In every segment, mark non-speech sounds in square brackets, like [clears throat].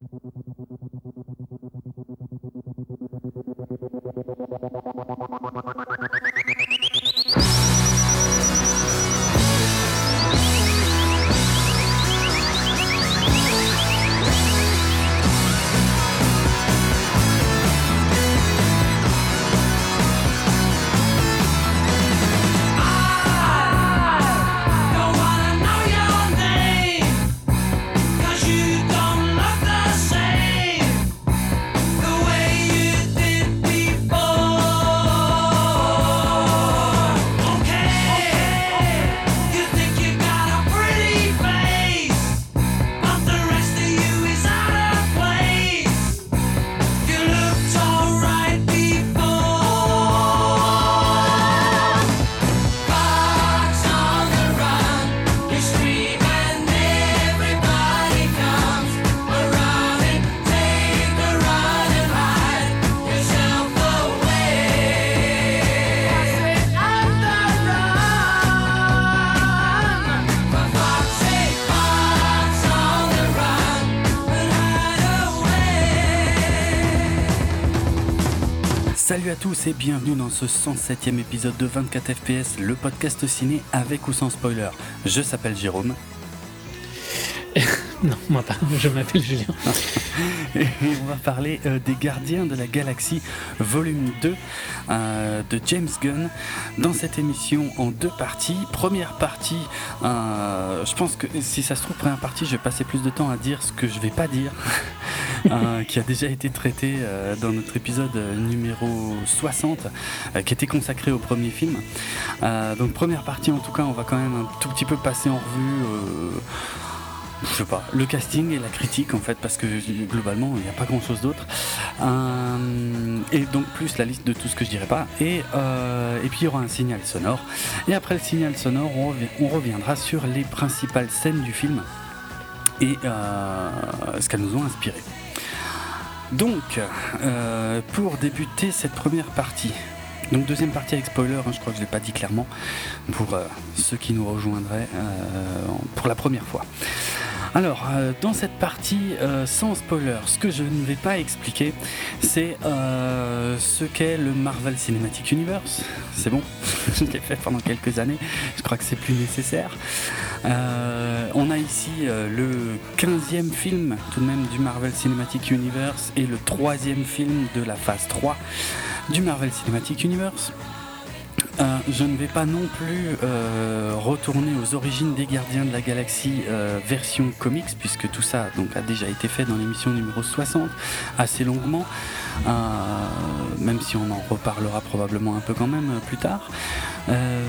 Salut tous et bienvenue dans ce 107e épisode de 24 FPS, le podcast ciné avec ou sans spoiler. Je s'appelle Jérôme. [laughs] non, moi pas, je m'appelle Julien. [laughs] et on va parler euh, des Gardiens de la Galaxie, volume 2 euh, de James Gunn. Dans cette émission en deux parties. Première partie, euh, je pense que si ça se trouve, première partie, je vais passer plus de temps à dire ce que je vais pas dire. [laughs] Euh, qui a déjà été traité euh, dans notre épisode numéro 60, euh, qui était consacré au premier film. donc première partie en tout cas, on va quand même un tout petit peu passer en revue je sais pas, le casting et la critique en fait, parce que globalement il n'y a pas grand chose d'autre. et donc plus la liste de tout ce que je dirais pas. Et, et puis il y aura un signal sonore. Et après le signal sonore, on, reviendra sur les principales scènes du film et ce qu'elles nous ont inspiré. Donc, euh, pour débuter cette première partie, donc deuxième partie avec spoiler, hein, je crois que je ne l'ai pas dit clairement, pour euh, ceux qui nous rejoindraient euh, pour la première fois. Alors, dans cette partie sans spoiler, ce que je ne vais pas expliquer, c'est ce qu'est le Marvel Cinematic Universe. C'est bon, [laughs] je l'ai fait pendant quelques années, je crois que c'est plus nécessaire. Euh, on a ici euh, le 15e film tout de même du Marvel Cinematic Universe et le troisième film de la phase 3 du Marvel Cinematic Universe. Euh, je ne vais pas non plus retourner aux origines des Gardiens de la Galaxie version comics, puisque tout ça a déjà été fait dans l'émission numéro 60 assez longuement, même si on en reparlera probablement un peu quand même plus tard. Euh,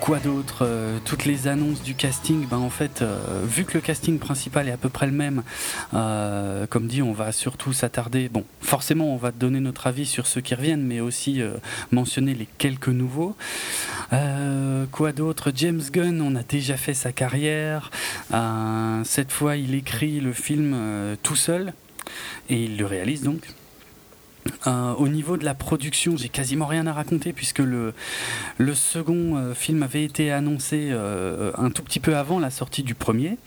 quoi d'autre euh, Toutes les annonces du casting, ben en fait, euh, vu que le casting principal est à peu près le même, comme dit, on va surtout s'attarder. Bon, forcément, on va donner notre avis sur ceux qui reviennent, mais aussi mentionner les quelques nouveaux. quoi d'autre James Gunn, on a déjà fait sa carrière. cette fois, il écrit le film tout seul et il le réalise donc. Euh, au niveau de la production, j'ai quasiment rien à raconter puisque le, second euh, film avait été annoncé euh, un tout petit peu avant la sortie du premier.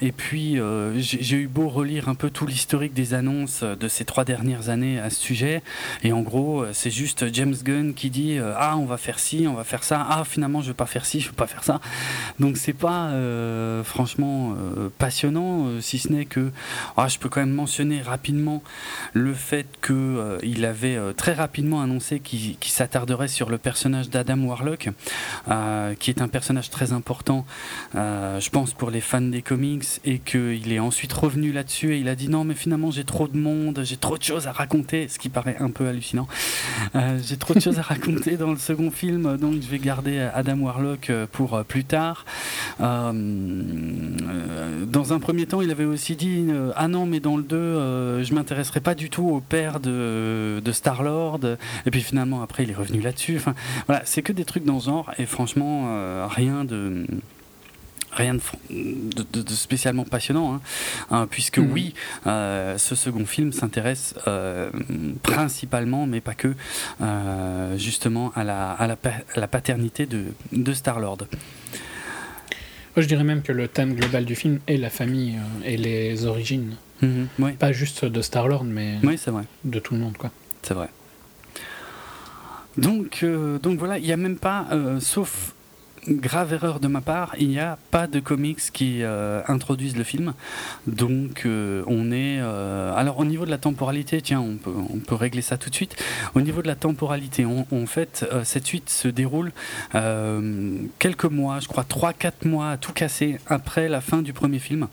et puis j'ai eu beau relire un peu tout l'historique des annonces de ces trois dernières années à ce sujet. Et en gros, c'est juste James Gunn qui dit Ah, on va faire ci, on va faire ça. Ah, finalement, je veux pas faire ci, je veux pas faire ça. Donc c'est pas franchement passionnant, si ce n'est que ah, je peux quand même mentionner rapidement le fait que euh, il avait euh, très rapidement annoncé qu'il s'attarderait sur le personnage d'Adam Warlock, euh, qui est un personnage très important, je pense, pour les fans des comics, et qu'il est ensuite revenu là-dessus et il a dit non, mais finalement j'ai trop de monde, j'ai trop de choses à raconter, ce qui paraît un peu hallucinant. j'ai trop de choses à raconter dans le second film, donc je vais garder Adam Warlock pour plus tard. dans un premier temps, il avait aussi dit ah non, mais dans le 2, je m'intéresserai pas du tout au père de, Star-Lord. Et puis finalement, après, il est revenu là-dessus. Enfin, voilà, c'est que des trucs dans ce genre. Et franchement, euh, rien de rien de, spécialement passionnant, hein. Hein, puisque mhm. oui, euh, ce second film s'intéresse euh, principalement, mais pas que, justement à la, à la, paternité de, de Star-Lord. je dirais même que le thème global du film est la famille et les origines Mhm, Pas juste de Star-Lord, mais oui c'est vrai. de tout le monde, quoi. C'est vrai. Donc, euh, donc voilà, il n'y a même pas, euh, sauf grave erreur de ma part, il n'y a pas de comics qui euh, introduisent le film. Donc euh, on est... euh, alors au niveau de la temporalité, tiens, on peut, régler ça tout de suite. Au niveau de la temporalité, en fait, cette suite se déroule quelques mois, je crois 3-4 mois à tout casser après la fin du premier film.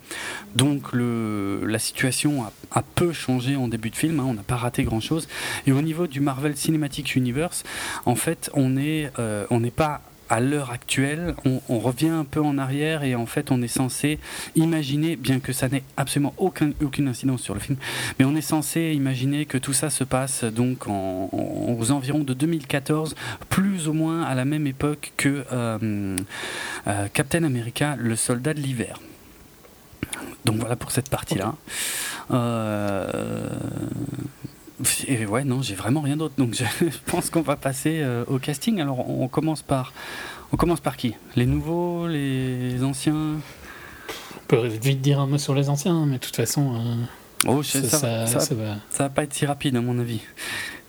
Donc la situation a, peu changé en début de film, hein, on n'a pas raté grand-chose. Et au niveau du Marvel Cinematic Universe, en fait, on n'est pas à l'heure actuelle, on, on revient un peu en arrière et en fait on est censé imaginer, bien que ça n'ait absolument aucun, aucune incidence sur le film, mais on est censé imaginer que tout ça se passe donc en, en- aux environs de 2014, plus ou moins à la même époque que euh, euh, Captain America, le soldat de l'hiver. Donc voilà pour cette partie-là. Euh, et ouais, non, j'ai vraiment rien d'autre. Donc [laughs] je pense qu'on va passer euh, au casting. Alors on commence par, on commence par qui? Les nouveaux, les anciens? On peut vite dire un mot sur les anciens, mais de toute façon, euh, Oh, ça, ça, va- va. ça va pas être si rapide à mon avis.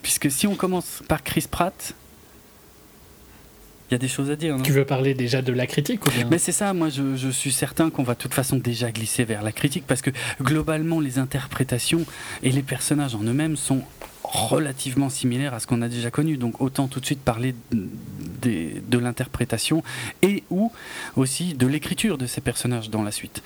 Puisque si on commence par Chris Pratt, il y a des choses à dire. non Tu veux parler déjà de la critique ou bien Mais c'est ça, moi je, je suis certain qu'on va de toute façon déjà glisser vers la critique parce que globalement les interprétations et les personnages en eux-mêmes sont relativement similaires à ce qu'on a déjà connu. Donc autant tout de suite parler de, l'interprétation et ou aussi de l'écriture de ces personnages dans la suite.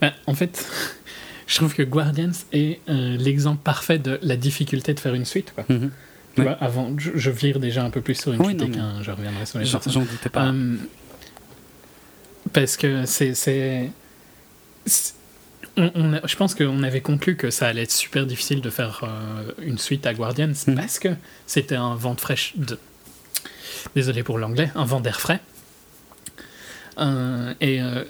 Ben, en fait, [laughs] je trouve que Guardians est euh, l'exemple parfait de la difficulté de faire une suite. Quoi. Mhm. Tu Ouais. vois, avant, je, je vire déjà un peu plus sur une Oui, non, critique, hein, je reviendrai sur les J'en doutais pas. Euh, parce que c'est. on- on a- je pense qu'on avait conclu que ça allait être super difficile de faire euh, une suite à Guardians Mhm. parce que c'était un vent de fraîche. De... Désolé pour l'anglais, un vent d'air frais. Euh, et euh,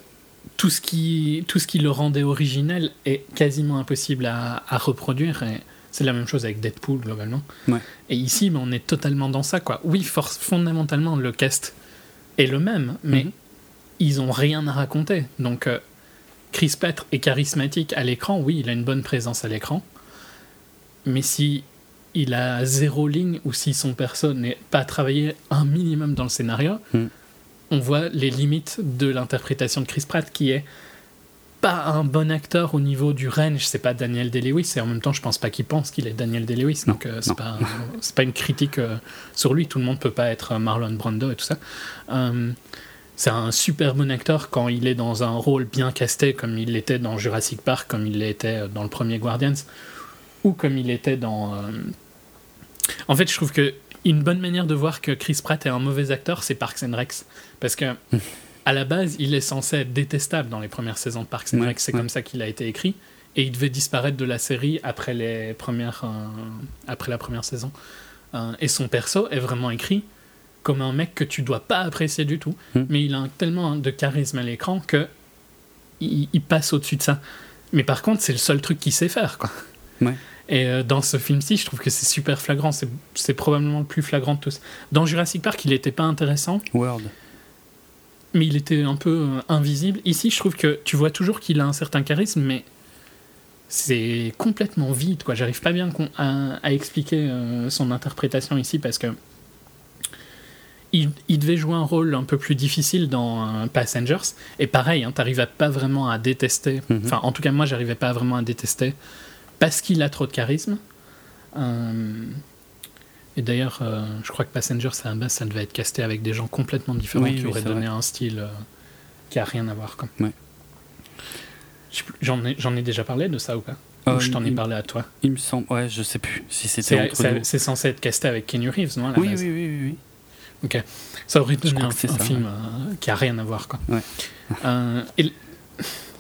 tout, ce qui, tout ce qui le rendait originel est quasiment impossible à, à reproduire. Et c'est la même chose avec Deadpool globalement. Ouais. Et ici, on est totalement dans ça. Quoi. Oui, force, fondamentalement, le cast est le même, mais Mhm. ils ont rien à raconter. Donc, euh, Chris Pratt est charismatique à l'écran. Oui, il a une bonne présence à l'écran. Mais si il a zéro ligne ou si son perso n'est pas travaillé un minimum dans le scénario, Mhm. on voit les limites de l'interprétation de Chris Pratt qui est pas un bon acteur au niveau du range, c'est pas Daniel Day-Lewis, et en même temps, je pense pas qu'il pense qu'il est Daniel Day-Lewis, donc euh, c'est pas, pas une critique euh, sur lui, tout le monde peut pas être Marlon Brando et tout ça. Euh, c'est un super bon acteur quand il est dans un rôle bien casté, comme il l'était dans Jurassic Park, comme il l'était dans le premier Guardians, ou comme il était dans. En fait, je trouve que une bonne manière de voir que Chris Pratt est un mauvais acteur, c'est Parks and Recs, parce que à la base, il est censé être détestable dans les premières saisons de Parks and Ouais, Rec. C'est ouais. comme ça qu'il a été écrit. Et il devait disparaître de la série après, les premières, euh, après la première saison. Euh, et son perso est vraiment écrit comme un mec que tu dois pas apprécier du tout. Mm. Mais il a un- tellement de charisme à l'écran que il, il passe au-dessus de ça. Mais par contre, c'est le seul truc qu'il sait faire. Quoi. [laughs] Ouais. Et euh, dans ce film-ci, je trouve que c'est super flagrant. C'est- C'est probablement le plus flagrant de tous. Dans Jurassic Park, il n'était pas intéressant World. Mais il était un peu euh, invisible. Ici, je trouve que tu vois toujours qu'il a un certain charisme, mais c'est complètement vide. quoi. J'arrive pas bien à, à expliquer euh, son interprétation ici parce que il, il devait jouer un rôle un peu plus difficile dans euh, Passengers. Et pareil, hein, t'arrivais pas vraiment à détester. Mhm. Enfin, en tout cas, moi, j'arrivais pas vraiment à détester parce qu'il a trop de charisme. Euh, et d'ailleurs, euh, je crois que Passengers, à la base, ça devait être casté avec des gens complètement différents Oui, qui oui, auraient donné vrai. un style euh, qui a rien à voir. quoi. Ouais. J'en ai, j'en ai déjà parlé de ça ou pas? Euh, Ou je t'en ai parlé à toi? Il me semble, ouais, je sais plus si c'était C'est censé être casté avec Kenny Reeves, non à la Oui, base? oui, oui, oui, oui. Ça aurait donné un, un ça, film euh, qui a rien à voir. Quoi. Ouais. Euh, et l-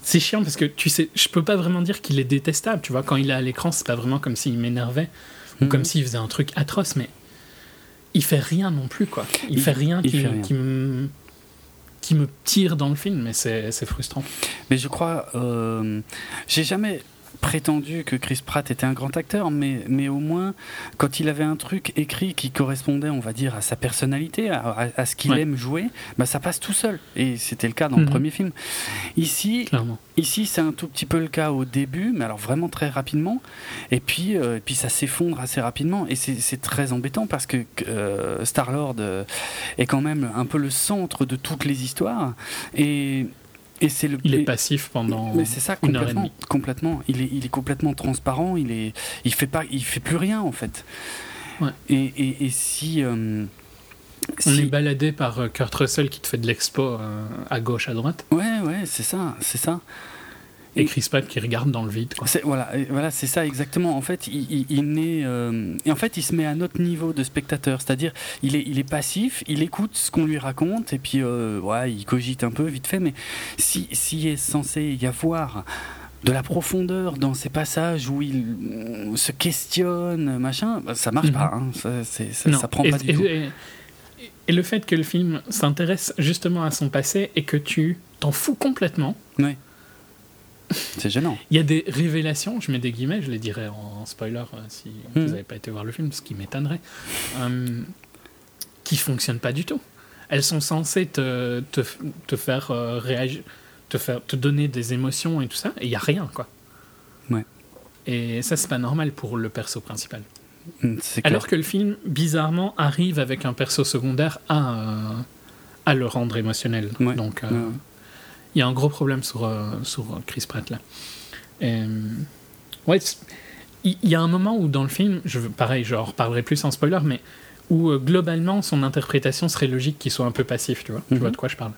c'est chiant parce que tu sais, je peux pas vraiment dire qu'il est détestable. Tu vois, quand il est à l'écran, c'est pas vraiment comme s'il m'énervait ou Mhm. comme s'il faisait un truc atroce, mais il fait rien non plus. quoi. Il, Il- fait rien il qui, fait rien. qui me qui me tire dans le film, mais c'est c'est frustrant. Mais je crois, euh, j'ai jamais prétendu que Chris Pratt était un grand acteur, mais, mais au moins, quand il avait un truc écrit qui correspondait, on va dire, à sa personnalité, à, ce qu'il aime jouer, bah, ça passe tout seul. Et c'était le cas dans le mhm. premier film. Ici, ici c'est un tout petit peu le cas au début, mais alors vraiment très rapidement. Et puis, euh, et puis ça s'effondre assez rapidement. Et c'est très embêtant parce que euh, Star-Lord euh, est quand même un peu le centre de toutes les histoires. Et et c'est le, il est passif pendant mais c'est ça complètement complètement. Il est il est complètement transparent il est il fait pas il fait plus rien en fait. Ouais. et, et, et, si euh, on est baladé par euh, Kurt Russell qui te fait de l'expo euh, à gauche à droite. Ouais ouais c'est ça c'est ça et Chris Pratt qui regarde dans le vide. Quoi. Voilà, voilà c'est ça exactement. En fait, il, il, euh, et en fait, il se met à notre niveau de spectateur, c'est-à-dire il est, il est passif, il écoute ce qu'on lui raconte et puis euh, ouais, il cogite un peu vite fait. Mais si, si est censé y avoir de la profondeur dans ces passages où il euh, se questionne, machin, bah, ça marche pas. Mhm. Hein. Ça, ça, prend pas du tout. Et, le fait que le film s'intéresse justement à son passé et que tu t'en fous complètement. Oui c'est gênant. Il y a des révélations, je mets des guillemets, je les dirais en, spoiler euh, si vous n'avez hmm. pas été voir le film, ce qui m'étonnerait, euh, qui fonctionnent pas du tout. Elles sont censées te, te, te faire euh, réagir, te, faire, te donner des émotions et tout ça, et il n'y a rien, quoi. Ouais. Et ça, c'est pas normal pour le perso principal. Hmm, Alors que le film, bizarrement, arrive avec un perso secondaire à, à le rendre émotionnel. Donc, il y a un gros problème sur, euh, sur Chris Pratt là. Et, ouais, il y, a un moment où dans le film, je, pareil, je reparlerai plus en spoiler, mais où euh, globalement son interprétation serait logique qu'il soit un peu passif, tu vois. Tu vois mhm. de quoi je parle.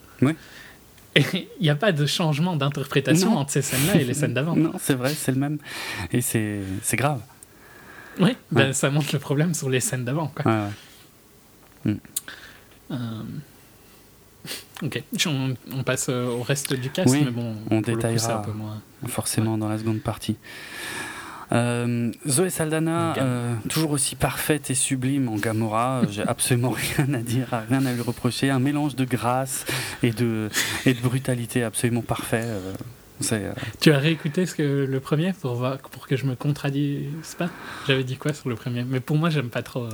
Et [laughs] il n'y a pas de changement d'interprétation entre ces scènes-là et les scènes d'avant. [laughs] Non, c'est vrai, c'est le même. Et c'est grave. Oui, ben, ça montre le problème sur les scènes d'avant. Ouais, ouais. Euh, Ok, on, passe euh, au reste du cast, mais bon, on détaillera forcément dans la seconde partie. Euh, Zoé Saldana, euh, toujours aussi parfaite et sublime en Gamora, j'ai [laughs] absolument rien à dire, rien à lui reprocher. Un mélange de grâce et de, et de brutalité absolument parfait. Tu as réécouté ce que, le premier pour, voir, pour que je me contradise pas? J'avais dit quoi sur le premier? Mais pour moi, j'aime pas trop.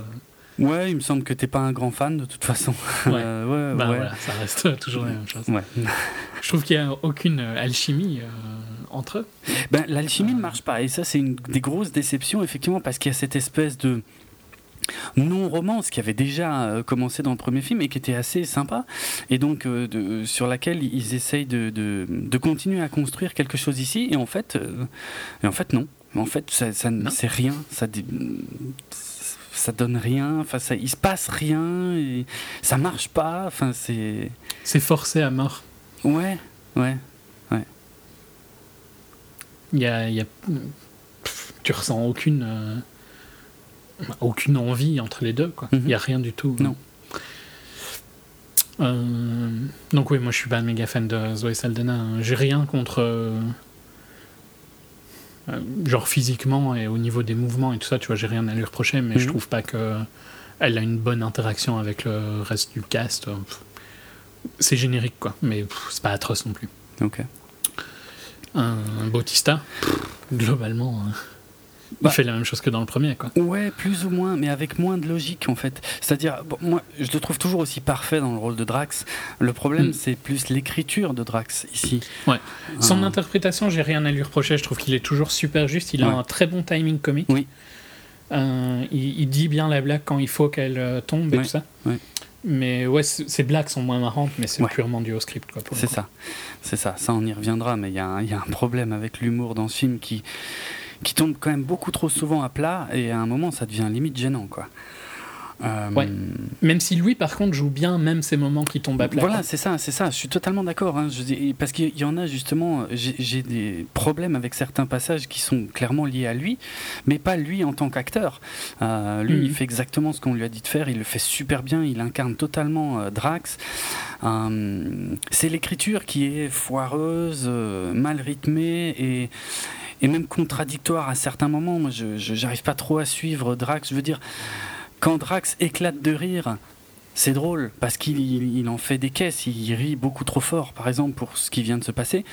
Ouais, il me semble que t'es pas un grand fan de toute façon. Ouais, [laughs] euh, bah, Voilà, ça reste [laughs] toujours la même chose. [laughs] Je trouve qu'il n'y a aucune euh, alchimie euh, entre eux. Ben, L'alchimie ne marche pas, et ça c'est une des grosses déceptions, effectivement, parce qu'il y a cette espèce de non-romance qui avait déjà commencé dans le premier film et qui était assez sympa, et donc de, sur laquelle ils essayent de, de, de, continuer à construire quelque chose ici, et en fait, et en fait non. En fait, ça, ça c'est rien. Ça, ça donne rien, enfin ça, il se passe rien, et ça marche pas, enfin c'est. C'est forcé à mort. Ouais, ouais, ouais. Il y a, y a, tu ressens aucune, euh, aucune envie entre les deux, quoi. Il n'y a mhm. rien du tout. Non. Euh, donc oui, moi je suis pas un méga fan de Zoé Saldana. Hein. J'ai rien contre euh, euh, genre physiquement et au niveau des mouvements et tout ça, tu vois, j'ai rien à lui reprocher, mais je mhm. trouve pas que elle a une bonne interaction avec le reste du cast. C'est générique, quoi, mais c'est pas atroce non plus. Ok. Un Bautista, globalement. Hein. Bah, il fait la même chose que dans le premier, quoi. Ouais, plus ou moins, mais avec moins de logique, en fait. C'est-à-dire, moi, je le trouve toujours aussi parfait dans le rôle de Drax. Le problème, mm. c'est plus l'écriture de Drax, ici. Ouais. Son euh. interprétation, j'ai rien à lui reprocher. Je trouve qu'il est toujours super juste. Il a un très bon timing comique. Oui. Euh, il, dit bien la blague quand il faut qu'elle euh, tombe et tout ça. Mais ouais, ces blagues sont moins marrantes, mais c'est purement dû au script. C'est ça. C'est ça. Ça, on y reviendra, mais il y, y, a un problème avec l'humour dans ce film qui qui tombe quand même beaucoup trop souvent à plat et à un moment ça devient limite gênant quoi. Euh, ouais. Même si lui, par contre, joue bien même ces moments qui tombent à plat. Voilà, c'est ça, c'est ça. Je suis totalement d'accord. Hein. Parce qu'il y en a justement, j'ai des problèmes avec certains passages qui sont clairement liés à lui, mais pas lui en tant qu'acteur. Euh, lui, il mhm. fait exactement ce qu'on lui a dit de faire. Il le fait super bien. Il incarne totalement euh, Drax. c'est l'écriture qui est foireuse, mal rythmée et et même contradictoire à certains moments. Moi, je n'arrive pas trop à suivre Drax. Je veux dire, quand Drax éclate de rire, c'est drôle parce qu'il il en fait des caisses, il rit beaucoup trop fort, par exemple, pour ce qui vient de se passer.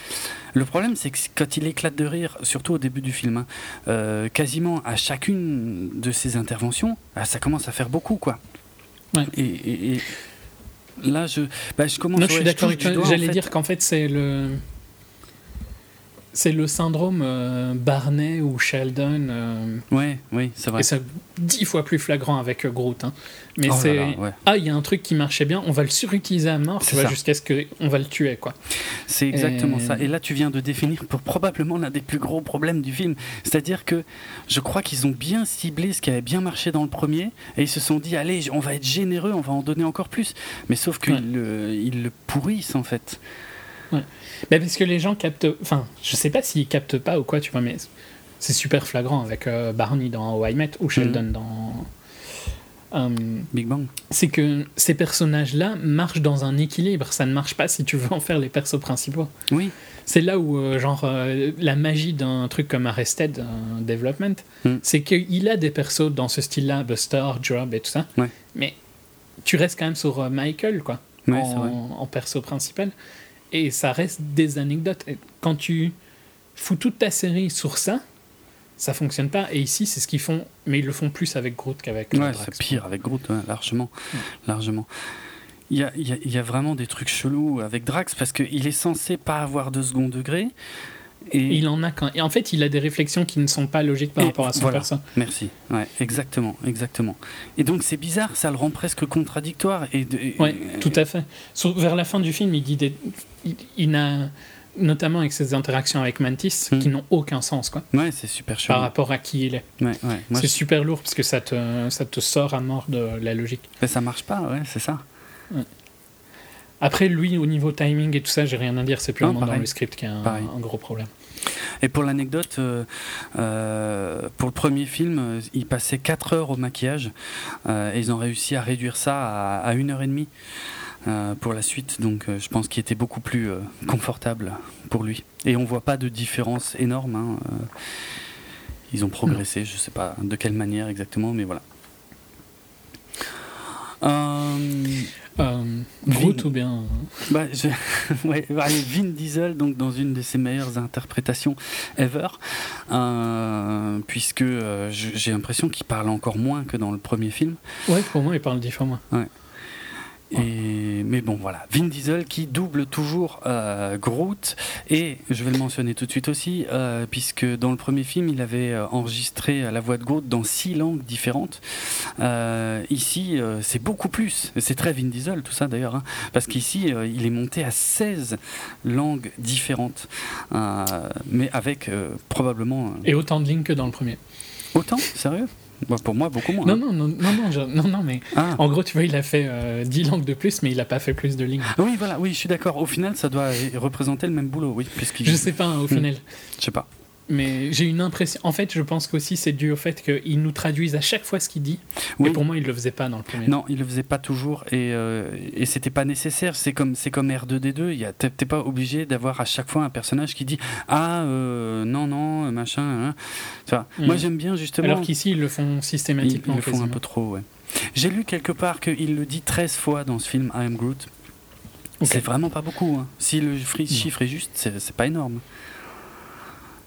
Le problème, c'est que quand il éclate de rire, surtout au début du film, hein, euh, quasiment à chacune de ses interventions, ah, ça commence à faire beaucoup, quoi. Ouais. Et, et- et là, je, bah, je commence. Non, je suis d'accord doigt, en J'allais fait. dire qu'en fait, c'est le. C'est le syndrome euh, Barney ou Sheldon. euh, Ouais, oui, c'est vrai. et c'est dix fois plus flagrant avec euh, Groot. hein. Mais Oh c'est. ouais. Ah, il y a un truc qui marchait bien, on va le surutiliser à mort, tu vois, jusqu'à ce qu'on va le tuer, quoi. C'est exactement Et- ça. Et là, tu viens de définir pour probablement l'un des plus gros problèmes du film. C'est-à-dire que je crois qu'ils ont bien ciblé ce qui avait bien marché dans le premier et ils se sont dit allez, on va être généreux, on va en donner encore plus. Mais sauf qu'ils Ouais. le, ils le pourrissent en fait. Mais parce que les gens captent. Enfin, je sais pas s'ils captent pas ou quoi, tu vois, mais c'est super flagrant avec euh, Barney dans How I Met ou Sheldon Mhm. dans. Euh, Big Bang. c'est que ces personnages-là marchent dans un équilibre. Ça ne marche pas si tu veux en faire les persos principaux. Oui, C'est là où, euh, genre, la magie d'un truc comme Arrested Development, Mm. c'est qu'il a des persos dans ce style-là, Buster, Job et tout ça. Ouais. Mais tu restes quand même sur Michael, quoi, ouais, en perso principal. Et ça reste des anecdotes. Et quand tu fous toute ta série sur ça, ça fonctionne pas. Et ici, c'est ce qu'ils font, mais ils le font plus avec Groot qu'avec Ouais, Drax. c'est pire avec Groot, ouais, largement. largement. Il y, a, il, y a, il y a vraiment des trucs chelous avec Drax parce qu'il est censé pas avoir de second degré. Et, il en a quand. Et en fait, il a des réflexions qui ne sont pas logiques par Et rapport à son voilà. perso. Merci. Ouais, exactement, exactement. Et donc c'est bizarre, ça le rend presque contradictoire. Et, de- et- Ouais, tout à fait. Vers la fin du film, il dit des, il, il n'a notamment avec ses interactions avec Mantis Mm. qui n'ont aucun sens quoi Ouais, c'est super chelou. par rapport à qui il est. Ouais, ouais. C'est je- super lourd parce que ça te ça te sort à mort de la logique. mais ça marche pas, ouais, c'est ça. Après lui au niveau timing et tout ça, j'ai rien à dire, c'est purement pareil. dans le script qui a un, gros problème. Et pour l'anecdote, euh, euh, pour le premier film, euh, ils passaient 4 heures au maquillage euh, et ils ont réussi à réduire ça à, à une heure et demie pour la suite. Donc je pense qu'il était beaucoup plus confortable pour lui. Et on voit pas de différence énorme. hein, ils ont progressé, je sais pas de quelle manière exactement, mais voilà. Euh, Euh, Groot Vin- ou bien bah, je... [laughs] ouais, allez, Vin Diesel, donc dans une de ses meilleures interprétations ever, euh, puisque euh, j'ai l'impression qu'il parle encore moins que dans le premier film. Ouais, pour moi il parle dix fois moins. Et, mais bon, voilà, Vin Diesel qui double toujours euh, Groot, et je vais le mentionner tout de suite aussi, euh, puisque dans le premier film, il avait euh, enregistré la voix de Groot dans six langues différentes. Euh, ici, c'est beaucoup plus, c'est très Vin Diesel tout ça d'ailleurs, hein, parce qu'ici, il est monté à 16 langues différentes, mais avec probablement... Et autant de lignes que dans le premier. Autant? Sérieux? Bah, Pour moi, beaucoup moins. Non, hein. non, non, non, non, je- non, non, mais Ah. en gros, tu vois, il a fait euh, 10 langues de plus, mais il a pas fait plus de lignes. Oui, voilà, oui, je suis d'accord. Au final, ça doit représenter le même boulot, oui. Je sais pas, hein, au final. Je sais pas. Mais j'ai une impression. En fait, je pense qu'aussi c'est dû au fait qu'ils nous traduisent à chaque fois ce qu'il dit. Oui. Et pour moi, il le faisait pas dans le premier. Non, il le faisait pas toujours et, euh, et c'était pas nécessaire. C'est comme c'est comme R2D2. Il y a t'es pas obligé d'avoir à chaque fois un personnage qui dit ah euh, non non machin. hein. Vois. Mhm. Moi j'aime bien justement. Alors qu'ici, ils le font ils, systématiquement. ils le font un peu trop. Ouais. J'ai lu quelque part qu'il le dit 13 fois dans ce film I Am Groot. Ok. C'est vraiment pas beaucoup. hein. Si le Non. chiffre est juste, c'est pas énorme.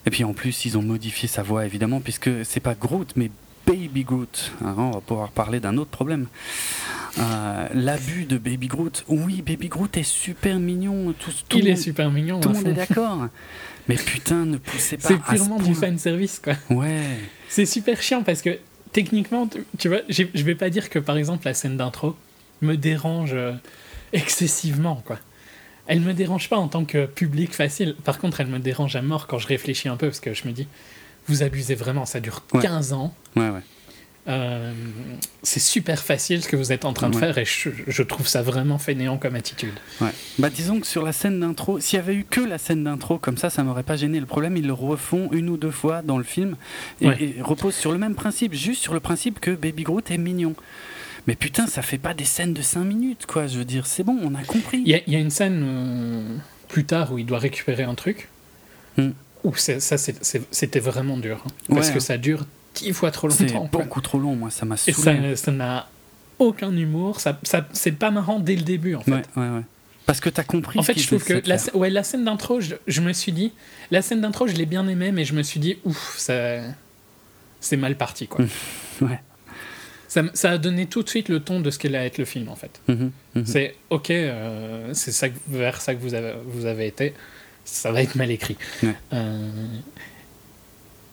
Et puis en plus, ils ont modifié sa voix évidemment, puisque c'est pas Groot, mais Baby Groot. Alors, on va pouvoir parler d'un autre problème. Euh, L'abus de Baby Groot. Oui, Baby Groot est super mignon. Tout, tout Il est super mignon. Tout le monde est d'accord. Mais putain, ne poussez pas. C'est à ce purement du fan service, quoi. Ouais. C'est super chiant parce que techniquement, tu- vois, je vais pas dire que par exemple la scène d'intro me dérange euh, excessivement, quoi. Elle me dérange pas en tant que public facile. Par contre, elle me dérange à mort quand je réfléchis un peu parce que je me dis, vous abusez vraiment, ça dure Ouais. 15 ans. Ouais, ouais. Euh, c'est super facile ce que vous êtes en train de Ouais. faire et je, je trouve ça vraiment fainéant comme attitude. Ouais. Bah disons que sur la scène d'intro, s'il y avait eu que la scène d'intro comme ça, ça m'aurait pas gêné. Le problème, ils le refont une ou deux fois dans le film et, Ouais. et reposent sur le même principe, juste sur le principe que Baby Groot est mignon. Mais putain, ça fait pas des scènes de 5 minutes, quoi. Je veux dire, c'est bon, on a compris. Il y, y a une scène euh, plus tard où il doit récupérer un truc. Hmm. Où c'est- ça, c'est- c'est- c'était vraiment dur. hein. parce que ça dure dix fois trop C'est longtemps. quoi. beaucoup trop long, moi, ça m'a Et saoulé. ça ça n'a aucun humour. Ça, ça, c'est pas marrant dès le début, en fait. Ouais, ouais, ouais. Parce que t'as compris. En fait, je trouve que la, ouais, la scène d'intro, je, je me suis dit, la scène d'intro, je l'ai bien aimée, mais je me suis dit, ouf, ça, c'est mal parti, quoi. [laughs] Ouais. Ça, a donné tout de suite le ton de ce qu'allait être le film, en fait. Mhm, mhm. C'est ok, euh, c'est ça, vers ça que vous avez, vous avez été. Ça va être mal écrit. Ouais. Euh,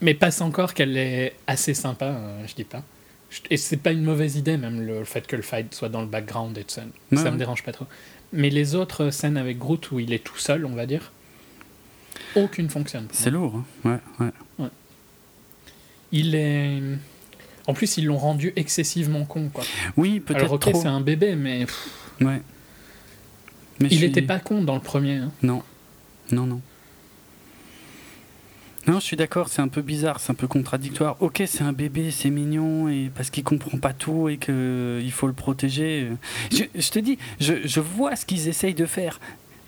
mais passe encore qu'elle est assez sympa, euh, je dis pas. Je- Et c'est pas une mauvaise idée, même le, le fait que le fight soit dans le background et tout ça. Ouais, ça ouais. me dérange pas trop. Mais les autres scènes avec Groot où il est tout seul, on va dire, aucune fonctionne. C'est lourd. hein. Ouais, ouais. Il est. En plus, ils l'ont rendu excessivement con, quoi. Oui, peut-être Alors, ok, c'est un bébé, mais Ouais. Mais il suis- était pas con dans le premier. hein. Non, non, non. Non, je suis d'accord, c'est un peu bizarre, c'est un peu contradictoire. Ok, c'est un bébé, c'est mignon, et parce qu'il comprend pas tout et qu'il faut le protéger. Je, je te dis, je, je vois ce qu'ils essayent de faire,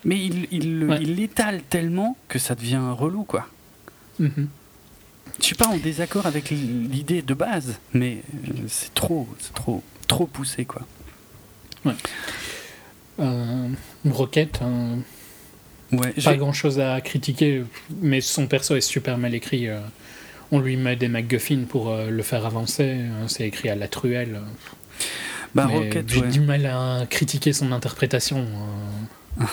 mais ils il, Ouais. l'étalent tellement que ça devient relou, quoi. Mhm. Je suis pas en désaccord avec l'idée de base, mais euh, c'est trop, c'est trop, trop poussé, quoi. Euh, Rocket, euh, Ouais, pas grand chose à critiquer, mais son perso est super mal écrit. euh. on lui met des MacGuffin pour euh, le faire avancer. euh, c'est écrit à la truelle. bah, Rocket, J'ai ouais. du mal à critiquer son interprétation. [laughs]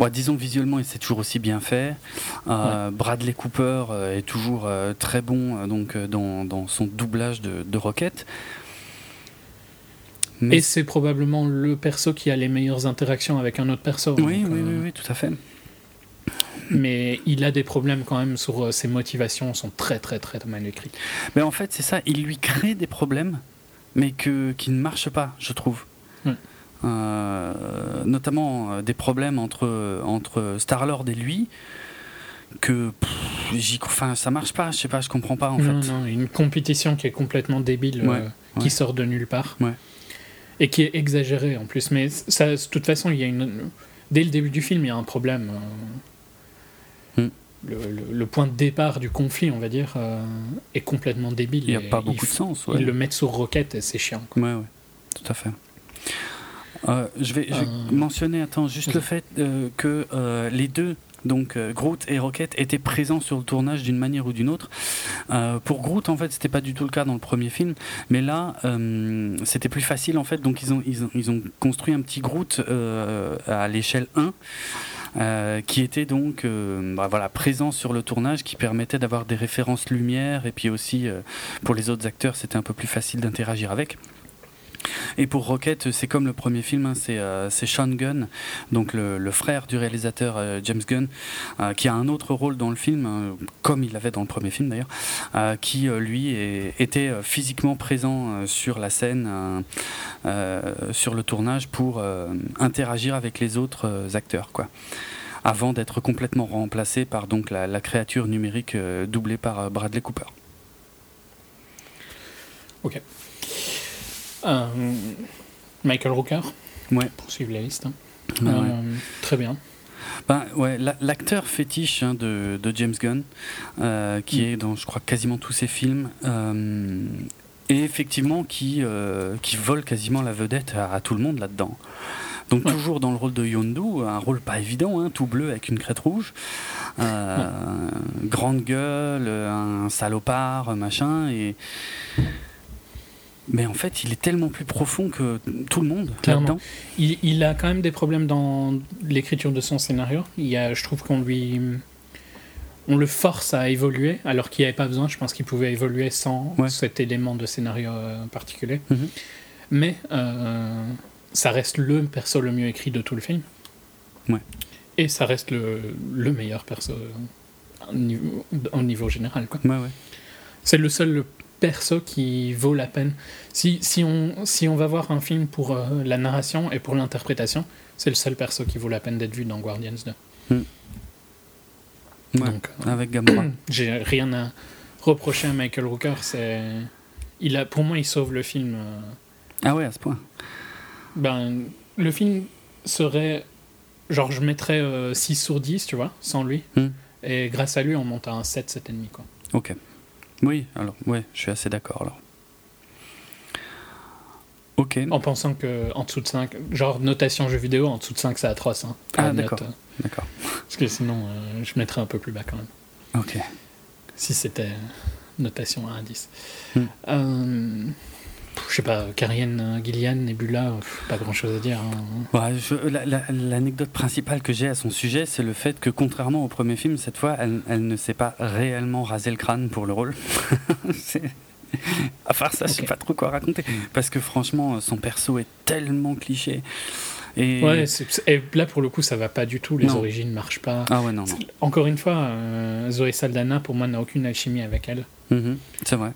Bon, disons visuellement, c'est toujours aussi bien fait. Euh, Bradley Cooper euh, est toujours euh, très bon euh, donc, dans, dans son doublage de, de Rocket. Mais Et c'est probablement le perso qui a les meilleures interactions avec un autre perso. oui, donc, oui, oui, oui, tout à fait. Mais il a des problèmes quand même sur euh, ses motivations, sont très très très mal écrites. Mais en fait, c'est ça, il lui crée des problèmes, mais que, qui ne marchent pas, je trouve. Euh, notamment euh, des problèmes entre, entre Star-Lord et lui, que j'y- enfin, ça marche pas, je sais pas, je comprends pas en non, fait. non, une compétition qui est complètement débile, Ouais, euh, qui ouais. sort de nulle part. Ouais. Et qui est exagérée en plus. Mais ça, de toute façon, il y a une. Dès le début du film, il y a un problème. euh, Hmm. Le, le- le point de départ du conflit, on va dire, euh, est complètement débile. Il n'y a pas beaucoup de sens. Ils le mettent sur Rocket et c'est chiant. quoi. Ouais, ouais, tout à fait. Euh, je vais, je vais Euh, mentionner, attends, juste le fait euh, que euh, les deux, donc euh, Groot et Rocket, étaient présents sur le tournage d'une manière ou d'une autre. Euh, pour Groot, en fait, c'était pas du tout le cas dans le premier film, mais là, euh, c'était plus facile, en fait. Donc, ils ont, ils ont, ils ont construit un petit Groot à l'échelle 1. euh, qui était donc bah, voilà, présent sur le tournage, qui permettait d'avoir des références lumière, et puis aussi pour les autres acteurs, c'était un peu plus facile d'interagir avec. Et pour Rocket, c'est comme le premier film, hein, c'est euh, c'est Sean Gunn, donc le, frère du réalisateur euh, James Gunn, euh, qui a un autre rôle dans le film, euh, comme il avait dans le premier film d'ailleurs, qui lui était physiquement présent sur la scène, sur le tournage, pour interagir avec les autres acteurs, quoi. Avant d'être complètement remplacé par donc la, la créature numérique doublée par Bradley Cooper. Euh, Michael Rooker, Ouais. pour suivre la liste. hein. Ouais, ouais. Euh, Très bien. Ben, ouais, la- l'acteur fétiche hein, de, de James Gunn, euh, qui Mm. est dans, je crois, quasiment tous ses films, euh, et effectivement qui, euh, qui vole quasiment la vedette à, à tout le monde là-dedans. Donc Ouais. toujours dans le rôle de Yondu, un rôle pas évident, hein, tout bleu avec une crête rouge, grande gueule, un salopard, machin, et mais en fait il est tellement plus profond que tout le monde là-dedans. Il, il a quand même des problèmes dans l'écriture de son scénario. Il y a, je trouve qu'on lui. On le force à évoluer, alors qu'il n'y avait pas besoin. Je pense qu'il pouvait évoluer sans Ouais. cet élément de scénario euh, particulier. Mhm. Mais euh, ça reste le perso le mieux écrit de tout le film. Ouais. Et ça reste le, le meilleur perso euh, au niveau, au niveau général. Quoi. Ouais, ouais. C'est le seul perso qui vaut la peine. Si, si, on, si on va voir un film pour euh, la narration et pour l'interprétation, c'est le seul perso qui vaut la peine d'être vu dans Guardians 2. Ouais, Donc, euh, avec Gamora. [clears throat] j'ai rien à reprocher à Michael Rooker. C'est, il a, pour moi, il sauve le film. euh, ah ouais, à ce point. ben, le film serait. Genre, je mettrais euh, 6 sur 10, tu vois, sans lui. Hmm. Et grâce à lui, on monte à un 7, 7,5. Quoi. Ok. Oui, alors, ouais, je suis assez d'accord alors. Ok. En pensant que en dessous de 5, genre notation jeu vidéo, en dessous de 5 c'est atroce. Hein, Ah, d'accord. euh, D'accord. Parce que sinon euh, je mettrais un peu plus bas quand même. Ok. Si c'était notation 1 à 10. Hmm. Je sais pas, Karienne, Gillian, Nebula, pas grand chose à dire. hein. Ouais, je- la- la- L'anecdote principale que j'ai à son sujet, c'est le fait que contrairement au premier film, cette fois, elle, elle ne s'est pas réellement rasé le crâne pour le rôle. [laughs] À part ça, je sais pas trop quoi raconter. Parce que franchement, son perso est tellement cliché. Et... Ouais, et là pour le coup ça va pas du tout, les Non. origines marchent pas. Ah ouais, non, non. Encore une fois, euh, Zoé Saldana pour moi n'a aucune alchimie avec elle. Mhm, c'est vrai.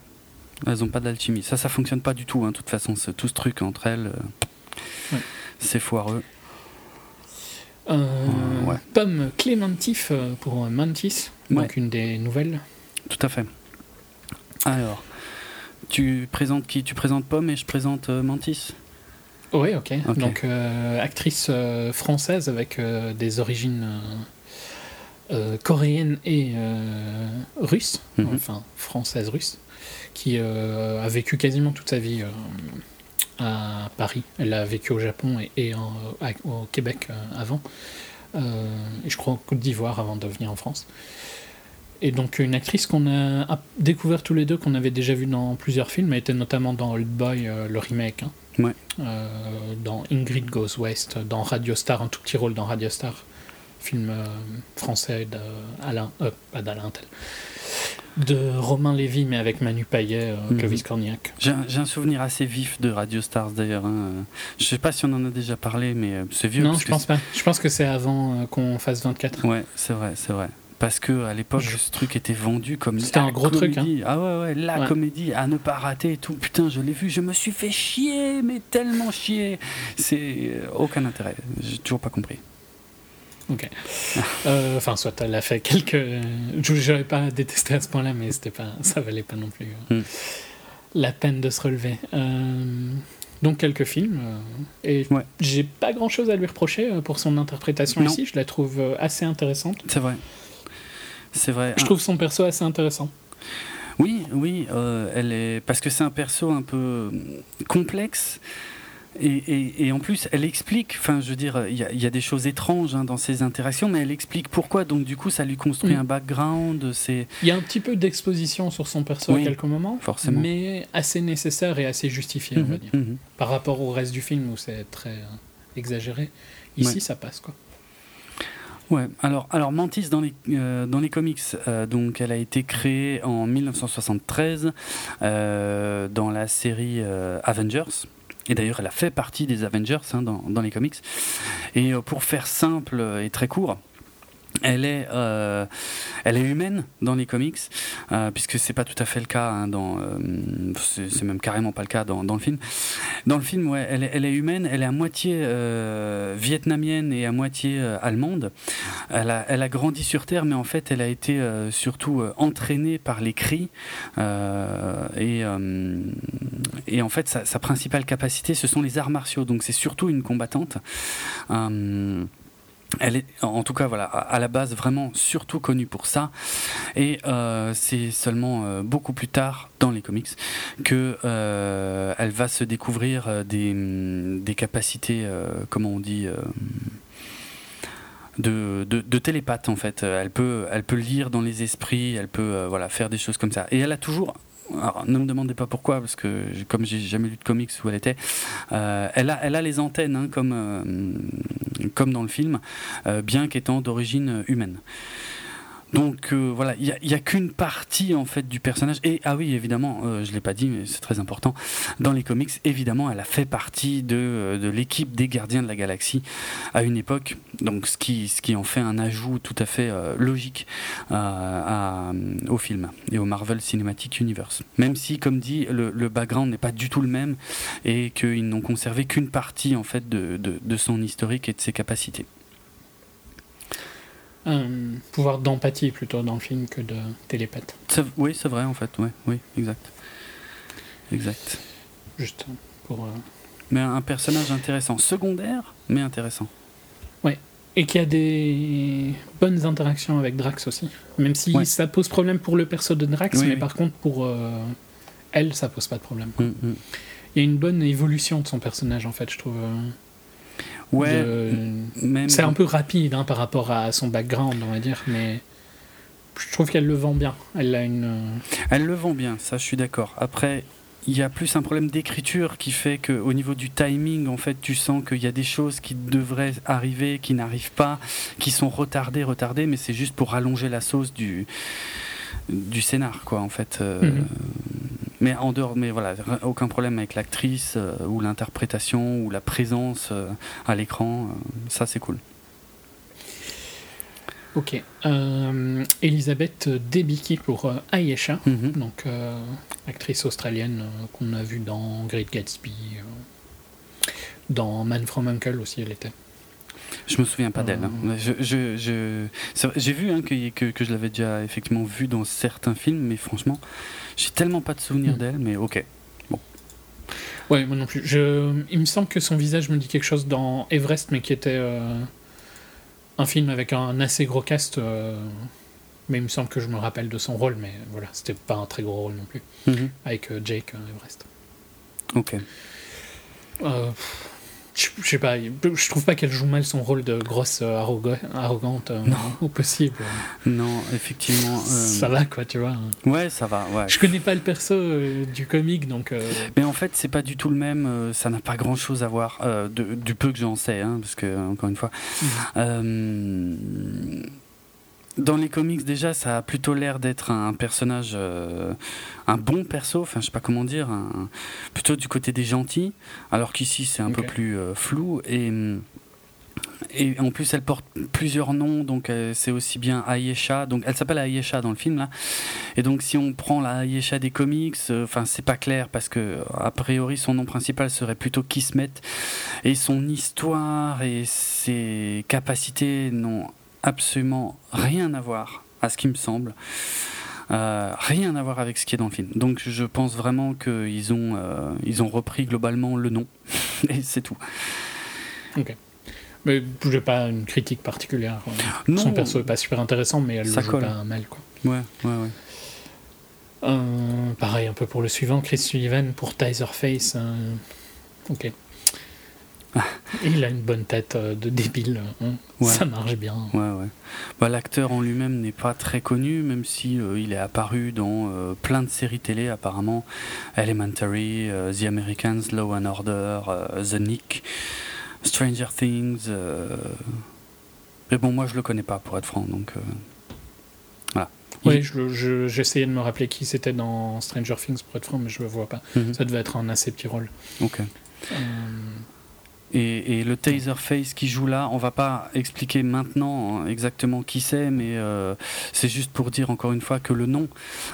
Elles ont pas d'alchimie. Ça, ça fonctionne pas du tout. hein. De toute façon, tout ce truc entre elles, euh, Ouais. c'est foireux. Euh, ouais. Pomme Clémentif euh, pour Mantis, Ouais. donc une des nouvelles. Tout à fait. Alors, tu présentes qui? Tu présentes Pomme et je présente euh, Mantis? Oui, ok. Donc, euh, actrice française avec des origines coréennes et russes, Mhm. enfin française-russe, qui euh, a vécu quasiment toute sa vie euh, à Paris. Elle a vécu au Japon et, et en- à- au Québec euh, avant, et je crois en Côte d'Ivoire avant de venir en France. Et donc une actrice qu'on a découvert tous les deux, qu'on avait déjà vu dans plusieurs films, elle était notamment dans Old Boy, euh, le remake, hein. Ouais. Euh, dans Ingrid Goes West, dans Radio Star, un tout petit rôle dans Radio Star, film euh, français d'Alain, pas d'Alain Tel, de Romain Lévy, mais avec Manu Payet, euh, Mhm. Clovis Cornillac. J'ai un, souvenir assez vif de Radio Stars d'ailleurs. hein. Je sais pas si on en a déjà parlé, mais euh, c'est vieux. Non, parce je que pense pas. Je pense que c'est avant euh, qu'on fasse 24. c'est- Ouais, c'est vrai, c'est vrai. Parce que à l'époque, Je- ce truc était vendu comme C'était un gros truc, hein. Ah ouais, ouais, la Ouais. comédie à ne pas rater et tout. Putain, je l'ai vu, je me suis fait chier, mais tellement chier. C'est euh, aucun intérêt. J'ai toujours pas compris. Ok. Euh, Enfin, soit elle a fait quelques. Je n'aurais pas détesté à ce point-là, mais c'était pas, ça valait pas non plus euh, Mm. la peine de se relever. Euh, donc quelques films. et Ouais. j'ai pas grand-chose à lui reprocher pour son interprétation Non. ici. Je la trouve assez intéressante. C'est vrai. C'est vrai. Je trouve son perso assez intéressant. Oui, oui, euh, elle est parce que c'est un perso un peu complexe. Et, et- et en plus, elle explique, enfin, je veux dire, il y, a- il y a des choses étranges hein, dans ses interactions, mais elle explique pourquoi. Donc, du coup, ça lui construit Mm. un background. C'est Il y a un petit peu d'exposition sur son perso Oui, à quelques moments, forcément. mais assez nécessaire et assez justifié, on va Mhm, dire. mhm. Par rapport au reste du film où c'est très euh, exagéré. Ici, Ouais. ça passe, quoi. Ouais. Alors, alors Mantis dans les euh, dans les comics, euh, donc, elle a été créée en 1973 euh, dans la série Avengers. Et d'ailleurs, elle a fait partie des Avengers hein, dans, les comics. Et euh, pour faire simple et très court, elle est, euh, elle est humaine dans les comics, euh, puisque c'est pas tout à fait le cas hein, dans, euh, c'est même carrément pas le cas dans, le film. Dans le film, ouais, elle est, humaine, elle est à moitié euh, vietnamienne et à moitié allemande. Elle a, elle a grandi sur Terre, mais en fait, elle a été surtout entraînée par les cris. et, et en fait, sa principale capacité, ce sont les arts martiaux. Donc, c'est surtout une combattante. Elle est, en tout cas, voilà, à la base, vraiment surtout connue pour ça. Et euh, c'est seulement euh, beaucoup plus tard dans les comics que euh, elle va se découvrir euh, des, capacités, comment on dit. de, de, télépathe en fait. Elle peut, elle peut lire dans les esprits, elle peut voilà, faire des choses comme ça. Et elle a toujours, alors, ne me demandez pas pourquoi, parce que comme j'ai jamais lu de comics où elle était, euh, elle, a, elle a les antennes hein, comme, euh, comme dans le film, euh, bien qu'étant d'origine humaine. Donc euh, voilà, il n'y a, qu'une partie en fait du personnage. Et ah oui, évidemment, euh, je l'ai pas dit, mais c'est très important. Dans les comics, évidemment, elle a fait partie de, euh, l'équipe des Gardiens de la Galaxie à une époque. Donc ce qui, en fait un ajout tout à fait euh, logique au film et au Marvel Cinematic Universe. Même si, comme dit, le, background n'est pas du tout le même et qu'ils n'ont conservé qu'une partie en fait de son historique et de ses capacités. Un pouvoir d'empathie plutôt dans le film que de télépathe. Oui, c'est vrai en fait. Ouais, oui, exact. Exact. Juste pour. euh, Mais un personnage intéressant, secondaire, mais intéressant. Et qui a des bonnes interactions avec Drax aussi. Même si Ouais. ça pose problème pour le perso de Drax, Oui, mais oui. par contre pour euh, elle, ça pose pas de problème. Mm, mm. il y a une bonne évolution de son personnage en fait, je trouve. Ouais, De-. C'est un peu rapide hein, par rapport à son background, on va dire, mais je trouve qu'elle le vend bien. Elle a une. euh, Elle le vend bien, ça je suis d'accord. Après, il y a plus un problème d'écriture qui fait qu'au niveau du timing, en fait, tu sens qu'il y a des choses qui devraient arriver, qui n'arrivent pas, qui sont retardées, retardées, mais c'est juste pour rallonger la sauce du du scénar, quoi, en fait. Euh, Mhm. Mais en dehors, mais voilà, aucun problème avec l'actrice euh, ou l'interprétation ou la présence euh, à l'écran, euh, ça c'est cool. Ok. Elisabeth Debicki pour Ayesha, Mhm. donc actrice australienne qu'on a vue dans Great Gatsby, dans Man from Uncle aussi, elle était. Je me souviens pas d'elle. hein. Je, je, je- c'est vrai, J'ai vu hein, que, que, que je l'avais déjà effectivement vu dans certains films, mais franchement, j'ai tellement pas de souvenirs Mm. d'elle, mais ok. Ouais, moi non plus. Je... Il me semble que son visage me dit quelque chose dans Everest, mais qui était euh, un film avec un assez gros cast. euh, Mais il me semble que je me rappelle de son rôle, mais voilà, c'était pas un très gros rôle non plus. Mhm. Avec euh, Jake Everest. Ok. Euh, je je sais pas, je trouve pas qu'elle joue mal son rôle de grosse euh, arroga- arrogante euh, Non. au possible. Non, effectivement. euh, Ça va quoi, tu vois. Ouais, ça va. Ouais. Je connais pas le perso du comic, donc. Mais en fait, c'est pas du tout le même. ça n'a pas grand chose à voir de- du peu que j'en sais, hein, parce que encore une fois. Euh, dans les comics, déjà, ça a plutôt l'air d'être un personnage, euh, un bon perso, enfin, je sais pas comment dire, un- plutôt du côté des gentils, alors qu'ici, c'est un peu plus euh, flou. Et, et en plus, elle porte plusieurs noms, donc euh, c'est aussi bien Ayesha, donc elle s'appelle Ayesha dans le film, là. Et donc, si on prend la Ayesha des comics, euh, enfin, c'est pas clair, parce que, a priori, son nom principal serait plutôt Kismet, et son histoire et ses capacités n'ont absolument rien à voir, à ce qui me semble. Euh, rien à voir avec ce qui est dans le film. Donc je pense vraiment qu'ils ont, euh, ils ont repris globalement le nom. [laughs] et c'est tout. Mais j'ai pas une critique particulière. Non, Son perso est pas super intéressant, mais elle Ça le joue colle. pas mal quoi. Ouais, ouais, ouais. Euh, pareil un peu pour le suivant, Chris Sullivan pour Taserface. euh, Ok. Il a une bonne tête euh, de débile, hein. Ouais. ça marche bien. Ouais, ouais. Bah, L'acteur en lui-même n'est pas très connu, même si euh, il est apparu dans euh, plein de séries télé apparemment. Elementary, euh, The Americans, Law and Order, The Nick, Stranger Things. Mais bon, moi je le connais pas pour être franc, donc voilà. Oui, je, je- j'essayais de me rappeler qui c'était dans Stranger Things pour être franc, mais je le vois pas. Mhm. Ça devait être un assez petit rôle. Ok. Et, et le Taserface qui joue là, on va pas expliquer maintenant hein, exactement qui c'est, mais euh, c'est juste pour dire encore une fois que le nom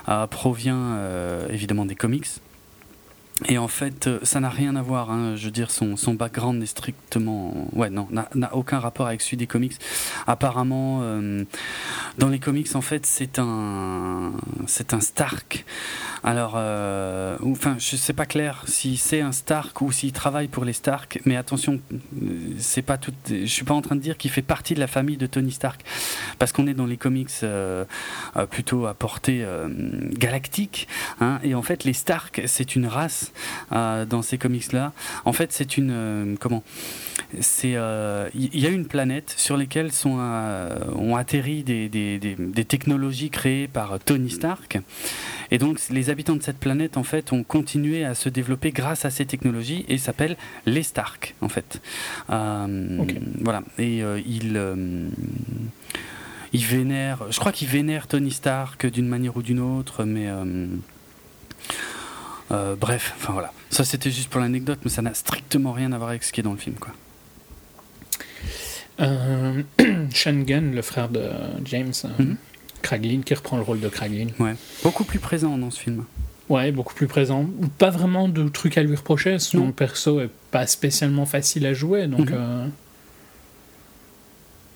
euh, provient euh, évidemment des comics. Et en fait, euh, ça n'a rien à voir. hein. Je veux dire, son, son background n'est strictement. Ouais, non, n'a aucun rapport avec celui des comics. Apparemment, euh, dans les comics, en fait, c'est un. C'est un Stark. Alors, euh, enfin, je sais pas clair si c'est un Stark ou s'il travaille pour les Stark, mais attention, c'est pas tout. Je suis pas en train de dire qu'il fait partie de la famille de Tony Stark, parce qu'on est dans les comics plutôt à portée galactique, hein, et en fait, les Stark, c'est une race euh, dans ces comics-là. En fait, c'est une euh, comment? C'est euh, il y, a une planète sur laquelle sont euh, ont atterri des, des, des, des technologies créées par Tony Stark. Et donc, les habitants de cette planète, en fait, ont continué à se développer grâce à ces technologies et s'appellent les Stark, en fait. Euh. Voilà. Et euh, ils. euh, ils vénèrent, je crois qu'ils vénèrent Tony Stark d'une manière ou d'une autre, mais euh, bref, enfin voilà. Ça c'était juste pour l'anecdote, mais ça n'a strictement rien à voir avec ce qui est dans le film, quoi. euh, [clears throat] Sean Gunn, le frère de James, euh, Mhm. Kraglin, qui reprend le rôle de Kraglin. Ouais. Beaucoup plus présent dans ce film. Ouais, beaucoup plus présent. Pas vraiment de trucs à lui reprocher. Son Non. perso est pas spécialement facile à jouer, donc. Mhm. euh,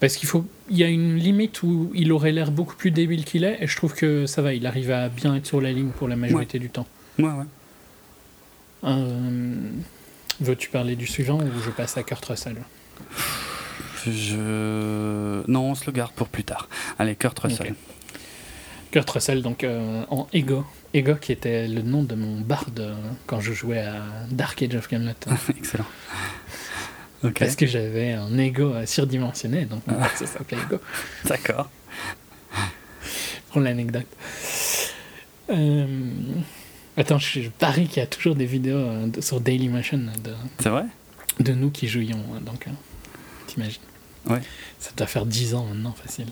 Parce qu'il faut, il y a une limite où il aurait l'air beaucoup plus débile qu'il est, et je trouve que ça va. Il arrive à bien être sur la ligne pour la majorité du temps. Ouais, ouais. Euh, Veux-tu parler du suivant ou je passe à Kurt Russell? Je. Non, on se le garde pour plus tard. Allez, Kurt Russell. Ok. Kurt Russell, donc euh, en Ego. Ego qui était le nom de mon bard euh, quand je jouais à Dark Age of Camelot. [laughs] Excellent. Parce que j'avais un ego surdimensionné, donc mon [laughs] ça s'appelait Ego. D'accord. Pour l'anecdote. Euh, Attends, je, je parie qu'il y a toujours des vidéos euh, de- sur Dailymotion de, C'est vrai de nous qui jouions. hein, donc, euh, t'imagines Ouais. Ça doit faire 10 ans maintenant, facile.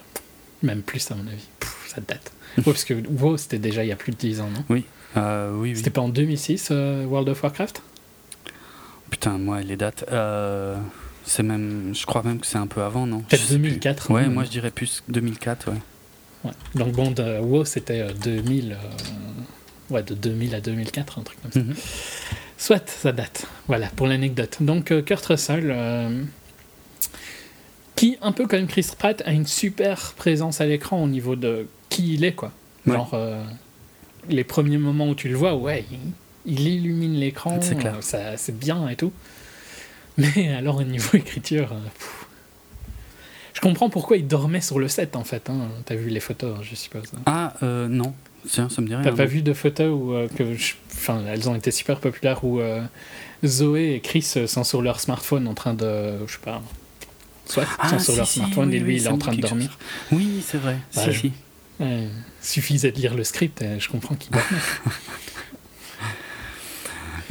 Même plus, à mon avis. Pff, ça date. [laughs] Ouais, parce que WoW, c'était déjà il y a plus de 10 ans, non? Oui. Euh, oui, oui. C'était pas en 2006, euh, World of Warcraft? Putain, moi, les dates. euh, c'est même. Je crois même que c'est un peu avant, non? Je Peut-être sais plus. 2004. Ouais, hein. moi je dirais plus 2004, ouais. Ouais. Donc bon, de WoW, c'était euh, 2000. euh, ouais, de 2000 à 2004, un truc comme ça. Mhm. Soit, ça date. Voilà, pour l'anecdote. Donc, euh, Kurt Russell, euh, qui, un peu comme Chris Pratt, a une super présence à l'écran au niveau de qui il est, quoi. Ouais. Genre, euh, les premiers moments où tu le vois, ouais, il, il illumine l'écran, C'est bien et tout. Mais alors, au niveau [laughs] écriture, pff. je comprends pourquoi il dormait sur le set, en fait. Hein. T'as vu les photos, je suppose. Ah, euh, non. Tiens, ça me rien. T'as pas vu de photos où, euh, que je- enfin, elles ont été super populaires où euh, Zoé et Chris euh, sont sur leur smartphone en train de, je sais pas, soit Ah, sont sur si, leur si, smartphone oui, et lui oui, il est en train de dormir. chose. Oui, c'est vrai. Bah, si, je- si. Suffisait de lire le script et je comprends qu'il dormait. [laughs]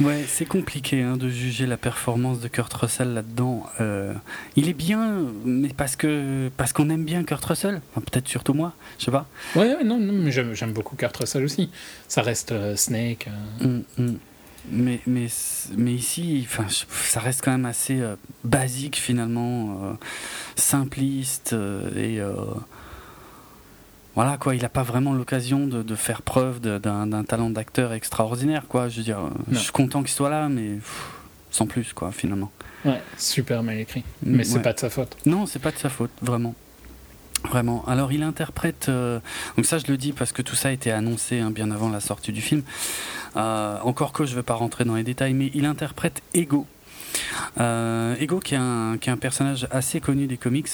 Ouais, c'est compliqué hein, de juger la performance de Kurt Russell là-dedans. Euh, il est bien, mais parce que parce qu'on aime bien Kurt Russell. Enfin, Peut-être surtout moi, je sais pas. ouais, ouais, non, non, mais j'aime beaucoup Kurt Russell aussi. Ça reste euh, Snake. euh, Mm, mm. Mais, mais, mais ici, enfin, ça reste quand même assez basique finalement, simpliste et voilà quoi. Il n'a pas vraiment l'occasion de, de faire preuve d'un talent d'acteur extraordinaire quoi. Je veux dire, je suis content qu'il soit là, mais pff, sans plus quoi finalement. Ouais, super mal écrit. Mais c'est Ouais. pas de sa faute. Non, c'est pas de sa faute, vraiment. Vraiment. Alors, il interprète. euh, donc, ça, je le dis parce que tout ça a été annoncé hein, bien avant la sortie du film. Euh, encore que je ne vais pas rentrer dans les détails, mais il interprète Ego. Euh, Ego, qui est, un, personnage assez connu des comics,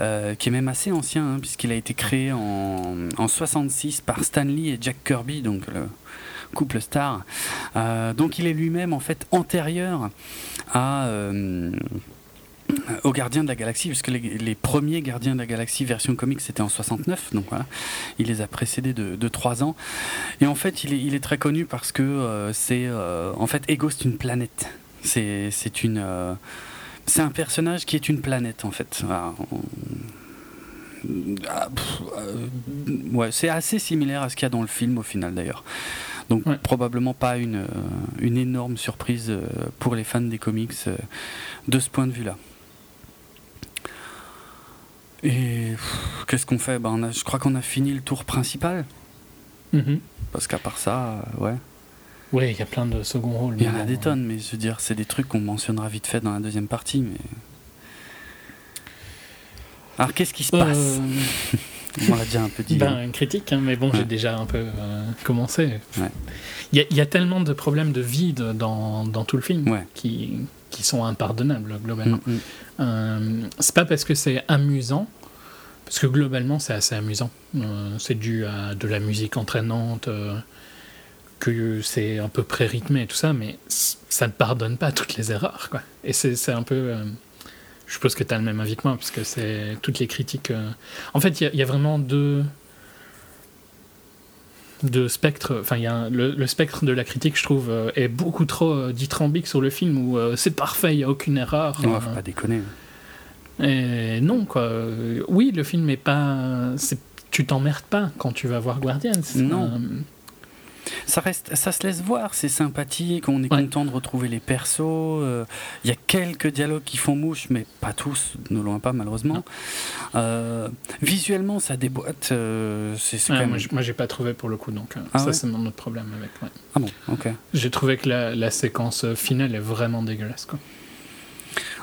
euh, qui est même assez ancien, hein, puisqu'il a été créé en, en 66 par Stan Lee et Jack Kirby, donc le couple star. Euh, donc, il est lui-même en fait antérieur à. euh, aux Gardiens de la Galaxie, puisque les, premiers Gardiens de la Galaxie version comics c'était en 69, donc voilà, il les a précédés de, de 3 ans. Et en fait, il est, très connu parce que c'est. en fait, Ego, c'est une planète. C'est c'est une. euh, c'est un personnage qui est une planète, en fait. On- Ah, pff, euh, ouais, c'est assez similaire à ce qu'il y a dans le film, au final, d'ailleurs. Donc, Ouais. probablement pas une, euh, une énorme surprise pour les fans des comics de ce point de vue-là. Et qu'est-ce qu'on fait? Ben, on a- Je crois qu'on a fini le tour principal. Mhm. Parce qu'à part ça, ouais, Ouais, il y a plein de second rôles. il y en a des tonnes, mais je veux dire, c'est des trucs qu'on mentionnera vite fait dans la deuxième partie. Mais... Alors, qu'est-ce qui se passe? Euh, On l'a déjà un peu dit. Ben, une critique, hein, mais bon, j'ai déjà un peu euh, commencé. Ouais. Il y, a- il y a tellement de problèmes de vide dans, dans tout le film Ouais. qui, qui sont impardonnables, globalement. Mm, mm. Euh, c'est pas parce que c'est amusant, parce que globalement, c'est assez amusant. Euh, c'est dû à de la musique entraînante, euh, que c'est un peu pré-rythmé et tout ça, mais ça ne pardonne pas toutes les erreurs, quoi. Et c'est c'est un peu... euh, je suppose que tu as le même avis que moi, parce que c'est toutes les critiques... euh, En fait, il y a- il y, a vraiment deux... deux spectres. Enfin, il y a un- le, le spectre de la critique, je trouve, euh, est beaucoup trop dithyrambique sur le film, où c'est parfait, il n'y a aucune erreur. Euh, faut pas déconner. et non, quoi. Oui, le film est pas. Tu t'emmerdes pas quand tu vas voir Guardians. Non. Ça, reste, ça se laisse voir, c'est sympathique, on est Ouais. content de retrouver les persos. euh, Il y a quelques dialogues qui font mouche, mais pas tous, ne loin pas malheureusement. Euh, visuellement, ça déboîte. euh, c'est même- moi, moi, j'ai pas trouvé pour le coup, donc Ah ça, ouais c'est mon autre problème avec. ouais. Ah bon, ok. J'ai trouvé que la, la séquence finale est vraiment dégueulasse, quoi.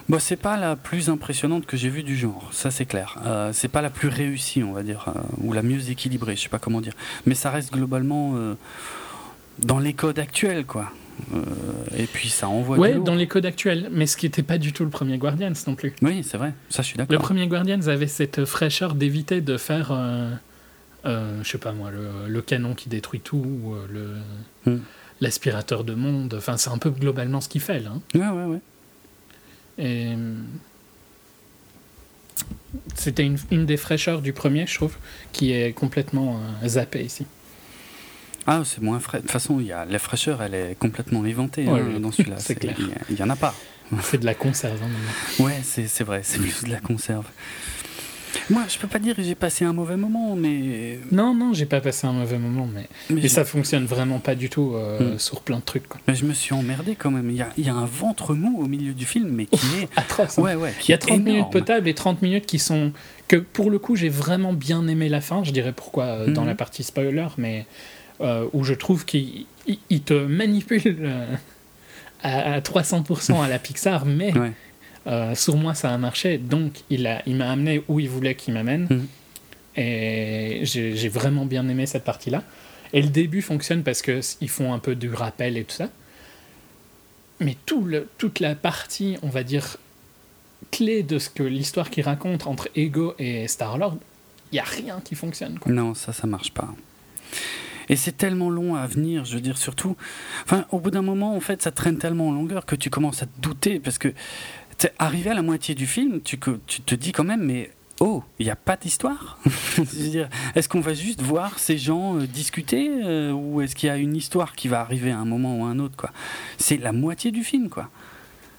Bon, c'est pas la plus impressionnante que j'ai vue du genre, ça c'est clair. Euh, c'est pas la plus réussie, on va dire, euh, ou la mieux équilibrée, je sais pas comment dire. Mais ça reste globalement euh, dans les codes actuels, quoi. Et puis ça envoie Ouais, lourd. dans les codes actuels, mais ce qui n'était pas du tout le premier Guardians non plus. Oui, c'est vrai, ça je suis Le d'accord. premier Guardians avait cette fraîcheur d'éviter de faire je sais pas moi, le, le canon qui détruit tout, ou le, Hmm. l'aspirateur de monde. Enfin, c'est un peu globalement ce qu'il fait là. hein. Ouais, ouais, ouais. Et c'était une, une des fraîcheurs du premier, je trouve, qui est complètement euh, zappée ici. Ah, c'est moins frais. De toute façon, y a, la fraîcheur, elle est complètement Ouais, hein, dans celui-là. [laughs] C'est clair. Il y a- Il y en a pas. C'est de la conserve. hein. [laughs] Ouais, c'est c'est vrai, c'est plus de la conserve. Moi, je peux pas dire que j'ai passé un mauvais moment, mais. Non, non, j'ai pas passé un mauvais moment, mais, Mais, ça fonctionne vraiment pas du tout euh, Hmm. sur plein de trucs. Quoi. mais je me suis emmerdé quand même. Il y a, il y a un ventre mou au milieu du film, mais qui est. [laughs] Atroce. hein. Ouais, ouais. Il y a qui est 30 minutes potables et 30 minutes qui sont. que pour le coup, j'ai vraiment bien aimé la fin. Je dirais pourquoi euh, dans la partie spoiler, mais euh, où je trouve qu'il il- il te manipule à, à 300% à la Pixar, mais Ouais. Euh, sur moi ça a marché. Donc il m'a il m'a amené où il voulait qu'il m'amène. Mhm. Et j'ai vraiment bien aimé cette partie-là. Et le début fonctionne parce qu'ils font un peu du rappel et tout ça. Mais tout le, toute la partie, on va dire, clé de ce que l'histoire qui raconte entre Ego et Star-Lord, il n'y a rien qui fonctionne. Quoi. Non, ça, ça marche pas. Et c'est tellement long à venir, je veux dire, surtout. Enfin, au bout d'un moment, en fait, ça traîne tellement en longueur que tu commences à te douter, parce que, arrivé à la moitié du film, tu, te dis quand même, mais oh, il n'y a pas d'histoire [laughs] est-ce qu'on va juste voir ces gens euh, discuter, euh, ou est-ce qu'il y a une histoire qui va arriver à un moment ou à un autre, quoi? C'est la moitié du film, quoi.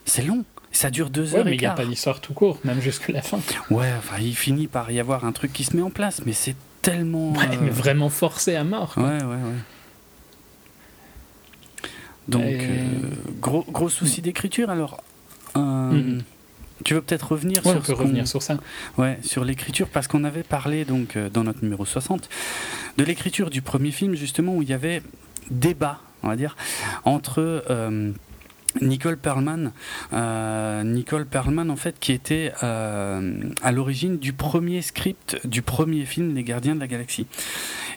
C'est long. Ça dure deux Ouais, heures mais il n'y a pas d'histoire tout court, même jusque la fin. Ouais, enfin, il finit par y avoir un truc qui se met en place, mais c'est tellement. Ouais, euh, mais vraiment forcé à mort. quoi. Ouais, ouais, ouais. Donc, gros, gros souci d'écriture. Alors, euh, tu veux peut-être revenir Ouais, sur on peut revenir sur ça. Ouais, sur l'écriture, parce qu'on avait parlé donc euh, dans notre numéro 60 de l'écriture du premier film, justement, où il y avait débat, on va dire, entre euh, Nicole Perlman, euh, Nicole Perlman en fait, qui était euh, à l'origine du premier script du premier film, Les Gardiens de la Galaxie.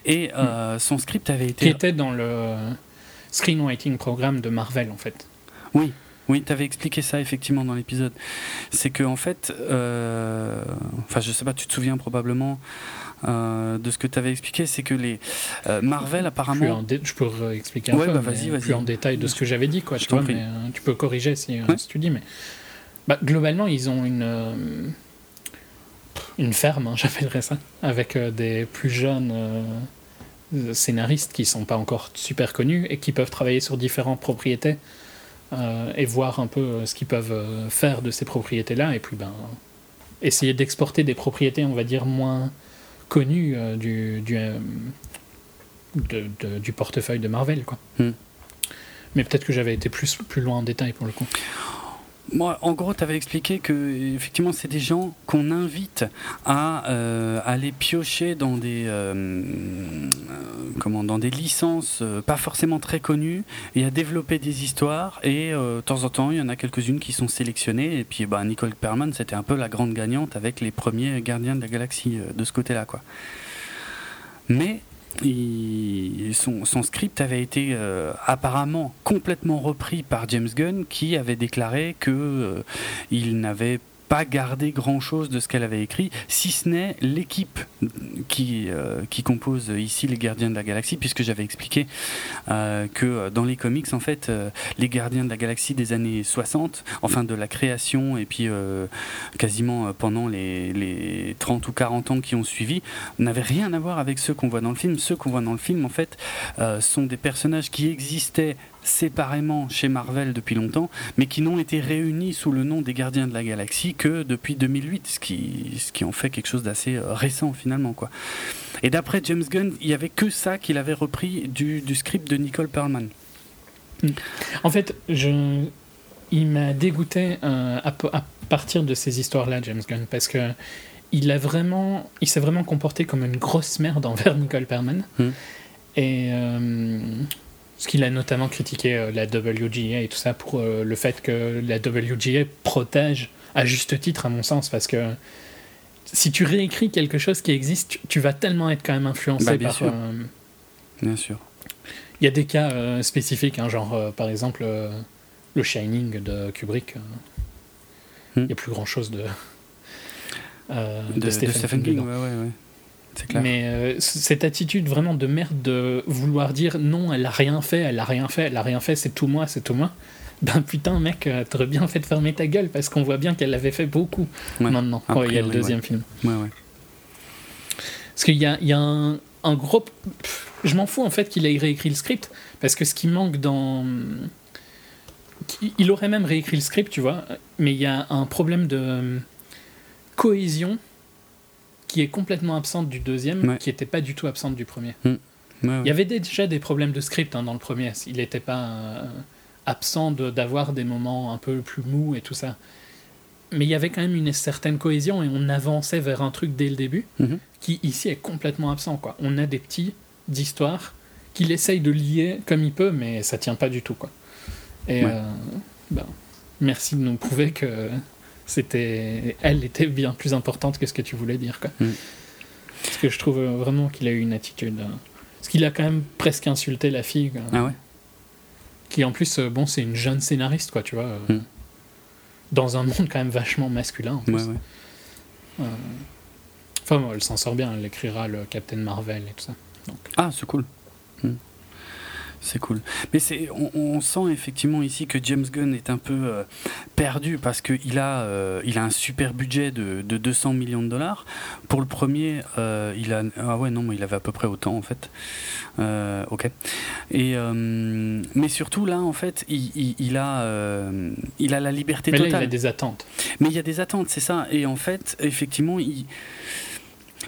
Et euh, son script avait été Qui était dans le screenwriting programme de Marvel, en fait. Oui, oui, tu avais expliqué ça effectivement dans l'épisode. C'est que en fait, euh, enfin je sais pas, tu te souviens probablement euh, de ce que tu avais expliqué, c'est que les euh, Marvel apparemment. je peux expliquer un Ouais, peu, bah, mais vas-y, vas-y. plus en détail de ce que j'avais dit, quoi. Je Tu, t'en vois, prie. mais, euh, tu peux corriger si, Ouais. si tu dis, mais bah, globalement, ils ont une une ferme, hein, [laughs] j'appellerais ça, avec des plus jeunes scénaristes qui sont pas encore super connus et qui peuvent travailler sur différentes propriétés euh, et voir un peu euh, ce qu'ils peuvent euh, faire de ces propriétés-là, et puis ben essayer d'exporter des propriétés, on va dire moins connues euh, du, du, euh, de- de- du portefeuille de Marvel, quoi. Hmm. Mais peut-être que j'avais été plus, plus loin en détail pour le coup. Moi, en gros, tu avais expliqué que effectivement, c'est des gens qu'on invite à euh, aller piocher dans des euh, euh, comment dans des licences euh, pas forcément très connues et à développer des histoires. Et de temps en temps, il y en a quelques-unes qui sont sélectionnées. Et puis, bah, Nicole Perman, c'était un peu la grande gagnante avec les premiers Gardiens de la Galaxie de ce côté-là, quoi. Mais son script avait été euh, apparemment complètement repris par James Gunn qui avait déclaré que euh, il n'avait pas gardé grand chose de ce qu'elle avait écrit, si ce n'est l'équipe qui, euh, compose ici les Gardiens de la Galaxie, puisque j'avais expliqué euh, que dans les comics, en fait, euh, les Gardiens de la Galaxie des années 60, enfin de la création et puis euh, quasiment euh, pendant les, les 30 ou 40 ans qui ont suivi, n'avaient rien à voir avec ceux qu'on voit dans le film. Ceux qu'on voit dans le film, en fait, euh, sont des personnages qui existaient séparément chez Marvel depuis longtemps, mais qui n'ont été réunis sous le nom des Gardiens de la Galaxie que depuis 2008, ce qui, ce qui en fait quelque chose d'assez euh, récent finalement. Quoi. Et d'après James Gunn, il n'y avait que ça qu'il avait repris du, du script de Nicole Perlman. En fait, je... il m'a dégoûté euh, à, partir de ces histoires-là, James Gunn, parce que il a vraiment, il s'est vraiment comporté comme une grosse merde envers Nicole Perman. Hmm. Et euh, ce qu'il a notamment critiqué euh, la WGA et tout ça pour euh, le fait que la WGA protège à juste titre, à mon sens, parce que si tu réécris quelque chose qui existe, tu, vas tellement être quand même influencé Bah, bien par. sûr. euh, Bien sûr. il y a des cas euh, spécifiques, hein, genre euh, par exemple le Shining de Kubrick. euh, Il Hmm. n'y a plus grand chose de, De, de Stephen, King, ouais, ouais, ouais. Clair. Mais euh, cette attitude vraiment de merde de vouloir dire non, elle a rien fait, elle a rien fait, elle a rien fait, c'est tout moi, c'est tout moi. Ben putain, mec, euh, t'aurais bien fait de fermer ta gueule parce qu'on voit bien qu'elle avait fait beaucoup Ouais. maintenant, il y a le deuxième film. Ouais, ouais. Parce qu'il y a, y a un, un gros. Pff, Je m'en fous en fait qu'il ait réécrit le script, parce que ce qui manque dans. Il aurait même réécrit le script, tu vois, mais il y a un problème de euh, cohésion qui est complètement absente du deuxième, Ouais. qui n'était pas du tout absente du premier. Ouais, ouais. Il y avait déjà des problèmes de script hein, dans le premier. Il n'était pas euh, absent de- d'avoir des moments un peu plus mous et tout ça. Mais il y avait quand même une certaine cohésion et on avançait vers un truc dès le début Mhm. qui ici est complètement absent. Quoi. On a des petits d'histoire qu'il essaye de lier comme il peut, mais ça tient pas du tout. Quoi. Et euh, ben, merci de nous prouver que c'était, elle était bien plus importante que ce que tu voulais dire. Quoi. Mhm. Parce que je trouve vraiment qu'il a eu une attitude. euh, parce qu'il a quand même presque insulté la fille. quoi. Ah ouais Qui en plus, euh, bon, c'est une jeune scénariste, quoi, tu vois. euh, Mm. Dans un monde quand même vachement masculin. En plus. Ouais, ouais. Euh, Enfin, bon, elle s'en sort bien. Elle écrira le Captain Marvel et tout ça. Donc, Ah, c'est cool. C'est cool. Mais c'est, on, on sent effectivement ici que James Gunn est un peu euh, perdu parce qu'il a, euh, il a un super budget de, de 200 millions de dollars. Pour le premier, euh, il a. Ah ouais, non, mais il avait à peu près autant en fait. Ok. Et, mais surtout là, en fait, il, il- il a, il a la liberté mais là, totale. il a des attentes. Mais il y a des attentes, c'est ça. Et en fait, effectivement, il...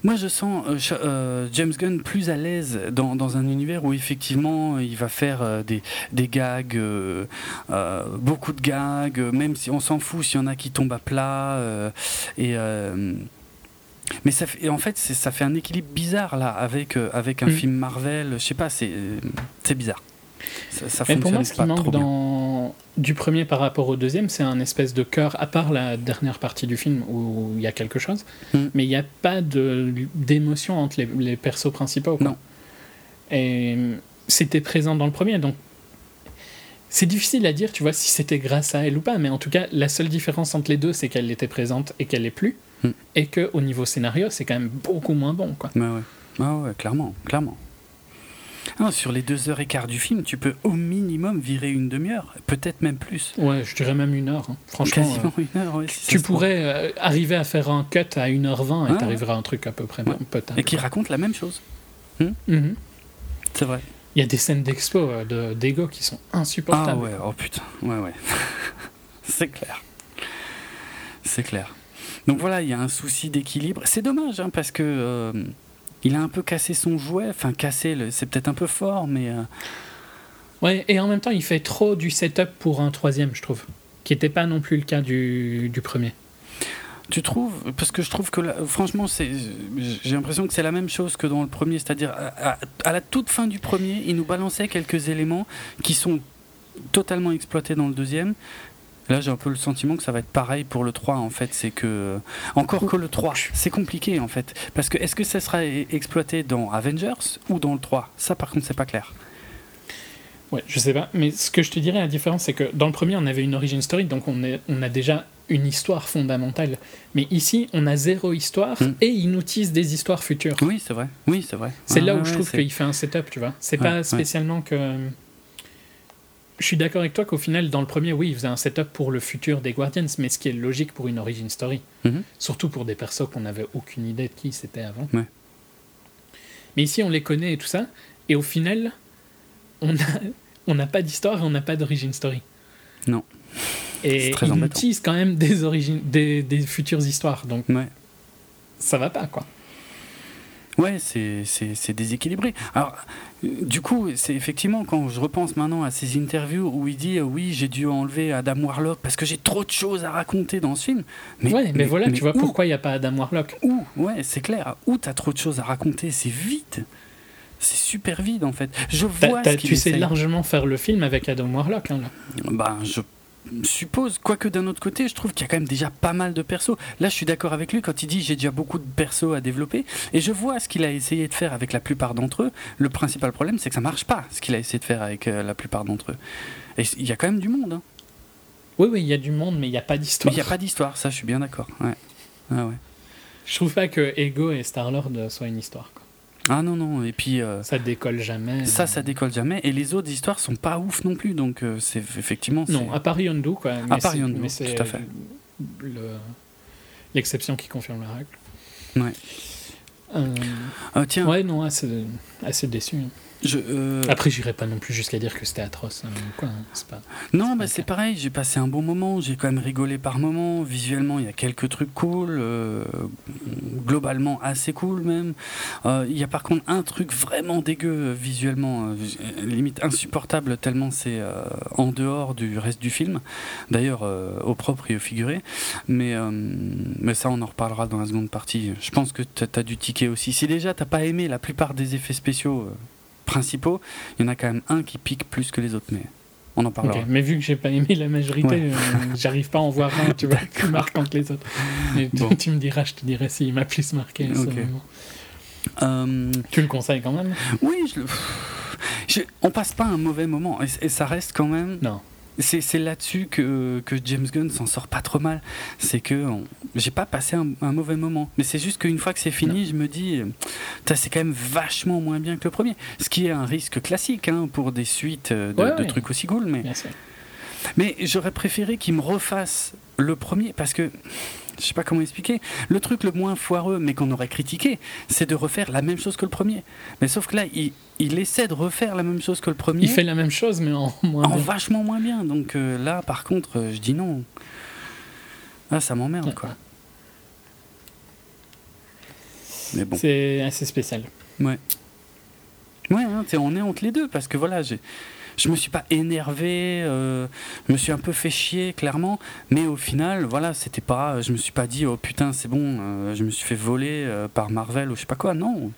moi je sens euh, euh, James Gunn plus à l'aise dans, dans un univers où effectivement il va faire euh, des, des gags, euh, euh, beaucoup de gags, même si on s'en fout s'il y en a qui tombent à plat. et. mais ça fait, en fait, ça fait un équilibre bizarre là avec, euh, avec un Mm. film Marvel. Je sais pas, c'est bizarre. Ça, ça Mais pour moi, ce qui manque dans... du premier par rapport au deuxième, c'est un espèce de cœur, à part la dernière partie du film où il y a quelque chose, Mm. mais il n'y a pas d'émotion entre les, les persos principaux. quoi. Non. Et c'était présent dans le premier, donc c'est difficile à dire, tu vois, si c'était grâce à elle ou pas, mais en tout cas, la seule différence entre les deux, c'est qu'elle était présente et qu'elle est plus, Mm. et qu'au niveau scénario, c'est quand même beaucoup moins bon. Quoi. Ouais, ouais. Ah ouais, clairement, clairement. Ah, sur les deux heures et quart du film, tu peux au minimum virer une demi-heure, peut-être même plus. Ouais, je dirais même une heure. hein. Franchement, euh, Quasiment une heure, ouais, si tu pourrais euh, arriver à faire un cut à 1h20 et Ouais, t'arriveras à un truc à peu près Ouais. Et qui raconte la même chose. Mhm. C'est vrai. Il y a des scènes d'expo, euh, de- d'ego qui sont Ah insupportables. ouais, oh putain, ouais, ouais. [laughs] C'est clair. C'est clair. Donc voilà, il y a un souci d'équilibre. C'est dommage, hein, parce que euh, il a un peu cassé son jouet. Enfin, cassé, le- c'est peut-être un peu fort, mais. euh, Ouais, et en même temps, il fait trop du setup pour un troisième, je trouve. Qui n'était pas non plus le cas du, du premier. Tu trouves Parce que je trouve que là, franchement, c'est, j'ai l'impression que c'est la même chose que dans le premier, c'est-à-dire à, à- à la toute fin du premier, il nous balançait quelques éléments qui sont totalement exploités dans le deuxième. Là, j'ai un peu le sentiment que ça va être pareil pour le 3, en fait. C'est que. Encore que le 3, c'est compliqué, en fait. Parce que est-ce que ça sera exploité dans Avengers ou dans le 3 Ça, par contre, c'est pas clair. Ouais, je sais pas. Mais ce que je te dirais, la différence, c'est que dans le premier, on avait une origin story, donc on, est, on a déjà une histoire fondamentale. Mais ici, on a zéro histoire Mm. et il nous tease des histoires futures. Oui, c'est vrai. Oui, c'est vrai. C'est là où ouais, je trouve qu'il fait un setup, tu vois. C'est Ouais, pas ouais. spécialement que. Je suis d'accord avec toi qu'au final, dans le premier, oui, il faisait un setup pour le futur des Guardians, mais ce qui est logique pour une origin story. Mhm. Surtout pour des persos qu'on n'avait aucune idée de qui c'était avant. Ouais. Mais ici, on les connaît et tout ça, et au final, on a. On n'a pas d'histoire et on n'a pas d'origin story. Non. Et ils nous teasent quand même des, origines, des, des futures histoires, donc Ouais. ça va pas, quoi. Ouais, c'est- déséquilibré. Alors, du coup, c'est effectivement quand je repense maintenant à ces interviews où il dit euh, oui, j'ai dû enlever Adam Warlock parce que j'ai trop de choses à raconter dans ce film. ouais, mais, voilà, tu vois où, pourquoi il n'y a pas Adam Warlock. Où Ouais, c'est clair. Où t'as trop de choses à raconter, c'est vide. C'est super vide en fait. Je vois ce tu sais largement faire le film avec Adam Warlock. Hein, là. Ben, je suppose. Quoique d'un autre côté, je trouve qu'il y a quand même déjà pas mal de persos. Là, je suis d'accord avec lui quand il dit j'ai déjà beaucoup de persos à développer. Et je vois ce qu'il a essayé de faire avec la plupart d'entre eux. Le principal problème, c'est que ça marche pas, ce qu'il a essayé de faire avec euh, la plupart d'entre eux. Et il y a quand même du monde. hein. Oui, oui, il y a du monde, mais il n'y a pas d'histoire. il n'y a pas d'histoire, ça, je suis bien d'accord. Ouais. Ah ouais. Je trouve pas que Ego et Star-Lord soient une histoire. Ah non, non, et puis. euh, Ça décolle jamais. ça, ça décolle jamais. Et les autres histoires sont pas ouf non plus. Donc, euh, c'est effectivement. Non, à part Yondu, quoi. Mais part c'est- Yondu, tout à fait. le- L'exception qui confirme la règle. Ouais. Euh, Ah, tiens, ouais, non, assez, assez déçu. Je, euh, Après, j'irai pas non plus jusqu'à dire que c'était atroce. hein, quoi, hein, pas... Non, bah c'est cas. pareil, j'ai passé un bon moment, j'ai quand même rigolé par moments. Visuellement, il y a quelques trucs cool, euh, globalement assez cool même. Euh, Il y a par contre un truc vraiment dégueu euh, visuellement, limite insupportable tellement c'est en dehors du reste du film. D'ailleurs, au propre et au figuré. Mais, mais ça, on en reparlera dans la seconde partie. Je pense que tu as dû tiquer aussi. Si déjà t'as pas aimé la plupart des effets spéciaux principaux, il y en a quand même un qui pique plus que les autres. Mais on en parlera. Mais vu que j'ai pas aimé la majorité, Ouais. euh, [laughs] j'arrive pas à en voir un, tu vois, plus marquant que les autres. Mais tu, Bon. tu me diras, je te dirai s'il m'a plus marqué. Euh, Tu le conseilles quand même? Oui, je le- je- on passe pas un mauvais moment et, et ça reste quand même. Non. C'est là-dessus que, que James Gunn s'en sort pas trop mal. C'est que j'ai pas passé un, un mauvais moment, mais c'est juste qu'une fois que c'est fini, je me dis, c'est quand même vachement moins bien que le premier. Ce qui est un risque classique hein, pour des suites euh, de, Ouais, de ouais. trucs aussi cool, mais j'aurais préféré qu'il me refasse le premier parce que je sais pas comment expliquer. Le truc le moins foireux, mais qu'on aurait critiqué, c'est de refaire la même chose que le premier. Mais sauf que là, il, il essaie de refaire la même chose que le premier. Il fait la même chose, mais en [laughs] moins en bien. vachement moins bien. Donc euh, là, par contre, euh, je dis non. Ah, ça m'emmerde, Ouais. quoi. Mais bon. C'est assez spécial. Ouais, hein, t'sais, on est entre les deux parce que voilà, j'ai. Je me suis pas énervé, euh, je me suis un peu fait chier clairement, mais au final, voilà, c'était pas, je me suis pas dit oh putain c'est bon, euh, je me suis fait voler euh, par Marvel ou je sais pas quoi, non.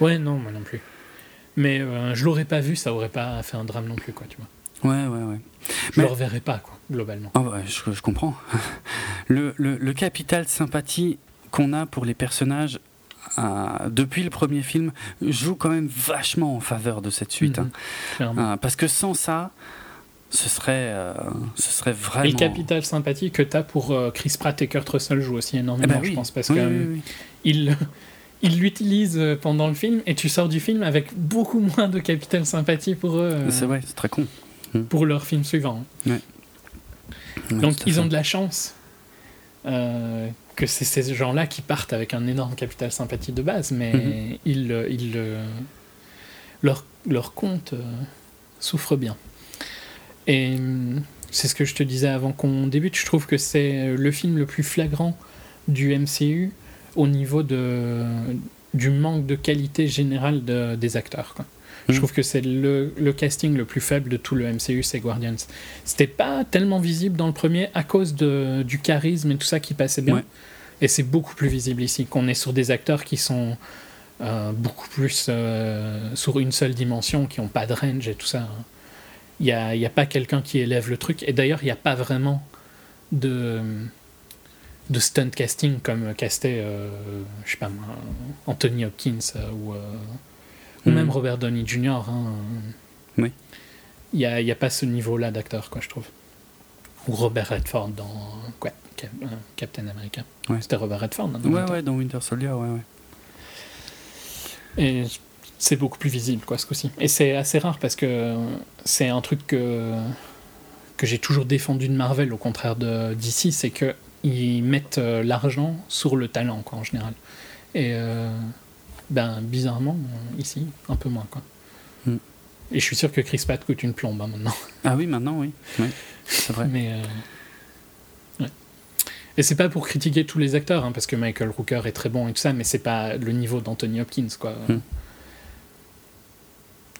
Ouais, non, moi non plus. Mais je l'aurais pas vu, ça aurait pas fait un drame non plus, quoi, tu vois. Ouais, ouais, ouais. Je Mais- le reverrai pas, quoi, globalement. Ah ouais, je, je comprends. [laughs] Le, le, le capital sympathie qu'on a pour les personnages depuis le premier film joue quand même vachement en faveur de cette suite. Mhm, hein. Euh, parce que sans ça, ce serait, euh, ce serait vraiment. Et le capital sympathie que t'as pour euh, Chris Pratt et Kurt Russell joue aussi Eh énormément, ben oui. je pense, parce Oui, que oui, euh, oui. il [laughs] il l'utilise euh, pendant le film et tu sors du film avec beaucoup moins de capital sympathie pour eux C'est vrai, c'est très con. pour leur film suivant. Ouais, Donc ils ont de la chance euh, que c'est ces gens-là qui partent avec un énorme capital sympathie de base, mais Mhm. ils, euh, ils, euh, leur, leur compte euh, souffre bien. Et hum, c'est ce que je te disais avant qu'on débute, je trouve que c'est le film le plus flagrant du MCU au niveau de, du manque de qualité générale de- des acteurs. quoi. Je Mhm. trouve que c'est le, le casting le plus faible de tout le MCU, c'est Guardians. C'était pas tellement visible dans le premier à cause de, du charisme et tout ça qui passait bien. Ouais. Et c'est beaucoup plus visible ici, qu'on est sur des acteurs qui sont euh, beaucoup plus euh, sur une seule dimension, qui n'ont pas de range et tout ça. Il n'y a, y a pas quelqu'un qui élève le truc. Et d'ailleurs, il n'y a pas vraiment de, de stunt casting comme castait, euh, je sais pas moi, Anthony Hopkins euh, ou, euh, ou Mhm. même Robert Downey Jr. hein. Oui. Il n'y a, y a pas ce niveau-là d'acteur, quoi, je trouve. Ou Robert Redford dans quoi, Cap- euh, Captain America. Ouais. C'était Robert Redford. hein, dans Ouais, ouais, dans Winter Soldier, ouais, ouais. Et c'est beaucoup plus visible, quoi, ce coup-ci. Et c'est assez rare parce que c'est un truc que, que j'ai toujours défendu de Marvel, au contraire de d'ici, c'est que ils mettent euh, l'argent sur le talent, quoi, en général. Et euh, ben, bizarrement, euh, ici, un peu moins, quoi. Mm. Et je suis sûr que Chris Pratt coûte une plombe hein, maintenant. [laughs] Ah oui, maintenant, oui. Oui, c'est vrai. Mais euh, ouais. Et c'est pas pour critiquer tous les acteurs, hein, parce que Michael Rooker est très bon et tout ça, mais c'est pas le niveau d'Anthony Hopkins, quoi. Hmm.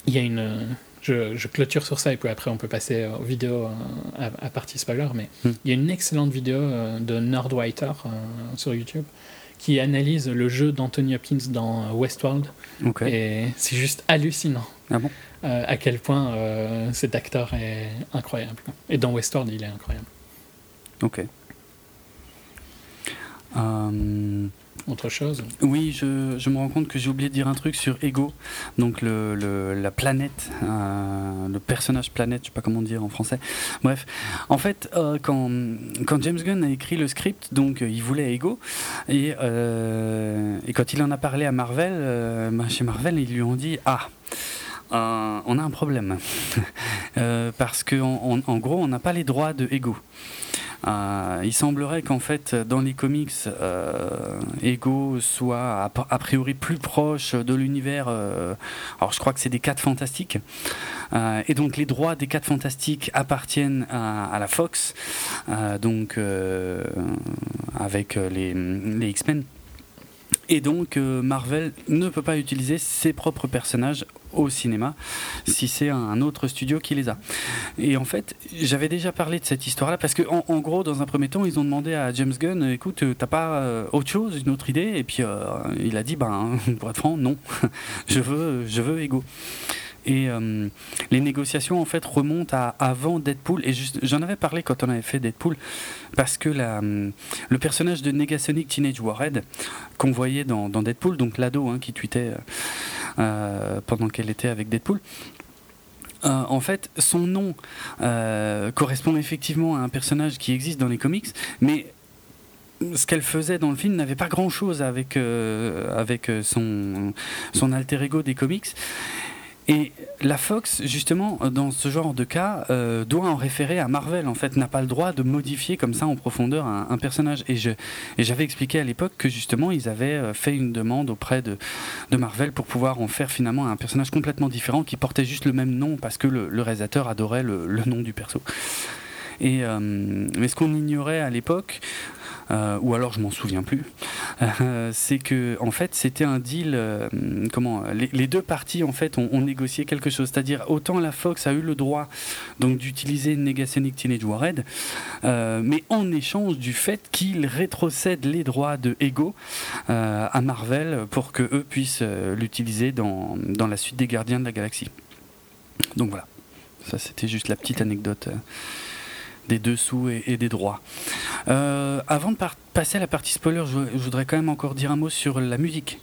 Il y a une. Je, je clôture sur ça et puis après on peut passer aux vidéos euh, à, à partie spoiler, mais Hmm. il y a une excellente vidéo euh, de Nerdwriter euh, sur YouTube qui analyse le jeu d'Anthony Hopkins dans Westworld et c'est juste hallucinant Ah bon? Euh, à quel point euh, cet acteur est incroyable. Et dans Westworld, il est incroyable. Ok. Autre chose Oui, je, me rends compte que j'ai oublié de dire un truc sur Ego, donc le, la planète, euh, le personnage planète, je sais pas comment dire en français. Bref, en fait, euh, quand, quand James Gunn a écrit le script, donc il voulait Ego, et, quand il en a parlé à Marvel, ben, chez Marvel, ils lui ont dit Ah on a un problème. [laughs] euh, parce qu'en en, gros, on n'a pas les droits de Ego. Euh, il semblerait qu'en fait, dans les comics, euh, Ego soit a, priori plus proche de l'univers. Alors, je crois que c'est des 4 fantastiques. Et donc, les droits des 4 fantastiques appartiennent à, à la Fox, donc avec les, les X-Men. Et donc Marvel ne peut pas utiliser ses propres personnages au cinéma si c'est un autre studio qui les a. Et en fait, j'avais déjà parlé de cette histoire-là parce que en, gros, dans un premier temps, ils ont demandé à James Gunn, écoute, t'as pas euh, autre chose, une autre idée? Et puis euh, il a dit, ben, [laughs] pour être franc, non, [laughs] je veux, je veux Ego. Et euh, les négociations en fait remontent à avant Deadpool. Et j'en avais parlé quand on avait fait Deadpool, parce que le personnage de Negasonic Teenage Warhead qu'on voyait dans, Deadpool, donc l'ado hein, qui tweetait euh, pendant qu'elle était avec Deadpool. Euh, en fait, son nom euh, correspond effectivement à un personnage qui existe dans les comics, mais ce qu'elle faisait dans le film n'avait pas grand chose avec, avec son, son alter ego des comics. Et la Fox, justement, dans ce genre de cas, euh, doit en référer à Marvel, en fait, n'a pas le droit de modifier comme ça en profondeur un, personnage. Et, j'avais expliqué à l'époque que justement, ils avaient euh, fait une demande auprès de, Marvel pour pouvoir en faire finalement un personnage complètement différent qui portait juste le même nom parce que le, réalisateur adorait le, nom du perso. Et, euh, mais ce qu'on ignorait à l'époque, euh, ou alors je m'en souviens plus, euh, c'est que en fait c'était un deal. Euh, comment les, les, deux parties en fait ont, ont négocié quelque chose, c'est-à-dire autant la Fox a eu le droit donc d'utiliser Negasonic Teenage Warhead, mais en échange du fait qu'il rétrocède les droits de Ego à Marvel pour que eux puissent l'utiliser dans, dans la suite des Gardiens de la Galaxie. Donc voilà, ça c'était juste la petite anecdote des dessous et, et des droits. Euh, avant de passer à la partie spoiler, je, je, voudrais quand même encore dire un mot sur la musique.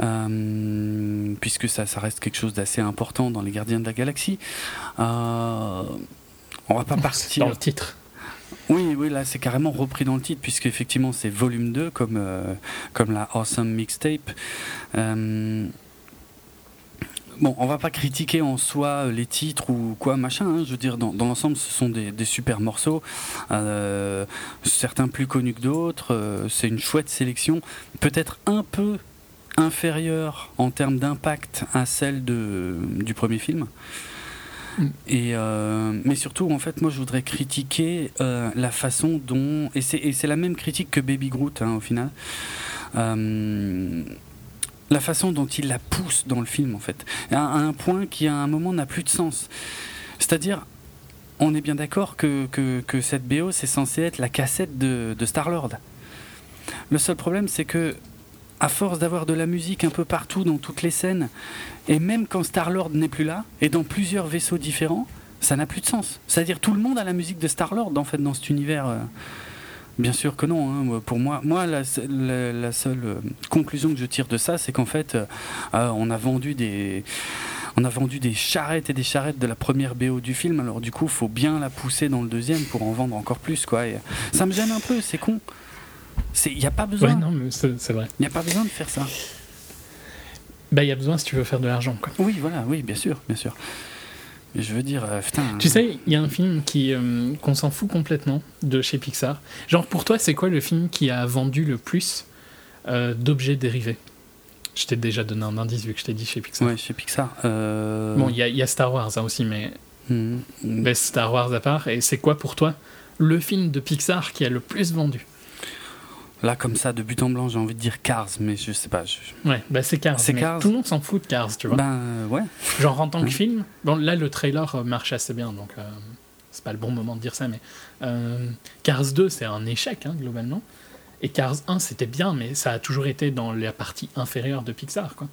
Euh, puisque ça, ça, reste quelque chose d'assez important dans les Gardiens de la Galaxie. Euh, on va pas partir. Dans le titre. Oui, oui, là c'est carrément repris dans le titre, puisque effectivement c'est volume 2, comme, comme la Awesome Mixtape. Euh, Bon, on va pas critiquer en soi les titres ou quoi, machin. Hein. Je veux dire, dans, dans l'ensemble, ce sont des, des super morceaux. Euh, certains plus connus que d'autres. Euh, c'est une chouette sélection. Peut-être un peu inférieure en termes d'impact à celle de, du premier film. Mm. Et euh, mais surtout, en fait, moi, je voudrais critiquer euh, la façon dont. Et c'est la même critique que Baby Groot, hein, au final. Euh, la façon dont il la pousse dans le film, en fait, à, un point qui, à un moment, n'a plus de sens. C'est-à-dire, on est bien d'accord que, que, cette BO, c'est censé être la cassette de, de Star-Lord. Le seul problème, c'est que, à force d'avoir de la musique un peu partout dans toutes les scènes, et même quand Star-Lord n'est plus là, et dans plusieurs vaisseaux différents, ça n'a plus de sens. C'est-à-dire, tout le monde a la musique de Star-Lord, en fait, dans cet univers. Euh Bien sûr que non. Hein. Pour moi, moi la, la, la, seule euh, conclusion que je tire de ça, c'est qu'en fait, euh, on a vendu des on a vendu des charrettes et des charrettes de la première BO du film. Alors du coup, il faut bien la pousser dans le deuxième pour en vendre encore plus, quoi. Et ça me gêne un peu. C'est con. Il n'y a pas besoin. Ouais, non, mais c'est vrai. Il n'y a pas besoin de faire ça. Bah, il y a besoin si tu veux faire de l'argent, quoi. Oui, voilà, oui, bien sûr, bien sûr. Je veux dire, euh, putain. Tu sais, il y a un film qui euh, qu'on s'en fout complètement de chez Pixar. Genre, pour toi, c'est quoi le film qui a vendu le plus euh, d'objets dérivés? Je t'ai déjà donné un indice vu que je t'ai dit chez Pixar. Ouais, chez Pixar. Bon, il y, y, a Star Wars hein, aussi, mais. Mmh. mais Star Wars à part. Et c'est quoi pour toi le film de Pixar qui a le plus vendu? Là, comme ça, de but en blanc, j'ai envie de dire Cars, mais je sais pas. Je... Ouais, bah c'est Cars. C'est Cars. Tout le monde s'en fout de Cars, tu vois. Ben euh, ouais. Genre en tant que film, bon là le trailer marche assez bien, donc euh, c'est pas le bon moment de dire ça, mais euh, Cars 2 c'est un échec hein, globalement, et Cars 1 c'était bien, mais ça a toujours été dans la partie inférieure de Pixar, quoi.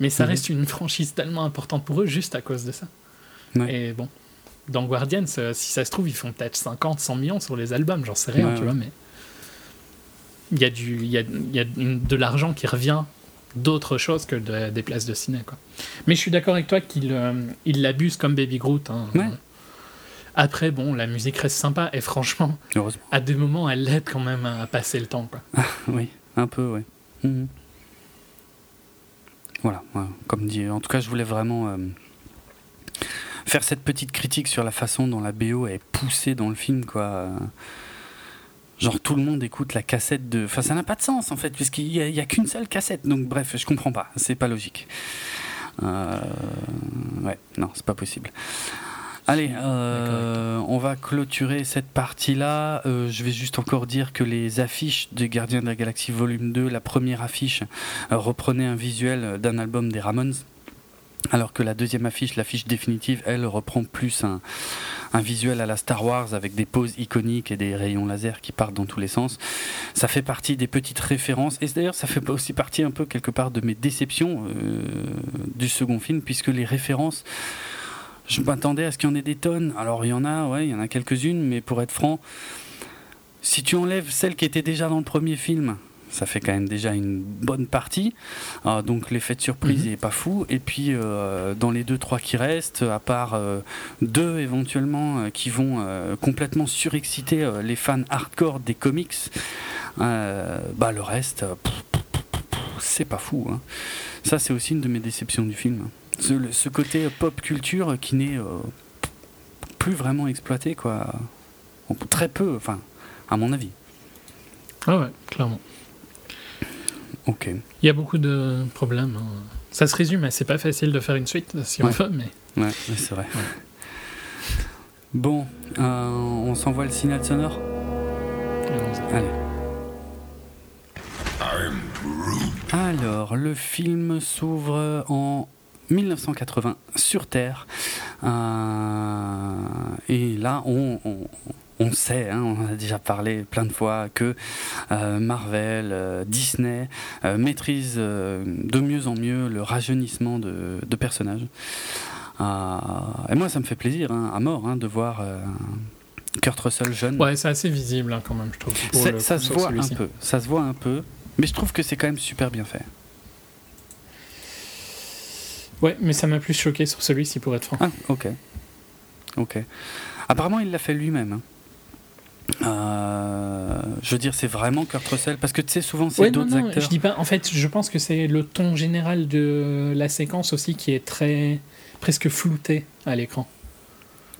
Mais ça mmh. reste une [laughs] franchise tellement importante pour eux juste à cause de ça. Ouais. Et bon, dans Guardians, si ça se trouve, ils font peut-être 50, 100 millions sur les albums, j'en sais rien, ouais, tu vois, mais. Il y a, du, il y a, il y a de l'argent qui revient d'autres choses que de- des places de ciné. Quoi. Mais je suis d'accord avec toi qu'il euh, il l'abuse comme Baby Groot. hein. Ouais. Après, bon, la musique reste sympa et franchement, à des moments, elle l'aide quand même à passer le temps. Quoi. Oui, un peu, oui. Mhm. Voilà, ouais, comme dit. En tout cas, je voulais vraiment euh, faire cette petite critique sur la façon dont la BO est poussée dans le film, quoi. Genre tout le monde écoute la cassette de. Enfin, ça n'a pas de sens en fait, puisqu'il n'y a, a qu'une seule cassette. Donc bref, je comprends pas. C'est pas logique. Euh, Ouais, non, c'est pas possible. Allez, euh, on va clôturer cette partie-là. Euh, je vais juste encore dire que les affiches de Gardiens de la Galaxie Volume 2, la première affiche, reprenait un visuel d'un album des Ramones. Alors que la deuxième affiche, l'affiche définitive, elle reprend plus un, visuel à la Star Wars avec des poses iconiques et des rayons laser qui partent dans tous les sens. Ça fait partie des petites références et d'ailleurs ça fait aussi partie un peu quelque part de mes déceptions euh, du second film puisque les références je m'attendais à ce qu'il y en ait des tonnes. Alors il y en a, ouais, il y en a quelques-unes, mais pour être franc, si tu enlèves celles qui étaient déjà dans le premier film, ça fait quand même déjà une bonne partie. Ah, donc l'effet de surprise Mhm. n'est pas fou. Et puis euh, dans les deux trois qui restent, à part euh, deux éventuellement euh, qui vont euh, complètement surexciter les fans hardcore des comics, bah le reste, c'est pas fou. hein. Ça c'est aussi une de mes déceptions du film. Ce, le- ce côté pop culture qui n'est plus vraiment exploité quoi. Très peu, enfin à mon avis. Ah ouais, clairement. Ok. Il y a beaucoup de problèmes. hein. Ça se résume, c'est pas facile de faire une suite si on Ouais. veut, mais Ouais, ouais, c'est vrai. Bon, euh, on s'envoie le signal sonore? Allons-y. Allez. Alors, le film s'ouvre en 1980 sur Terre. Euh, et là, on, on- on sait, hein, on en a déjà parlé plein de fois, que euh, Marvel, euh, Disney euh, maîtrisent de mieux en mieux le rajeunissement de, de personnages. Euh, et moi, ça me fait plaisir, hein, à mort, hein, de voir Kurt Russell jeune. Ouais, c'est assez visible quand même, je trouve. pour Ça, le ça coup, se voit un peu, ça se voit un peu, mais je trouve que c'est quand même super bien fait. Ouais, mais ça m'a plus choqué sur celui-ci pour être franc. Ah, ok. Ok. Apparemment, il l'a fait lui-même. hein. Euh, je veux dire, c'est vraiment Kurt Russell, parce que tu sais, souvent, c'est Ouais, d'autres acteurs. je dis pas. En fait, je pense que c'est le ton général de la séquence aussi qui est très presque flouté à l'écran.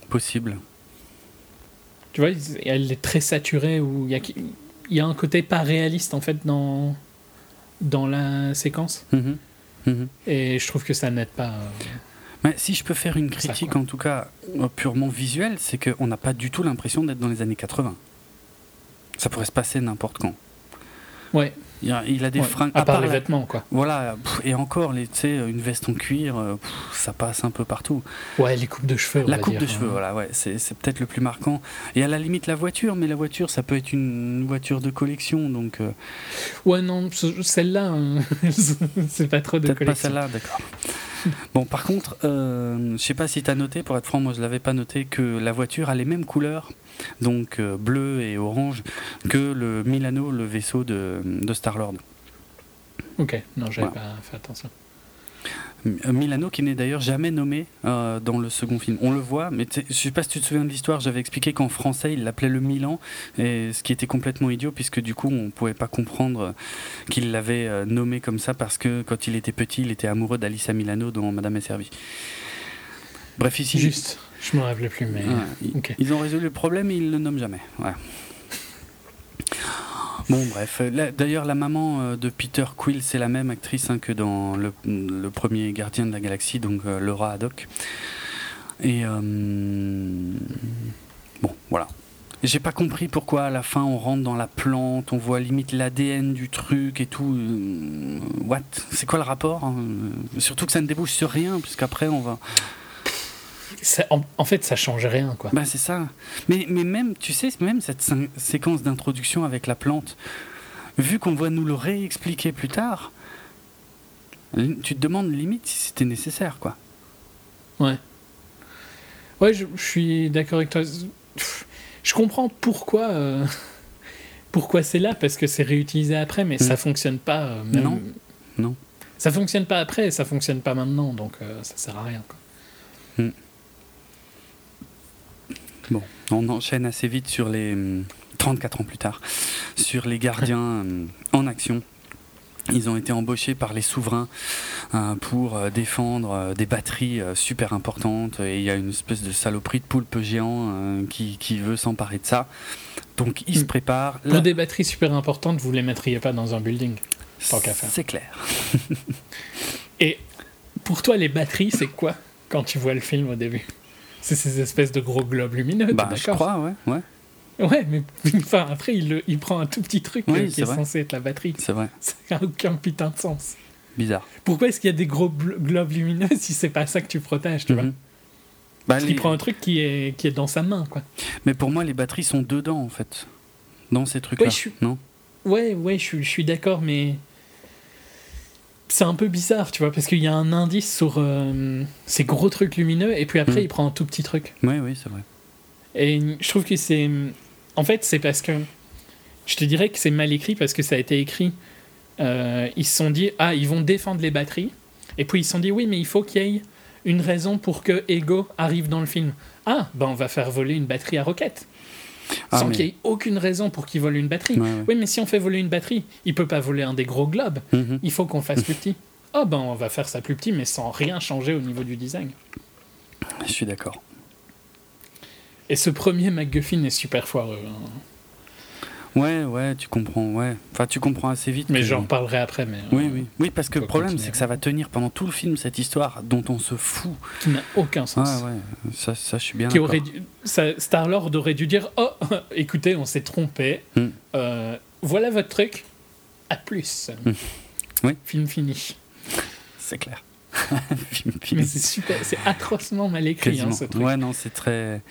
Possible. Tu vois, elle est très saturée ou il y a, il y a un côté pas réaliste en fait dans dans la séquence Mhm. Mhm. et je trouve que ça n'aide pas. Mais si je peux faire une critique, en tout cas euh, purement visuelle, c'est qu'on n'a pas du tout l'impression d'être dans les années 80. Ça pourrait se passer n'importe quand. Ouais, Il a, il a des ouais, fringues. à part part les la- vêtements quoi. Voilà, pff, et encore, tu sais, une veste en cuir, euh, pff, ça passe un peu partout. Ouais, les coupes de cheveux. on La va coupe dire, de cheveux, hein. voilà, ouais, c'est c'est peut-être le plus marquant. Et à la limite, la voiture, mais la voiture, ça peut être une voiture de collection, donc euh, Ouais, non, ce- celle-là, hein, [laughs] c'est pas trop de peut-être pas collection. celle-là, d'accord. Bon, par contre, euh, je sais pas si tu as noté, pour être franc, moi je l'avais pas noté, que la voiture a les mêmes couleurs, donc euh, bleu et orange, que le Milano, le vaisseau de, de Star-Lord. Ok, non, j'avais Voilà. pas fait attention. Euh, Milano qui n'est d'ailleurs jamais nommé euh, dans le second film. On le voit, mais je sais pas si tu te souviens de l'histoire, j'avais expliqué qu'en français il l'appelait le Milan, et ce qui était complètement idiot puisque du coup on pouvait pas comprendre qu'il l'avait euh, nommé comme ça parce que quand il était petit il était amoureux d'Alissa Milano dont Madame est servie. Bref ici, Juste, je me rappelais plus, mais. Ouais, ils, ont résolu le problème et ils le nomment jamais. Ouais. Bon, bref. Là, D'ailleurs, la maman euh, de Peter Quill, c'est la même actrice hein, que dans le, le premier Gardien de la Galaxie, donc euh, Laura Haddock. Et. euh, bon, voilà. J'ai pas compris pourquoi à la fin on rentre dans la plante, on voit limite l'ADN du truc et tout. Euh, What? C'est quoi le rapport hein? Surtout que ça ne débouche sur rien, puisqu'après on va. Ça- en, en fait, ça change rien, quoi. Bah c'est ça. Mais, mais même, tu sais, même cette séquence d'introduction avec la plante, vu qu'on va nous le réexpliquer plus tard, tu te demandes limite si c'était nécessaire, quoi. Ouais. Ouais, je, je suis d'accord avec toi. Je comprends pourquoi. euh, [laughs] pourquoi c'est là Parce que c'est réutilisé après, mais ça fonctionne pas. euh, même- Non. Non. Ça fonctionne pas après, et ça fonctionne pas maintenant, donc euh, ça sert à rien. Quoi. Bon, on enchaîne assez vite sur les hum, 34 ans plus tard, sur les gardiens hum, en action. Ils ont été embauchés par les souverains euh, pour euh, défendre euh, des batteries super importantes et il y a une espèce de saloperie de poulpe géant qui, qui veut s'emparer de ça. Donc ils se Mm. préparent. Pour Là, des batteries super importantes, vous les mettriez pas dans un building. tant qu'à faire. C'est clair. [laughs] Et pour toi, les batteries, c'est quoi quand tu vois le film au début? C'est ces espèces de gros globes lumineux, Bah, je crois, ouais, ouais, Ouais, mais [laughs] enfin, après, il, le- il prend un tout petit truc Oui, euh, qui est censé être la batterie. c'est vrai. [laughs] Ça n'a aucun putain de sens. Bizarre. Pourquoi est-ce qu'il y a des gros globes lumineux [laughs] si c'est pas ça que tu protèges, tu vois Mhm. Bah, Parce les- qu'il prend un truc qui est, qui est dans sa main, quoi. Mais pour moi, les batteries sont dedans, en fait. Dans ces trucs-là. Ouais, je Non? Ouais, ouais, je suis d'accord, mais c'est un peu bizarre, tu vois, parce qu'il y a un indice sur euh, ces gros trucs lumineux, et puis après, Mhm. il prend un tout petit truc. Oui, oui, c'est vrai. Et je trouve que c'est. En fait, c'est parce que. Je te dirais que c'est mal écrit parce que ça a été écrit. euh, ils se sont dit, ah, ils vont défendre les batteries. Et puis ils se sont dit, oui, mais il faut qu'il y ait une raison pour que Ego arrive dans le film. Ah, ben on va faire voler une batterie à roquette. Ah, Sans mais- qu'il y ait aucune raison pour qu'il vole une batterie. Ouais, ouais. Oui, mais si on fait voler une batterie, il peut pas voler un des gros globes. Mhm. Il faut qu'on fasse plus petit. [laughs] Ah, ben on va faire ça plus petit, mais sans rien changer au niveau du design. Je suis d'accord. Et ce premier MacGuffin est super foireux. hein. Ouais, ouais, tu comprends, ouais. Enfin, tu comprends assez vite. Mais j'en reparlerai après. Mais, Oui, euh, oui. Oui, parce que le problème, c'est que ça va tenir pendant tout le film, cette histoire dont on se fout. Qui n'a aucun sens. ouais. Ça, ça je suis bien Qui d'accord. Star-Lord aurait dû dire Oh, [laughs] écoutez, on s'est trompé. Hmm. Euh, voilà votre truc. À plus. [laughs] Oui. Film fini. C'est clair. [laughs] Film fini. Mais c'est super, c'est atrocement mal écrit hein, ce truc. Ouais, non, c'est très.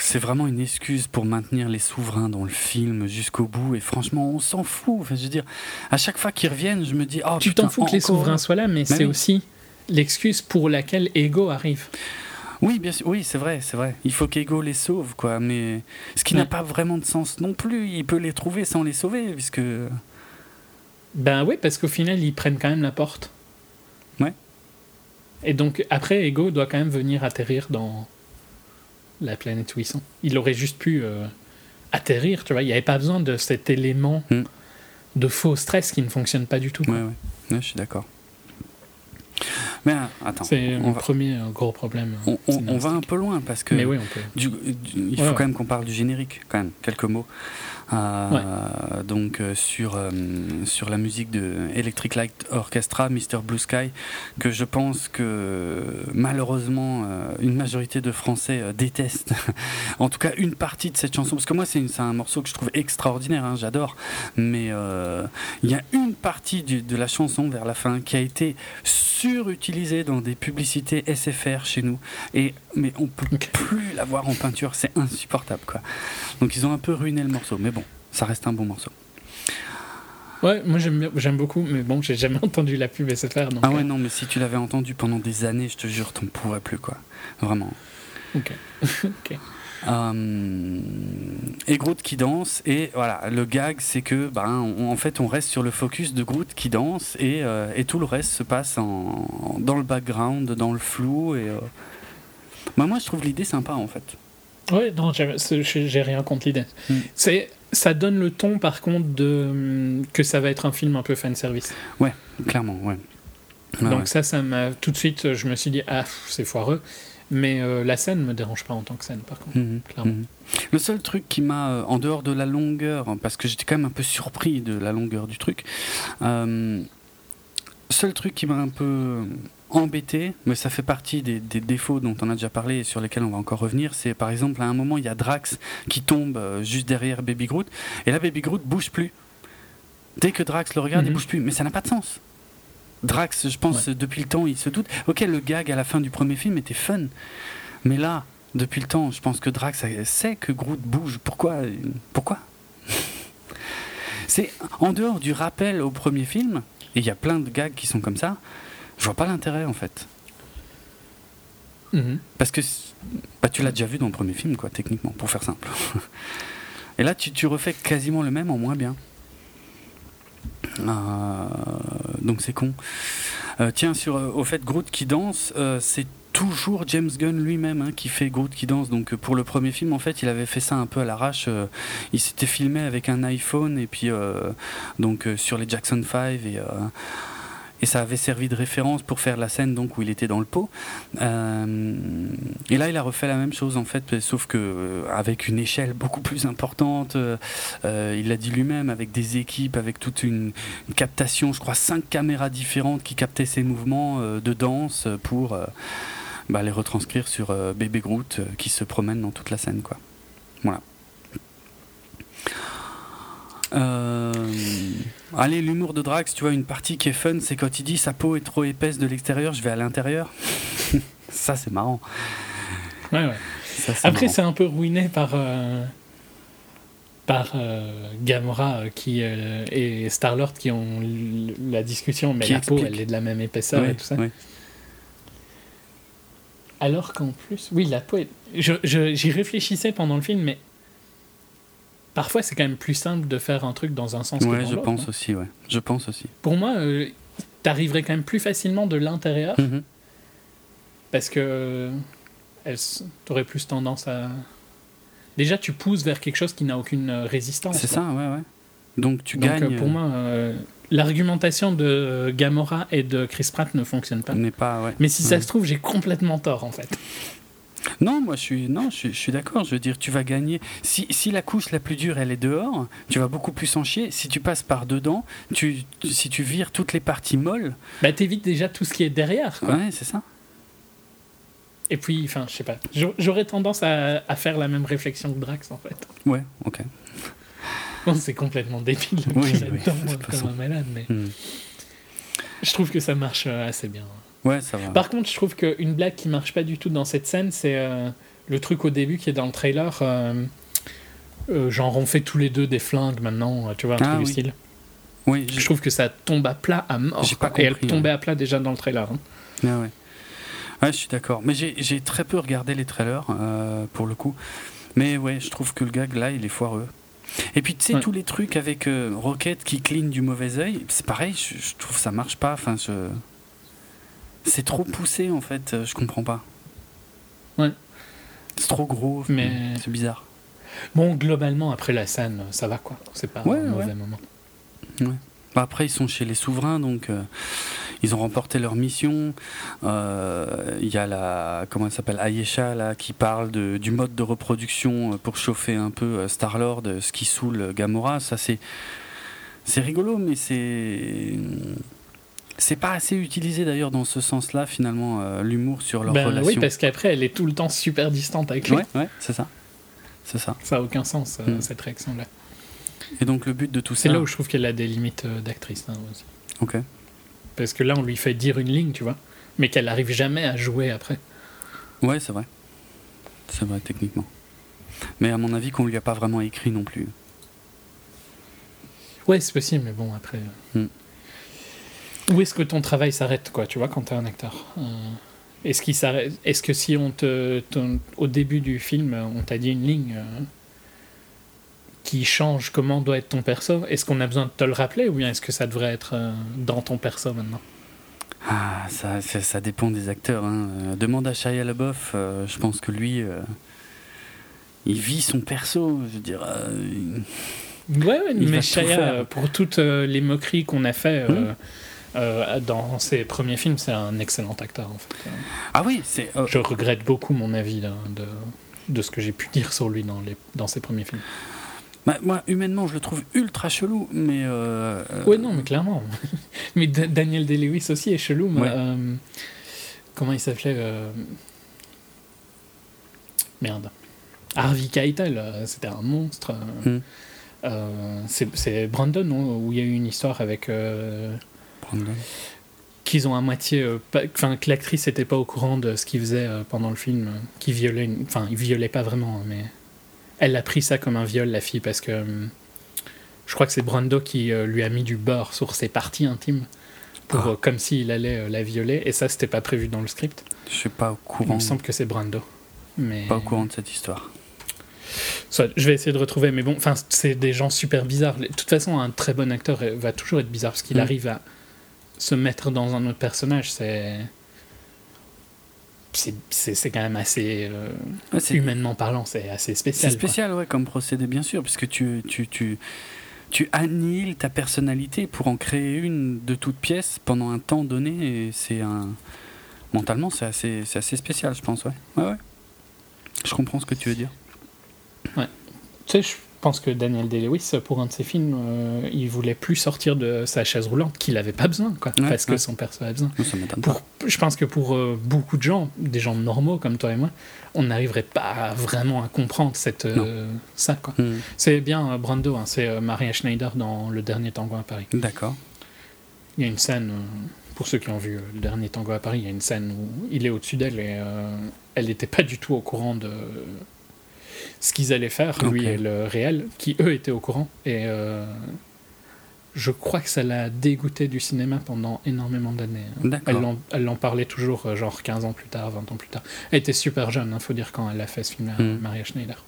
C'est vraiment une excuse pour maintenir les souverains dans le film jusqu'au bout et franchement on s'en fout. Enfin, je veux dire, à chaque fois qu'ils reviennent, je me dis oh tu t'en fous que les souverains soient là, mais c'est oui. aussi l'excuse pour laquelle Ego arrive. Oui, bien sûr, oui, c'est vrai, c'est vrai. Il faut qu'Ego les sauve, quoi. Mais ce qui n'a pas vraiment de sens non plus. Il peut les trouver sans les sauver, puisque. Ben oui, parce qu'au final, ils prennent quand même la porte. Ouais. Et donc, après, Ego doit quand même venir atterrir dans la planète où ils sont. Il aurait juste pu euh, atterrir, tu vois. Il n'y avait pas besoin de cet élément Hmm. de faux stress qui ne fonctionne pas du tout. Ouais, ouais. Ouais, je suis d'accord. Mais euh, attends, C'est on mon va, premier euh, gros problème. on, on- on va un peu loin parce que Mais oui, on peut. du- du- il faut ouais. quand même qu'on parle du générique, quand même, quelques mots. Euh, Donc euh, sur, euh, sur la musique de Electric Light Orchestra, Mr. Blue Sky, que je pense que malheureusement une majorité de Français détestent. [laughs] en tout cas une partie de cette chanson, parce que moi c'est un morceau que je trouve extraordinaire, hein, j'adore, mais il y a une partie du- de la chanson vers la fin qui a été surutilisée dans des publicités SFR chez nous, et mais on peut plus la voir en peinture, c'est insupportable quoi. Donc ils ont un peu ruiné le morceau, mais bon, ça reste un bon morceau. Ouais, moi j'aime beaucoup, mais bon, j'ai jamais [laughs] entendu la pub SFR. Donc, Ah ouais euh, non, mais si tu l'avais entendu pendant des années, je te jure, t'en pourrais plus quoi, vraiment. ok. [laughs] ok. Euh, et Groot qui danse et voilà le gag c'est que ben on- en fait on reste sur le focus de Groot qui danse et, euh, et tout le reste se passe en, dans le background dans le flou et bah, moi je trouve l'idée sympa en fait Ouais, non, j'ai rien contre l'idée. Mm. C'est, ça donne le ton, par contre, de hum, que ça va être un film un peu fan service. clairement ouais, Ouais, Donc ouais. ça, ça m'a tout de suite, je me suis dit ah c'est foireux. Mais euh, la scène me dérange pas en tant que scène, par contre. Mhm, clairement. mhm. Le seul truc qui m'a, euh, en dehors de la longueur, parce que j'étais quand même un peu surpris de la longueur du truc, euh, seul truc qui m'a un peu embêté, mais ça fait partie des, des défauts dont on a déjà parlé et sur lesquels on va encore revenir, c'est par exemple à un moment il y a Drax qui tombe euh, juste derrière Baby Groot, et là Baby Groot bouge plus. Dès que Drax le regarde, il Mhm. bouge plus, mais ça n'a pas de sens. Drax, je pense, depuis le temps, il se doute. Ok, le gag à la fin du premier film était fun, mais là, depuis le temps, je pense que Drax sait que Groot bouge. Pourquoi Pourquoi? [laughs] C'est en dehors du rappel au premier film, et il y a plein de gags qui sont comme ça, je vois pas l'intérêt en fait. Mhm. Parce que bah, tu l'as déjà vu dans le premier film, quoi, techniquement, pour faire simple. [laughs] Et là, tu, tu refais quasiment le même en moins bien. Euh, donc c'est con. Euh, tiens, sur euh, au fait Groot qui danse, c'est toujours James Gunn lui-même hein, qui fait Groot qui danse. Donc pour le premier film, en fait, il avait fait ça un peu à l'arrache. il s'était filmé avec un iPhone et puis donc sur les Jackson 5 et et ça avait servi de référence pour faire la scène donc où il était dans le pot. Euh, et là, il a refait la même chose en fait, sauf que euh, avec une échelle beaucoup plus importante. Euh, il l'a dit lui-même, avec des équipes, avec toute une, captation, je crois cinq caméras différentes qui captaient ses mouvements de danse pour bah, les retranscrire sur Bébé Groot qui se promène dans toute la scène, quoi. Voilà. Euh, allez, l'humour de Drax, tu vois, une partie qui est fun, c'est quand il dit sa peau est trop épaisse de l'extérieur, je vais à l'intérieur. [laughs] ça, c'est marrant. Ouais, ouais. Après, c'est un peu ruiné par. Euh, par euh, Gamora qui, et Star-Lord qui ont la discussion, mais la peau, elle est de la même épaisseur et tout ça. Alors qu'en plus, oui, la peau, j'y réfléchissais pendant le film, mais parfois c'est quand même plus simple de faire un truc dans un sens ouais, que je pense hein. aussi, ouais. Je pense aussi. Pour moi, euh, tu arriverais quand même plus facilement de l'intérieur mhm. parce que tu aurais plus tendance à. Déjà, tu pousses vers quelque chose qui n'a aucune euh, résistance. C'est ça, ouais, ouais. Donc tu Donc, gagnes. pour moi, l'argumentation de Gamora et de Chris Pratt ne fonctionne pas. pas ouais. Mais si ça se trouve, j'ai complètement tort en fait. Non, moi je suis, non, je, suis d'accord. Je veux dire, tu vas gagner. Si, si, la couche la plus dure elle est dehors, tu vas beaucoup plus en chier. Si tu passes par dedans, tu, si tu vires toutes les parties molles. Bah t'évites déjà tout ce qui est derrière. Ouais, c'est ça. Et puis, enfin, je sais pas. J'aurais tendance à, à, faire la même réflexion que Drax en fait. Ouais, ok. Bon, c'est complètement débile. Oui, oui, comme un malade, mais hmm. je trouve que ça marche euh, assez bien. Ouais, ça va. Par contre, je trouve qu'une blague qui marche pas du tout dans cette scène, c'est euh, le truc au début qui est dans le trailer. Euh, euh, genre, on fait tous les deux des flingues maintenant, tu vois, un truc ah du style. Oui, je trouve que ça tombe à plat à mort. Pas compris, et elle tombait à plat déjà dans le trailer. Hein. Ah ouais. ouais, je suis d'accord. Mais j'ai très peu regardé les trailers, pour le coup. Mais ouais, je trouve que le gag là, il est foireux. Et puis tu sais, tous les trucs avec Rocket qui cligne du mauvais oeil, c'est pareil, je, je, trouve ça marche pas. Enfin, je... C'est trop poussé en fait, euh, je comprends pas. Ouais. C'est trop gros, mais c'est bizarre. Bon, globalement, après la scène, ça va quoi. C'est pas un mauvais moment. Ouais. Bah, après, ils sont chez les souverains, donc euh, ils ont remporté leur mission. Euh, il y a la. Comment elle s'appelle Ayesha, là, qui parle de, du mode de reproduction pour chauffer un peu Star-Lord, ce qui saoule Gamora. Ça, c'est. C'est rigolo, mais c'est c'est pas assez utilisé d'ailleurs dans ce sens-là, finalement, euh, l'humour sur leur ben, relation. Oui, parce qu'après, elle est tout le temps super distante avec lui. Ouais, ouais c'est ça. C'est ça. Ça a aucun sens, euh, hmm. cette réaction-là. Et donc, le but de tout ça. C'est là où je trouve qu'elle a des limites euh, d'actrice hein, aussi. Ok. Parce que là, on lui fait dire une ligne, tu vois, mais qu'elle n'arrive jamais à jouer après. Ouais, c'est vrai. C'est vrai, techniquement. Mais à mon avis, qu'on lui a pas vraiment écrit non plus. Ouais, c'est possible, mais bon, après. Hmm. Où est-ce que ton travail s'arrête, quoi, tu vois, quand tu es un acteur euh, Est-ce qu'il s'arrête Est-ce que si on te, au début du film, on t'a dit une ligne euh, qui change comment doit être ton perso, est-ce qu'on a besoin de te le rappeler ou bien est-ce que ça devrait être euh, dans ton perso maintenant? Ah, ça, ça, dépend des acteurs. Hein. Demande à Shia LaBeouf, je pense que lui, il vit son perso. Je veux dire. Ouais, mais Shia, pour toutes les moqueries qu'on a fait. Hum? Euh, dans ses premiers films, c'est un excellent acteur en fait. Ah oui, c'est. Euh, Je regrette beaucoup mon avis de, de ce que j'ai pu dire sur lui dans, les, dans ses premiers films. Bah, moi, humainement, je le trouve ultra chelou, mais. Euh, ouais, non, mais clairement. [laughs] mais Daniel Day-Lewis aussi est chelou. comment il s'appelait Merde. Harvey Keitel, c'était un monstre. Hmm. c'est Brandon où il y a eu une histoire avec qu'ils ont à moitié. Euh, enfin, que l'actrice n'était pas au courant de ce qu'il faisait euh, pendant le film, euh, qui violait. Enfin, il violait pas vraiment, hein, mais. Elle a pris ça comme un viol, la fille, parce que. je crois que c'est Brando qui lui a mis du beurre sur ses parties intimes. Pour, ah. comme s'il allait la violer, et ça, c'était pas prévu dans le script. Je suis pas au courant. Il me semble que c'est Brando. Mais... Pas au courant de cette histoire. Soit, je vais essayer de retrouver, mais bon, enfin, c'est des gens super bizarres. De toute façon, un très bon acteur va toujours être bizarre parce qu'il Mm. arrive à se mettre dans un autre personnage. C'est. C'est quand même assez. euh, Ouais, humainement parlant, c'est assez c'est spécial. quoi. spécial, ouais, comme procédé, bien sûr, puisque tu, tu, tu, tu annihiles ta personnalité pour en créer une de toute pièce pendant un temps donné, et c'est un. Mentalement, c'est assez, assez spécial, je pense, ouais. Ouais, ouais. Je comprends ce que tu veux dire. Tu sais, je pense que Daniel Day-Lewis, pour un de ses films, euh, il voulait plus sortir de sa chaise roulante, qu'il avait pas besoin, quoi, Ouais, parce que son perso avait besoin. Ça. Pour, je pense que pour euh, beaucoup de gens, des gens normaux comme toi et moi, on n'arriverait pas vraiment à comprendre cette, euh, ça. Quoi. Hmm, C'est bien euh, Brando, hein, c'est Maria Schneider dans Le Dernier Tango à Paris. D'accord. Il y a une scène, pour ceux qui ont vu Le Dernier Tango à Paris, il y a une scène où il est au-dessus d'elle et elle n'était pas du tout au courant de ce qu'ils allaient faire, lui et le réel, qui eux étaient au courant. Et euh, je crois que ça l'a dégoûté du cinéma pendant énormément d'années. D'accord. Elle l'en- parlait toujours, euh, genre 15 ans plus tard, 20 ans plus tard. Elle était super jeune, il faut dire, quand elle a fait ce film-là, Mm. Maria Schneider.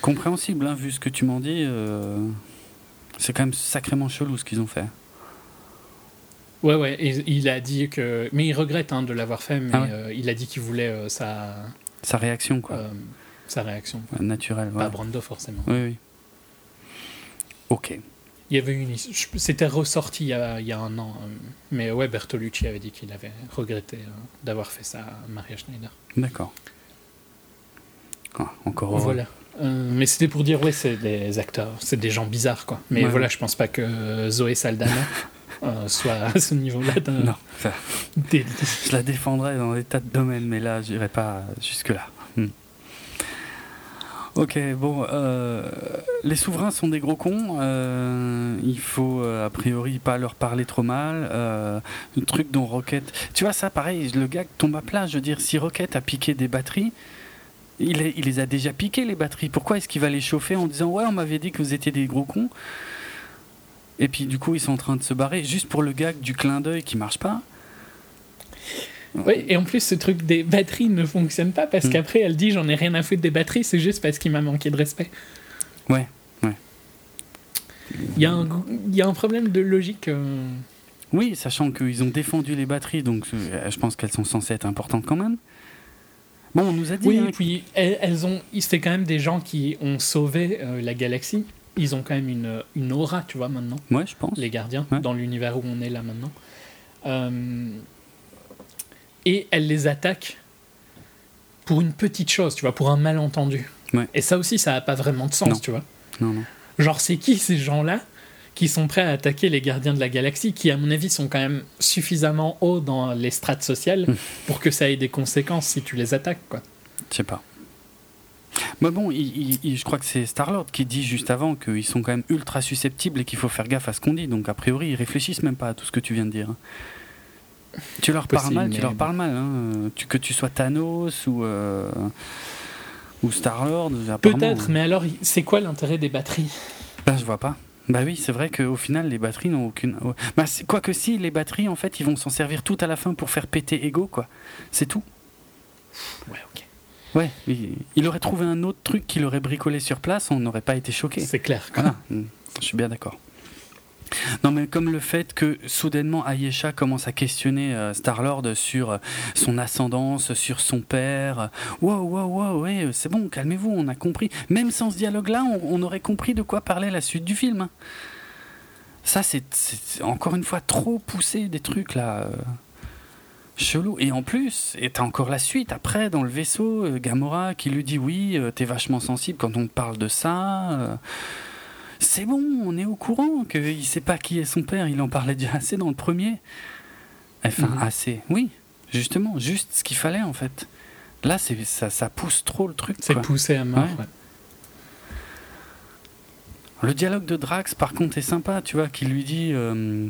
Compréhensible, hein, vu ce que tu m'en dis. euh, C'est quand même sacrément chelou ce qu'ils ont fait. Ouais, ouais, et il a dit que. Mais il regrette hein, de l'avoir fait, mais Ah ouais. euh, il a dit qu'il voulait euh, sa, Sa réaction, quoi. euh, sa réaction. Ouais, Naturelle, Pas ouais. Brando, forcément. Oui, oui. Ok. Il y avait une. C'était ressorti il y, a, il y a un an, euh, mais ouais, Bertolucci avait dit qu'il avait regretté euh, d'avoir fait ça à Maria Schneider. D'accord. Ah, encore. Voilà. Euh, mais c'était pour dire, ouais, c'est des acteurs, c'est des gens bizarres, quoi. Mais Ouais. voilà, je pense pas que euh, Zoé Saldana [laughs] euh, soit à ce niveau-là d'un délice. je la défendrais dans des tas de domaines, mais là, j'irai pas jusque-là. Hmm. Ok, bon, euh, les souverains sont des gros cons. euh, il faut euh, a priori pas leur parler trop mal. Le truc dont Rocket, tu vois ça, pareil, le gars tombe à plat. Je veux dire, si Rocket a piqué des batteries, il, est- il les a déjà piquées les batteries. Pourquoi est-ce qu'il va les chauffer en disant ouais, on m'avait dit que vous étiez des gros cons? Et puis du coup, ils sont en train de se barrer juste pour le gag du clin d'œil qui marche pas. Oui, et en plus, ce truc des batteries ne fonctionne pas parce Mm. qu'après, elle dit J'en ai rien à foutre des batteries, c'est juste parce qu'il m'a manqué de respect. Ouais, ouais. Il y, a un y a un problème de logique. euh, Oui, sachant qu'ils ont défendu les batteries, donc euh, je pense qu'elles sont censées être importantes quand même. Bon, on nous a dit. Oui, hein, et puis elles, elles ont. C'était quand même des gens qui ont sauvé euh, la galaxie. Ils ont quand même une, une aura, tu vois, maintenant, Ouais, je pense. les gardiens, Ouais. dans l'univers où on est là maintenant. Euh, et elles les attaquent pour une petite chose, tu vois, pour un malentendu. Ouais. Et ça aussi, ça n'a pas vraiment de sens, Non. tu vois. Non, non. Genre, c'est qui ces gens-là qui sont prêts à attaquer les gardiens de la galaxie, qui, à mon avis, sont quand même suffisamment hauts dans les strates sociales Hmm. pour que ça ait des conséquences si tu les attaques, quoi. Je sais pas. Mais bon, il- il- il- je crois que c'est Star-Lord qui dit juste avant qu'ils sont quand même ultra susceptibles et qu'il faut faire gaffe à ce qu'on dit. Donc, a priori, ils réfléchissent même pas à tout ce que tu viens de dire. Tu leur parles mal, tu leur bon. parles mal. hein. Tu, que tu sois Thanos ou, euh, ou Star-Lord. Peut-être, mais alors, c'est quoi l'intérêt des batteries? Bah, je vois pas. Bah oui, c'est vrai qu'au final, les batteries n'ont aucune. oh. Bah, c'est- quoique si, les batteries, en fait, ils vont s'en servir tout à la fin pour faire péter Ego, quoi. C'est tout. Ouais, ok. Ouais, il, aurait trouvé un autre truc qu'il aurait bricolé sur place, on n'aurait pas été choqué. C'est clair. Voilà, Mm. je suis bien d'accord. Non, mais comme le fait que soudainement Ayesha commence à questionner euh, Star-Lord sur euh, son ascendance, sur son père. Wow, wow, wow, ouais, euh, c'est bon, calmez-vous, on a compris. Même sans ce dialogue-là, on, on aurait compris de quoi parlait la suite du film. hein. Ça, c'est c'est encore une fois trop poussé des trucs là. euh, Chelou. Et en plus, et t'as encore la suite après dans le vaisseau, euh, Gamora qui lui dit oui, euh, t'es vachement sensible quand on te parle de ça. euh. c'est bon, on est au courant qu'il sait pas qui est son père, il en parlait déjà assez dans le premier. Enfin, Mhm. assez, oui, justement, juste ce qu'il fallait en fait. Là, c'est ça, ça pousse trop le truc. C'est poussé à mort. Ouais. ouais. Le dialogue de Drax, par contre, est sympa, tu vois, qui lui dit. Euh,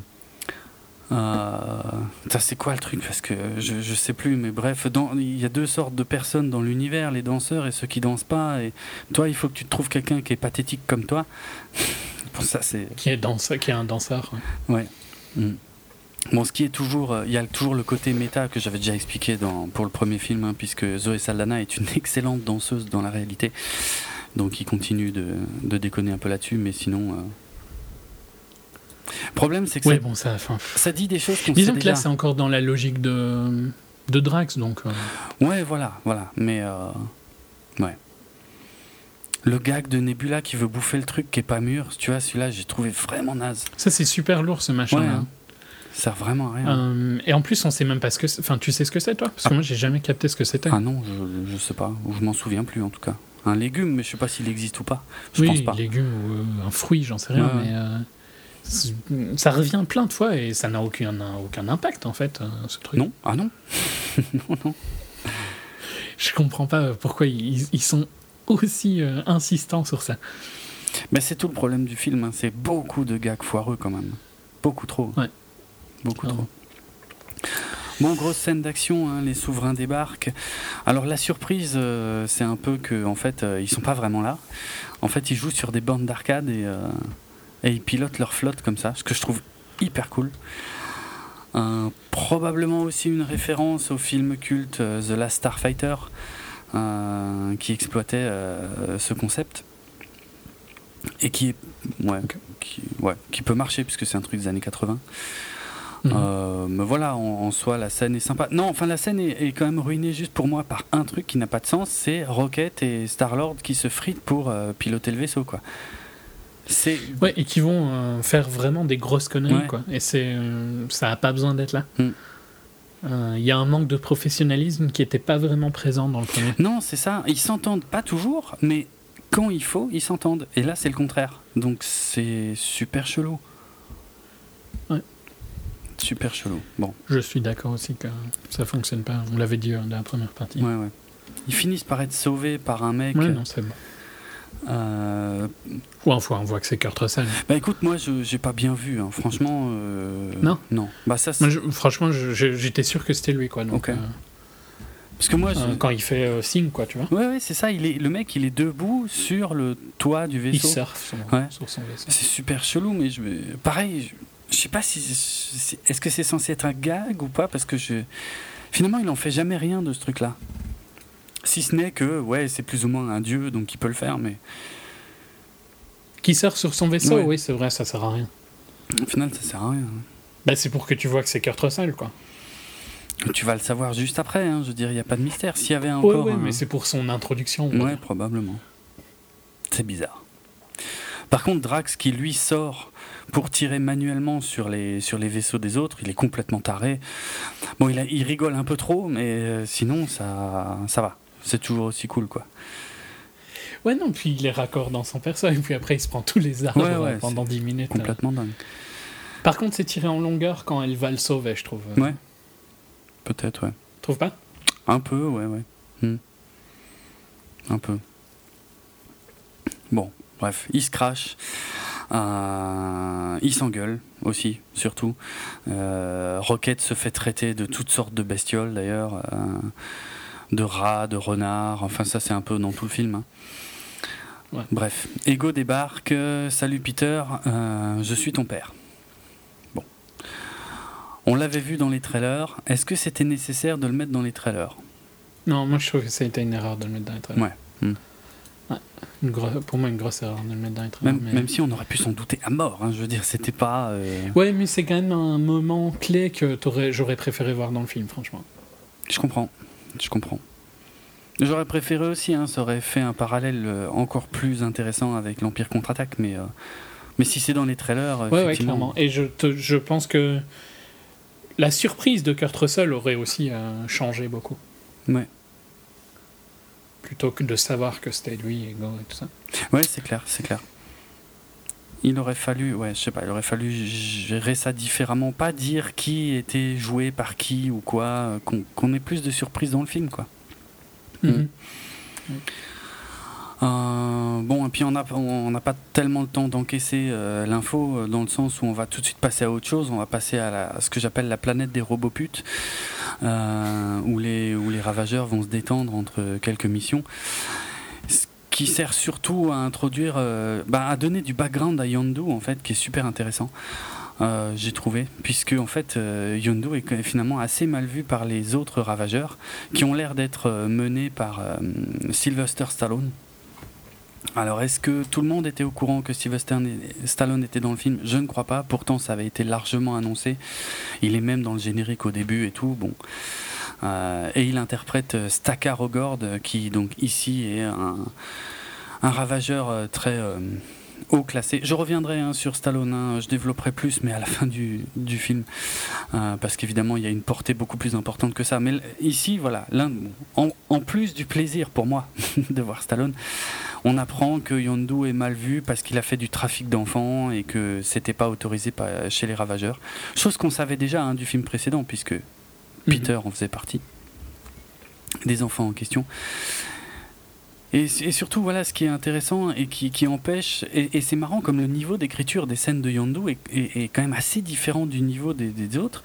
c'est quoi le truc? Parce que je, je sais plus, mais bref, il y a deux sortes de personnes dans l'univers, les danseurs et ceux qui dansent pas. Et toi, il faut que tu te trouves quelqu'un qui est pathétique comme toi. [laughs] Pour ça, c'est. Qui, est danse, qui est un danseur. ouais. Ouais. Mm. Bon, ce qui est toujours, euh, il y a toujours le côté méta que j'avais déjà expliqué dans, pour le premier film, hein, puisque Zoé Saldana est une [laughs] excellente danseuse dans la réalité, donc il continue de, de déconner un peu là-dessus, mais sinon. Euh... Problème, c'est que Ouais, ça, bon, ça. enfin, ça dit des choses qu'on sait Disons que déjà. là, c'est encore dans la logique de, de Drax, donc. euh, Ouais, voilà, voilà. Mais euh, ouais. Le gag de Nebula qui veut bouffer le truc qui est pas mûr, tu vois, celui-là, j'ai trouvé vraiment naze. Ça, c'est super lourd, ce machin. Ouais, hein. Ça sert vraiment à rien. Euh, et en plus, on sait même pas ce que. Enfin, tu sais ce que c'est, toi? Parce que Ah. moi, j'ai jamais capté ce que c'était. Ah non, je, je sais pas, ou je m'en souviens plus en tout cas. Un légume, mais je sais pas s'il existe ou pas. Je oui, pense pas. légumes ou un fruit, j'en sais rien, mais. Ça revient plein de fois et ça n'a aucun, aucun impact en fait, euh, ce truc. Non Ah non [laughs] Non, non. Je comprends pas pourquoi ils, ils sont aussi euh, insistants sur ça. Mais c'est tout le problème du film, hein. c'est beaucoup de gags foireux quand même. Beaucoup trop. Ouais. Beaucoup Ah. trop. Bon, grosse scène d'action, hein, les souverains débarquent. Alors la surprise, euh, c'est un peu que en fait, euh, ils sont pas vraiment là. En fait, ils jouent sur des bandes d'arcade et, euh, et ils pilotent leur flotte comme ça, ce que je trouve hyper cool. Euh, probablement aussi une référence au film culte euh, The Last Starfighter, euh, qui exploitait euh, ce concept et qui est ouais, qui, ouais, qui peut marcher puisque c'est un truc des années 80. Mhm. Mais voilà, en, en soi, la scène est sympa. Non, enfin, la scène est, est quand même ruinée juste pour moi par un truc qui n'a pas de sens c'est Rocket et Star-Lord qui se fritent pour piloter le vaisseau, quoi. C'est. Ouais, et qui vont euh, faire vraiment des grosses conneries, Ouais. quoi. Et c'est, euh, ça a pas besoin d'être là. Mm. Euh, Il y a un manque de professionnalisme qui était pas vraiment présent dans le premier. Non, c'est ça. Ils s'entendent pas toujours, mais quand il faut, ils s'entendent. Et là, c'est le contraire. Donc, c'est super chelou. Ouais. Super chelou. Bon, Je suis d'accord aussi que ça fonctionne pas. On l'avait dit euh, dans la première partie. ouais, ouais. Ils finissent par être sauvés par un mec. Ouais, non, c'est bon. Euh, Ou enfin, on voit que c'est Kurt Russell. Bah écoute, moi, je j'ai pas bien vu. hein. Franchement. euh, Non Non. Bah ça, Moi, je- franchement, j'étais sûr que c'était lui, quoi. Donc, euh, parce que moi, je- euh, quand il fait signe, quoi, tu vois. ouais, ouais, c'est ça. Il est le mec, il est debout sur le toit du Il vaisseau. surfe sur, Ouais. sur son vaisseau. C'est super chelou, mais je, pareil, je, je sais pas si si- est-ce que c'est censé être un gag ou pas parce que je finalement il en fait jamais rien de ce truc-là. Si ce n'est que ouais, c'est plus ou moins un dieu donc il peut le faire, mais Qui surfe sur son vaisseau, Ouais. oui, c'est vrai, ça sert à rien. au final ça sert à rien. Bah, c'est pour que tu vois que c'est Kurt Russell, quoi. Tu vas le savoir juste après. Hein, je veux dire, il y a pas de mystère. S'il y avait Ouais, encore, ouais, un- mais c'est pour son introduction. ouais, probablement. C'est bizarre. Par contre, Drax qui lui sort pour tirer manuellement sur les, sur les vaisseaux des autres, il est complètement taré. Bon, il, a- il rigole un peu trop, mais euh, sinon, ça, ça va. C'est toujours aussi cool, quoi. Ouais, non, puis il est raccord dans son perso, et puis après il se prend tous les arbres Ouais, ouais, pendant 10 minutes. Complètement dingue. Par contre, c'est tiré en longueur quand elle va le sauver, je trouve. Ouais. Peut-être, ouais. Trouve pas? Un peu, ouais, ouais. Hmm. Un peu. Bon, bref, il se crache. Euh, il s'engueule aussi, surtout. Euh, Rocket se fait traiter de toutes sortes de bestioles d'ailleurs, euh, de rats, de renards. Enfin, ça, c'est un peu dans tout le film. hein. Ouais. Bref, Ego débarque. Salut Peter, euh, je suis ton père. Bon. On l'avait vu dans les trailers. Est-ce que c'était nécessaire de le mettre dans les trailers? Non, moi je trouve que ça a été une erreur de le mettre dans les trailers. Ouais. Hmm. Ouais. Une gro- Pour moi, une grosse erreur de le mettre dans les trailers. Même, mais- même si on aurait pu s'en douter à mort, hein, je veux dire, c'était pas. euh, Ouais, mais c'est quand même un moment clé que j'aurais préféré voir dans le film, franchement. Je comprends, je comprends. J'aurais préféré aussi, hein, ça aurait fait un parallèle euh, encore plus intéressant avec l'Empire contre-attaque, mais, euh, mais si c'est dans les trailers, Ouais, ouais, effectivement. clairement. Et je, te- je pense que la surprise de Kurt Russell aurait aussi euh, changé beaucoup. Ouais. Plutôt que de savoir que c'était lui, Ego et tout ça. Ouais, c'est clair, c'est clair. Il aurait fallu, ouais, je sais pas, il aurait fallu gérer ça différemment, pas dire qui était joué par qui ou quoi, qu'on ait plus de surprises dans le film, quoi. Mhm. Euh, bon, et puis on n'a on pas tellement le temps d'encaisser euh, l'info, euh, dans le sens où on va tout de suite passer à autre chose. On va passer à, la- à ce que j'appelle la planète des robots putes, euh, où, les, où les ravageurs vont se détendre entre quelques missions. Qui sert surtout à introduire, euh, bah, à donner du background à Yondu, en fait, qui est super intéressant. euh, j'ai trouvé, puisque en fait euh, Yondu est finalement assez mal vu par les autres ravageurs, qui ont l'air d'être euh, menés par Sylvester Stallone. Alors est-ce que tout le monde était au courant que Sylvester Stallone était dans le film? Je ne crois pas, pourtant ça avait été largement annoncé. Il est même dans le générique au début et tout, bon. Euh, et il interprète euh, Stakar Ogord, qui donc ici est un, un ravageur euh, très euh, haut classé. Je reviendrai hein, sur Stallone, hein, je développerai plus, mais à la fin du, du film, Euh, parce qu'évidemment il y a une portée beaucoup plus importante que ça. Mais ici, voilà, en, en plus du plaisir pour moi [laughs] de voir Stallone, on apprend que Yondu est mal vu parce qu'il a fait du trafic d'enfants et que c'était pas autorisé chez les ravageurs. Chose qu'on savait déjà hein, du film précédent, puisque Peter en faisait partie, des enfants en question. Et, surtout, voilà, ce qui est intéressant et qui, empêche, et, c'est marrant comme le niveau d'écriture des scènes de Yondu est, quand même assez différent du niveau des, autres,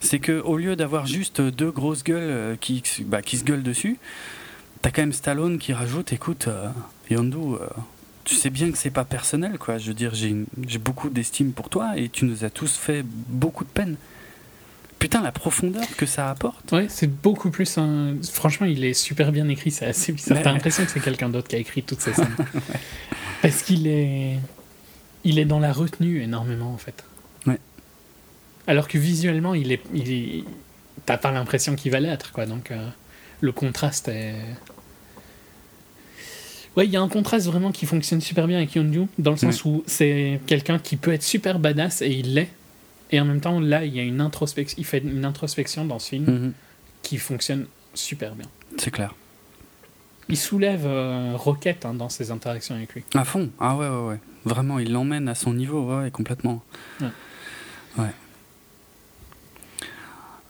c'est que au lieu d'avoir juste deux grosses gueules euh, qui, bah, qui se gueulent dessus, t'as quand même Stallone qui rajoute, écoute, euh, Yondu, euh, tu sais bien que c'est pas personnel, quoi. Je veux dire, j'ai beaucoup d'estime pour toi et tu nous as tous fait beaucoup de peine. Putain, la profondeur que ça apporte. Ouais, c'est beaucoup plus un. Franchement, il est super bien écrit, c'est assez bizarre. T'as l'impression que c'est quelqu'un d'autre qui a écrit toutes ces [laughs] scènes. Parce qu'il est. Il est dans la retenue énormément, en fait. Ouais. Alors que visuellement, il est. Il est... T'as pas l'impression qu'il va l'être, quoi. Donc, euh, le contraste est. Ouais, il y a un contraste vraiment qui fonctionne super bien avec Yondu, dans le sens où c'est quelqu'un qui peut être super badass et il l'est. Et en même temps, là, il y a une introspection. Il fait une introspection dans ce film Mhm, qui fonctionne super bien. c'est clair. Il soulève euh, Rocket hein, dans ses interactions avec lui. À fond. Ah ouais, ouais, ouais. Vraiment, il l'emmène à son niveau, ouais, complètement. Ouais.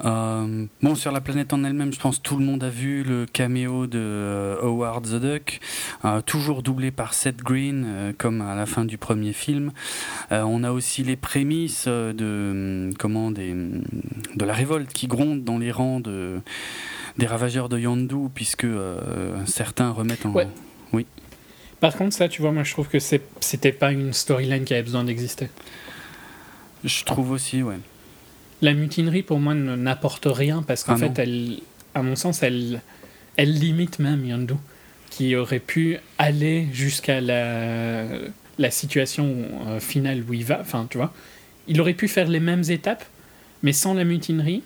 Euh, bon, sur la planète en elle-même, je pense que tout le monde a vu le caméo de euh, Howard the Duck, euh, toujours doublé par Seth Green, euh, comme à la fin du premier film. Euh, on a aussi les prémices de hum, comment des hum, de la révolte qui gronde dans les rangs de des ravageurs de Yondu, puisque euh, certains remettent en Ouais. Par contre, ça, tu vois, moi, je trouve que c'est- c'était pas une storyline qui avait besoin d'exister. Je trouve aussi, ouais. La mutinerie, pour moi, ne- n'apporte rien parce qu'en Ah non. fait, elle, à mon sens, elle, elle limite même Yondu, qui aurait pu aller jusqu'à la, la situation euh, finale où il va. Enfin, tu vois, il aurait pu faire les mêmes étapes, mais sans la mutinerie.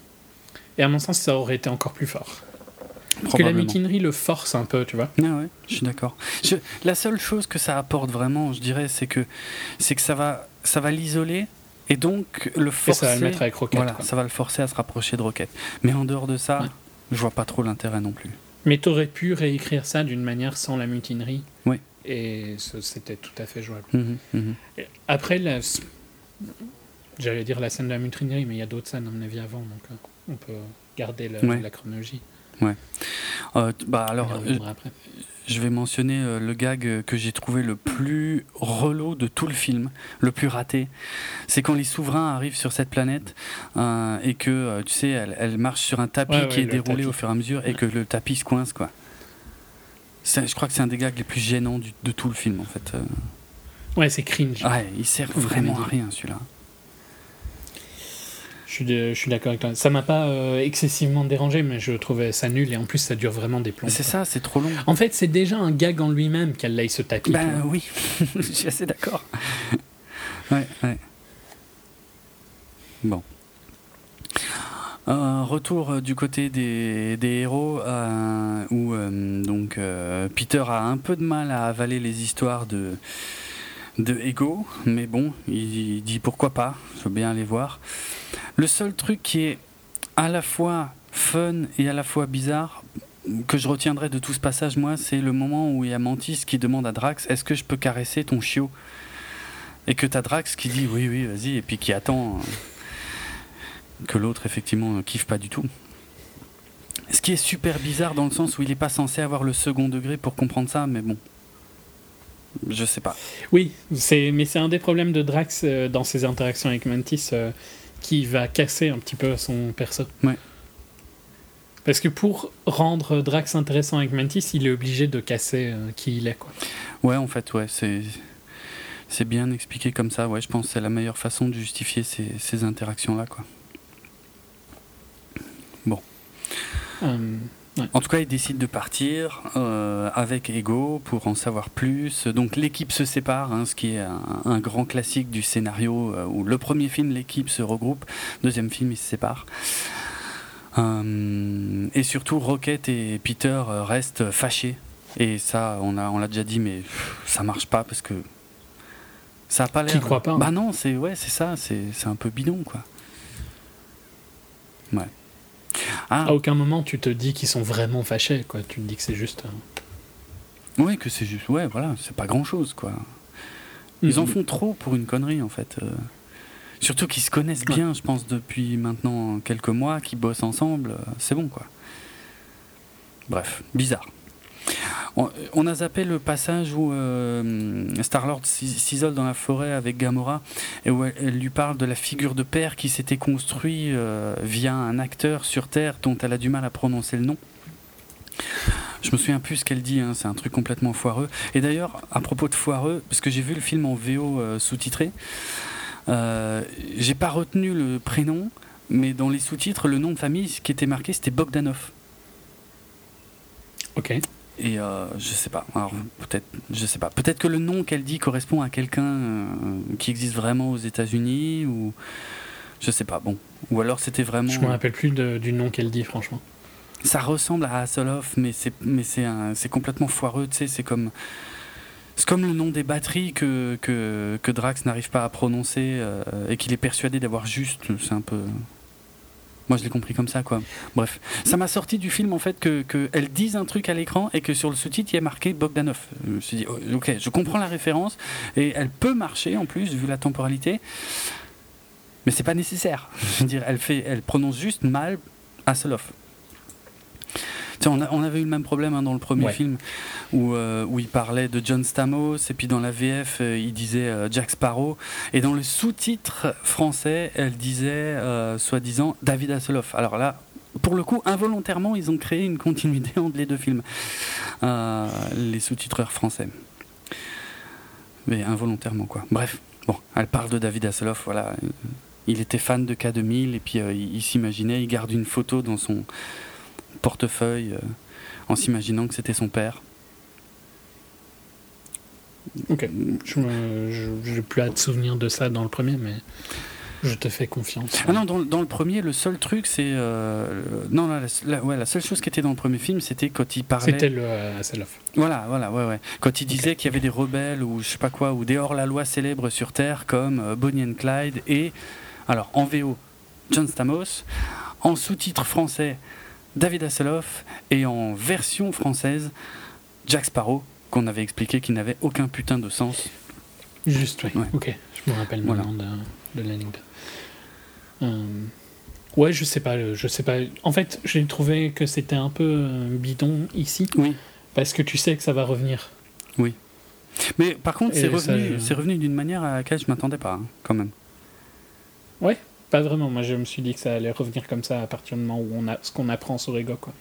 Et à mon sens, ça aurait été encore plus fort. Parce que la mutinerie le force un peu, tu vois. Ah ouais, je suis d'accord. La seule chose que ça apporte vraiment, je dirais, c'est que que ça va, ça va l'isoler et donc le Et forcer. ça va le mettre avec Rocket. voilà, quoi. ça va le forcer à se rapprocher de Rocket. Mais en dehors de ça, Ouais. je vois pas trop l'intérêt non plus. Mais t'aurais pu réécrire ça d'une manière sans la mutinerie. Oui. Et c'était tout à fait jouable. Mhm, mhm. Après, la... j'allais dire la scène de la mutinerie, mais il y a d'autres scènes, à mon avis, avant. Donc euh, on peut garder la, Ouais. la chronologie. Euh, t- bah alors, Je vais mentionner euh, le gag euh, que j'ai trouvé le plus relou de tout le film, le plus raté. C'est quand les souverains arrivent sur cette planète euh, et que, tu sais, elle, elle marche sur un tapis Ouais, qui ouais, est déroulé tapis. au fur et à mesure et que le tapis se coince, quoi. Je crois que c'est un des gags les plus gênants du- de tout le film, en fait. Ouais, c'est cringe. Ouais, il sert vraiment à rien, celui-là. Je suis, d'accord avec toi. Ça m'a pas euh, excessivement dérangé, mais je trouvais ça nul. Et en plus, ça dure vraiment des plombs. C'est ça, c'est trop long. En fait, c'est déjà un gag en lui-même qu'elle aille ce tapis. tu Ben vois. oui, [laughs] je suis assez d'accord. [laughs] Ouais, ouais. Bon. Un retour euh, du côté des, des héros euh, où euh, donc euh, Peter a un peu de mal à avaler les histoires de de Ego, mais bon, il dit pourquoi pas, je veux bien aller voir. Le seul truc qui est à la fois fun et à la fois bizarre que je retiendrai de tout ce passage, moi, c'est le moment où il y a Mantis qui demande à Drax Est-ce que je peux caresser ton chiot? Et que t'as Drax qui dit Oui, oui, vas-y, et puis qui attend euh, que l'autre, effectivement, ne kiffe pas du tout. Ce qui est super bizarre dans le sens où il n'est pas censé avoir le second degré pour comprendre ça, mais bon. Je sais pas. Oui, c'est, mais c'est un des problèmes de Drax euh, dans ses interactions avec Mantis euh, qui va casser un petit peu son perso. Ouais. Parce que pour rendre Drax intéressant avec Mantis, il est obligé de casser euh, qui il est. Quoi. Ouais, en fait, ouais, c'est. c'est bien expliqué comme ça. Ouais, je pense que c'est la meilleure façon de justifier ces, ces interactions-là, quoi. Bon. Euh, ouais. En tout cas, il décide de partir euh, avec Ego pour en savoir plus. Donc l'équipe se sépare, hein, ce qui est un, un grand classique du scénario euh, où le premier film, l'équipe se regroupe, deuxième film, ils se séparent. Euh, et surtout, Rocket et Peter restent fâchés. Et ça, on a, on l'a déjà dit, mais pff, ça marche pas parce que ça a pas l'air. Qui croit pas, hein. Bah non, c'est ouais, c'est ça, c'est c'est un peu bidon, quoi. Ouais. Ah, À aucun moment tu te dis qu'ils sont vraiment fâchés, quoi. Tu te dis que c'est juste. euh, Ouais, que c'est juste. Ouais, voilà, c'est pas grand chose, quoi. Ils en Mhm. font trop pour une connerie, en fait. euh. Surtout qu'ils se connaissent bien, je pense, depuis maintenant quelques mois, qu'ils bossent ensemble. euh, C'est bon, quoi. Bref, bizarre. On, a zappé le passage où euh, Star-Lord s'i- s'isole dans la forêt avec Gamora et où elle, lui parle de la figure de père qui s'était construit euh, via un acteur sur Terre dont elle a du mal à prononcer le nom. Je me souviens plus ce qu'elle dit, hein, c'est un truc complètement foireux. Et d'ailleurs, à propos de foireux, parce que j'ai vu le film en VO euh, sous-titré, euh, j'ai pas retenu le prénom, mais dans les sous-titres, le nom de famille qui était marqué, c'était Bogdanov. Ok. Et euh, je sais pas. Alors peut-être, je sais pas. Peut-être que le nom qu'elle dit correspond à quelqu'un euh, qui existe vraiment aux États-Unis ou je sais pas. Bon. Ou alors c'était vraiment. Je me rappelle plus de- du nom qu'elle dit, franchement. Ça ressemble à Hasselhoff, mais c'est mais c'est c'est complètement foireux. Tu sais, c'est comme c'est comme le nom des batteries que que, que Drax n'arrive pas à prononcer euh, et qu'il est persuadé d'avoir juste. C'est un peu. Moi, je l'ai compris comme ça, quoi. Bref, ça m'a sorti du film en fait que qu'elle dise un truc à l'écran et que sur le sous-titre il y a marqué Bogdanov. Je me suis dit, oh, ok, je comprends la référence et elle peut marcher en plus vu la temporalité, mais c'est pas nécessaire. [laughs] Je veux dire, elle fait, elle prononce juste mal Hasselhoff. On, a- on avait eu le même problème hein, dans le premier Ouais. film où, euh, où il parlait de John Stamos et puis dans la VF euh, il disait euh, Jack Sparrow et dans le sous-titre français elle disait soi-disant David Hasselhoff. Alors là, pour le coup, involontairement ils ont créé une continuité [laughs] entre les deux films, Euh, les sous-titreurs français. Mais involontairement quoi. Bref, bon, elle parle de David Hasselhoff, voilà. Il était fan de K2000 et puis euh, il, il s'imaginait, il garde une photo dans son portefeuille euh, en s'imaginant que c'était son père. Ok. Je j'ai plus hâte de souvenir de ça dans le premier, mais je te fais confiance. Ah non, dans, dans le premier, le seul truc, c'est. euh, non, la, la- ouais, la seule chose qui était dans le premier film, c'était quand il parlait. C'était le euh. Voilà, voilà, ouais, ouais. Quand il disait qu'il y avait des rebelles ou je sais pas quoi, ou des hors-la-loi célèbres sur Terre comme euh, Bonnie and Clyde et. Alors, en VO, John Stamos. En sous-titre français, David Hasselhoff. Et en version française, Jack Sparrow, qu'on avait expliqué qu'il n'avait aucun putain de sens. Juste, oui. Ouais. Ok, je me rappelle Voilà. maintenant de, de l'anecdote. Euh, ouais, je sais pas, euh, je sais pas. En fait, j'ai trouvé que c'était un peu euh, bidon ici, Oui. parce que tu sais que ça va revenir. Mais par contre, c'est ça, revenu, d'une manière à laquelle je m'attendais pas, hein, quand même. Pas vraiment. Moi, je me suis dit que ça allait revenir comme ça à partir du moment où on a ce qu'on apprend sur Ego, quoi.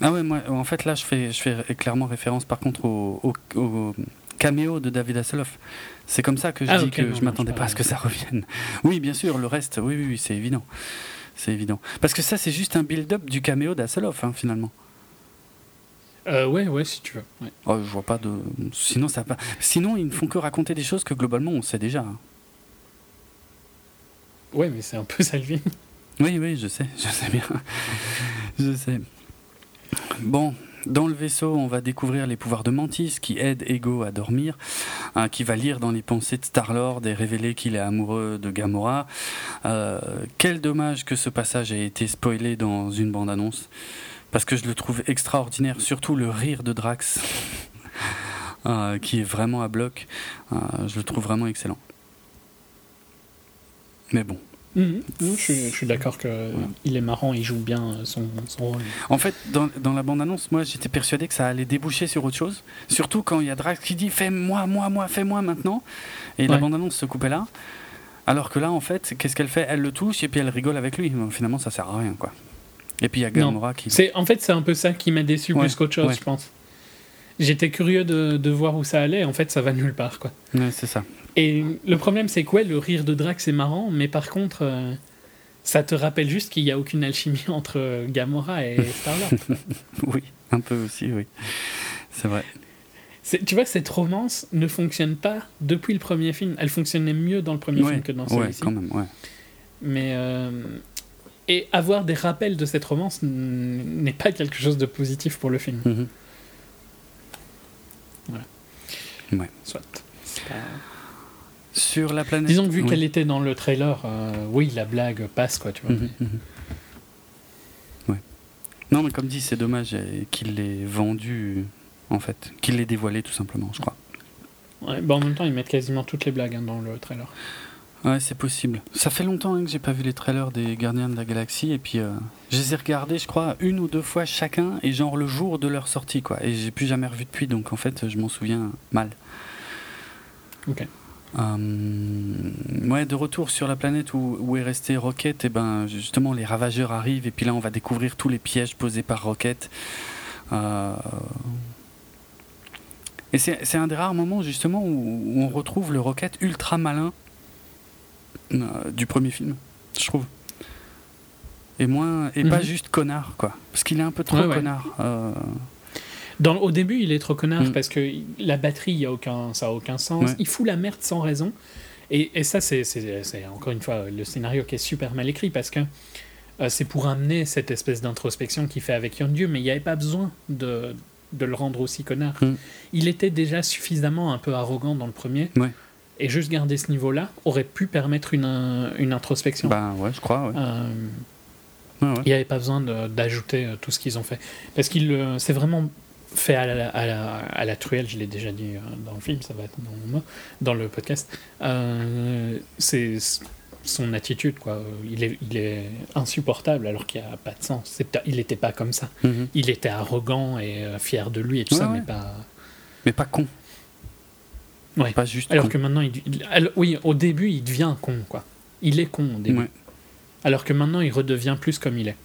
Ah ouais, moi, en fait, là, je fais, je fais clairement référence, par contre, au, au- au caméo de David Hasselhoff. C'est comme ça que je Ah, dis que non, je m'attendais pas à ce que ça revienne. [laughs] Oui, bien sûr, le reste, oui, oui, oui, c'est évident. C'est évident. Parce que ça, c'est juste un build-up du caméo d'Hasselhoff, hein, finalement. Euh, ouais, ouais, si tu veux. ouais. Oh, je vois pas de. Sinon, ça Sinon, ils ne font que raconter des choses que globalement on sait déjà. hein. Ouais, mais c'est un peu [laughs] film. Oui, oui, je sais, je sais bien. je sais. Bon, dans le vaisseau, on va découvrir les pouvoirs de Mantis qui aident Ego à dormir, hein, qui va lire dans les pensées de Star-Lord et révéler qu'il est amoureux de Gamora. Euh, quel dommage que ce passage ait été spoilé dans une bande-annonce, parce que je le trouve extraordinaire, surtout le rire de Drax, [laughs] euh, qui est vraiment à bloc. Euh, je le trouve vraiment excellent. Mais bon. Mhm. Non, je suis, je suis d'accord que il est marrant, il joue bien euh, son, son rôle. En fait, dans, dans la bande-annonce, moi j'étais persuadé que ça allait déboucher sur autre chose. Surtout quand il y a Drax qui dit Fais-moi, moi, moi, fais-moi maintenant. Et la bande-annonce se coupait là. Alors que là, en fait, qu'est-ce qu'elle fait? Elle le touche et puis elle rigole avec lui. Finalement, ça sert à rien, quoi. Et puis il y a. Gamora qui. En fait, c'est un peu ça qui m'a déçu Ouais, plus qu'autre chose, je pense. J'étais curieux de, de voir où ça allait, en fait, ça va nulle part, quoi. C'est ça. Et le problème, c'est quoi le rire de Drax est marrant, mais par contre, euh, ça te rappelle juste qu'il n'y a aucune alchimie [laughs] entre Gamora et [laughs] Star-Lord. oui, un peu aussi, oui. C'est vrai. Tu vois, cette romance ne fonctionne pas depuis le premier film. Elle fonctionnait mieux dans le premier film que dans celui-ci. Ouais, quand même, ouais. Mais. Euh, et avoir des rappels de cette romance n'est pas quelque chose de positif pour le film. Mhm. Voilà. Ouais. Soit. Sur la planète. Disons que vu qu'elle était dans le trailer, euh, oui, la blague passe, quoi, tu vois. Mhm, mhm. Ouais. Non, mais comme dit, c'est dommage euh, qu'il l'ait vendu, en fait. Qu'il l'ait dévoilé, tout simplement, je crois. Ouais, bah en même temps, ils mettent quasiment toutes les blagues hein, dans le trailer. Ouais, c'est possible. Ça fait longtemps hein, que j'ai pas vu les trailers des Gardiens de la Galaxie et puis euh, je les ai regardés, je crois, une ou deux fois chacun et genre le jour de leur sortie quoi. Et j'ai plus jamais revu depuis donc en fait je m'en souviens mal. Ok. Euh, ouais, de retour sur la planète où, où est resté Rocket, et ben justement les ravageurs arrivent et puis là on va découvrir tous les pièges posés par Rocket. Euh, et c'est un des rares moments justement où, où on retrouve le Rocket ultra malin euh, du premier film, je trouve. Et moins et pas Mhm. juste connard quoi, parce qu'il est un peu trop Ouais, ouais. connard. Dans, au début, il est trop connard Mm. parce que la batterie, y a aucun, ça a aucun sens. Ouais. Il fout la merde sans raison. Et, et ça, c'est encore une fois le scénario qui est super mal écrit parce que euh, c'est pour amener cette espèce d'introspection qu'il fait avec Yondu, mais il n'y avait pas besoin de, de le rendre aussi connard. Mm. Il était déjà suffisamment un peu arrogant dans le premier. Ouais. Et juste garder ce niveau-là aurait pu permettre une, une introspection. bah ouais, je crois. Ouais. Euh, il n'y avait pas besoin d'ajouter euh, tout ce qu'ils ont fait. Parce qu'il c'est vraiment fait à la, à la, à la truelle, je l'ai déjà dit euh, dans le film, ça va être dans le, mot- dans le podcast. Euh, c'est son attitude, quoi. Il est, il est insupportable alors qu'il n'y a pas de sens. Il n'était pas comme ça. Mhm. Il était arrogant et euh, fier de lui et tout Ouais, ça, ouais. mais pas. Mais pas con. Ouais. Pas juste Alors con. que maintenant, il, il- alors, oui, au début, il devient con, quoi. Il est con au début. Ouais. Alors que maintenant, il redevient plus comme il est,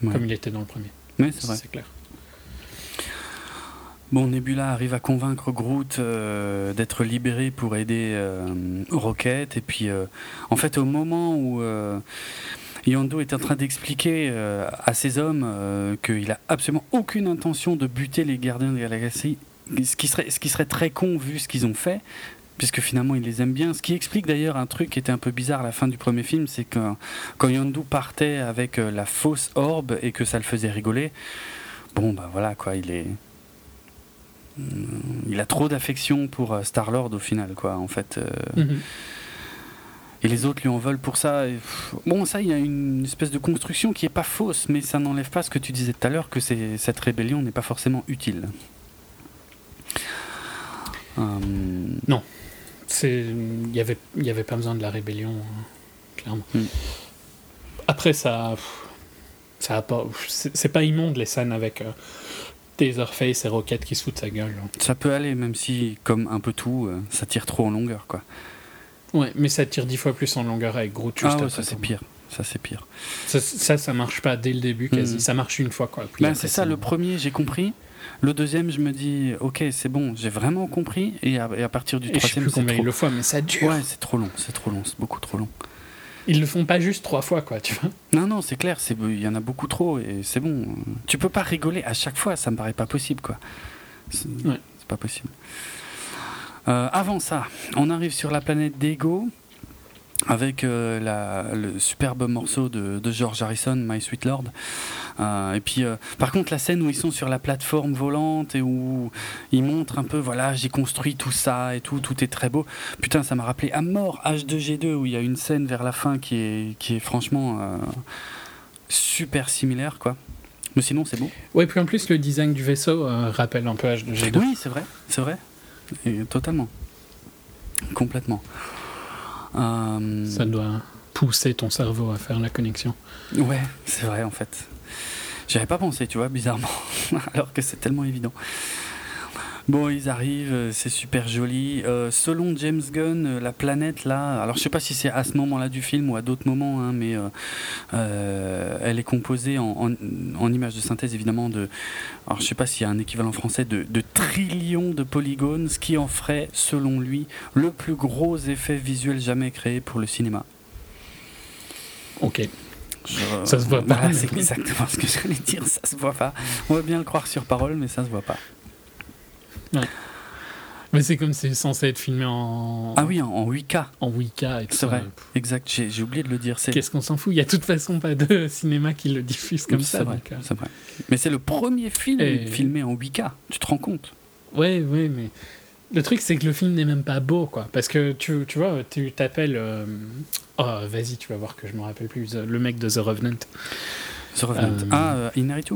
comme il était dans le premier. Ouais, c'est vrai. C'est clair. Bon, Nebula arrive à convaincre Groot euh, d'être libéré pour aider euh, Rocket. Et puis, euh, en fait, au moment où euh, Yondu est en train d'expliquer à ses hommes qu'il a absolument aucune intention de buter les gardiens de la galaxie, ce qui serait, ce qui serait très con vu ce qu'ils ont fait, puisque finalement ils les aiment bien. Ce qui explique d'ailleurs un truc qui était un peu bizarre à la fin du premier film, c'est que quand Yondu partait avec la fausse orbe et que ça le faisait rigoler, bon bah voilà quoi, il est il a trop d'affection pour Star Lord au final, quoi, en fait. euh, Mhm. et les autres lui en veulent pour ça. bon, ça, il y a une espèce de construction qui est pas fausse, mais ça n'enlève pas ce que tu disais tout à l'heure, que cette rébellion n'est pas forcément utile. Euh, C'est, il y avait, y avait pas besoin de la rébellion, hein, clairement. Mm. Après, ça, c'est c'est pas immonde les scènes avec euh, Taserface et Rocket qui se foutent sa gueule. hein. ça peut aller, même si, comme un peu tout, euh, ça tire trop en longueur, quoi. Ouais, mais ça tire dix fois plus en longueur avec Groot juste Ah ouais, après ça c'est pire. Ça c'est pire. Ça, ça, ça marche pas dès le début quasi. Mm. Ça marche une fois quoi. Ben, c'est ça, le premier, j'ai compris. Le deuxième, je me dis, ok, c'est bon, j'ai vraiment compris. Et à, et à partir du Et je sais troisième, plus combien trop. le font, mais ça dure. Ouais, c'est trop long, c'est trop long, c'est beaucoup trop long. Ils le font pas juste trois fois quoi, tu vois. Non, non, c'est clair, c'est- il y en a beaucoup trop et c'est bon. Tu peux pas rigoler à chaque fois, ça me paraît pas possible, quoi. C'est Ouais. c'est pas possible. Euh, avant ça, on arrive sur la planète d'Ego avec euh, la- le superbe morceau de, de George Harrison, My Sweet Lord. Euh, et puis, euh, par contre, la scène où ils sont sur la plateforme volante et où ils montrent un peu, voilà, j'ai construit tout ça et tout, tout est très beau. Putain, ça m'a rappelé à mort H2G2 où il y a une scène vers la fin qui est, qui est franchement super similaire, quoi. Mais sinon, c'est beau. Ouais, puis en plus le design du vaisseau rappelle un peu H2G2. Oui, c'est vrai, c'est vrai. Et totalement. Complètement. Euh, Ça doit pousser ton cerveau à faire la connexion. Ouais, c'est vrai en fait. J'avais pas pensé, tu vois, bizarrement, [laughs] alors que c'est tellement évident. Bon, ils arrivent, euh, c'est super joli. Euh, selon James Gunn, euh, la planète là, alors je sais pas si c'est à ce moment-là du film ou à d'autres moments, hein, mais euh, euh, elle est composée en, en, en images de synthèse évidemment de, alors je sais pas s'il y a un équivalent français de, de trillions de polygones, ce qui en ferait, selon lui, le plus gros effet visuel jamais créé pour le cinéma. Ok. Je- Ça se voit pas, Voilà, c'est exactement ce que j'allais dire, ça se voit pas. On va bien le croire sur parole, mais ça se voit pas. Mais c'est comme c'est censé être filmé en, Ah oui, en, en 8K, en Wicca et tout c'est ça. vrai. Exact, j'ai oublié de le dire. C'est Qu'est-ce qu'on s'en fout? Il y a de toute façon pas de [laughs] cinéma qui le diffuse comme c'est ça. vrai, donc, euh, c'est vrai. Mais c'est le premier film Et- filmé en 8K, tu te rends compte? Ouais, ouais, mais le truc c'est que le film n'est même pas beau, quoi. Parce que tu, tu vois, tu t'appelles. euh, Oh, vas-y, tu vas voir que je me rappelle plus. Le mec de The Revenant. The Revenant. Euh, Ah, euh, Inaritu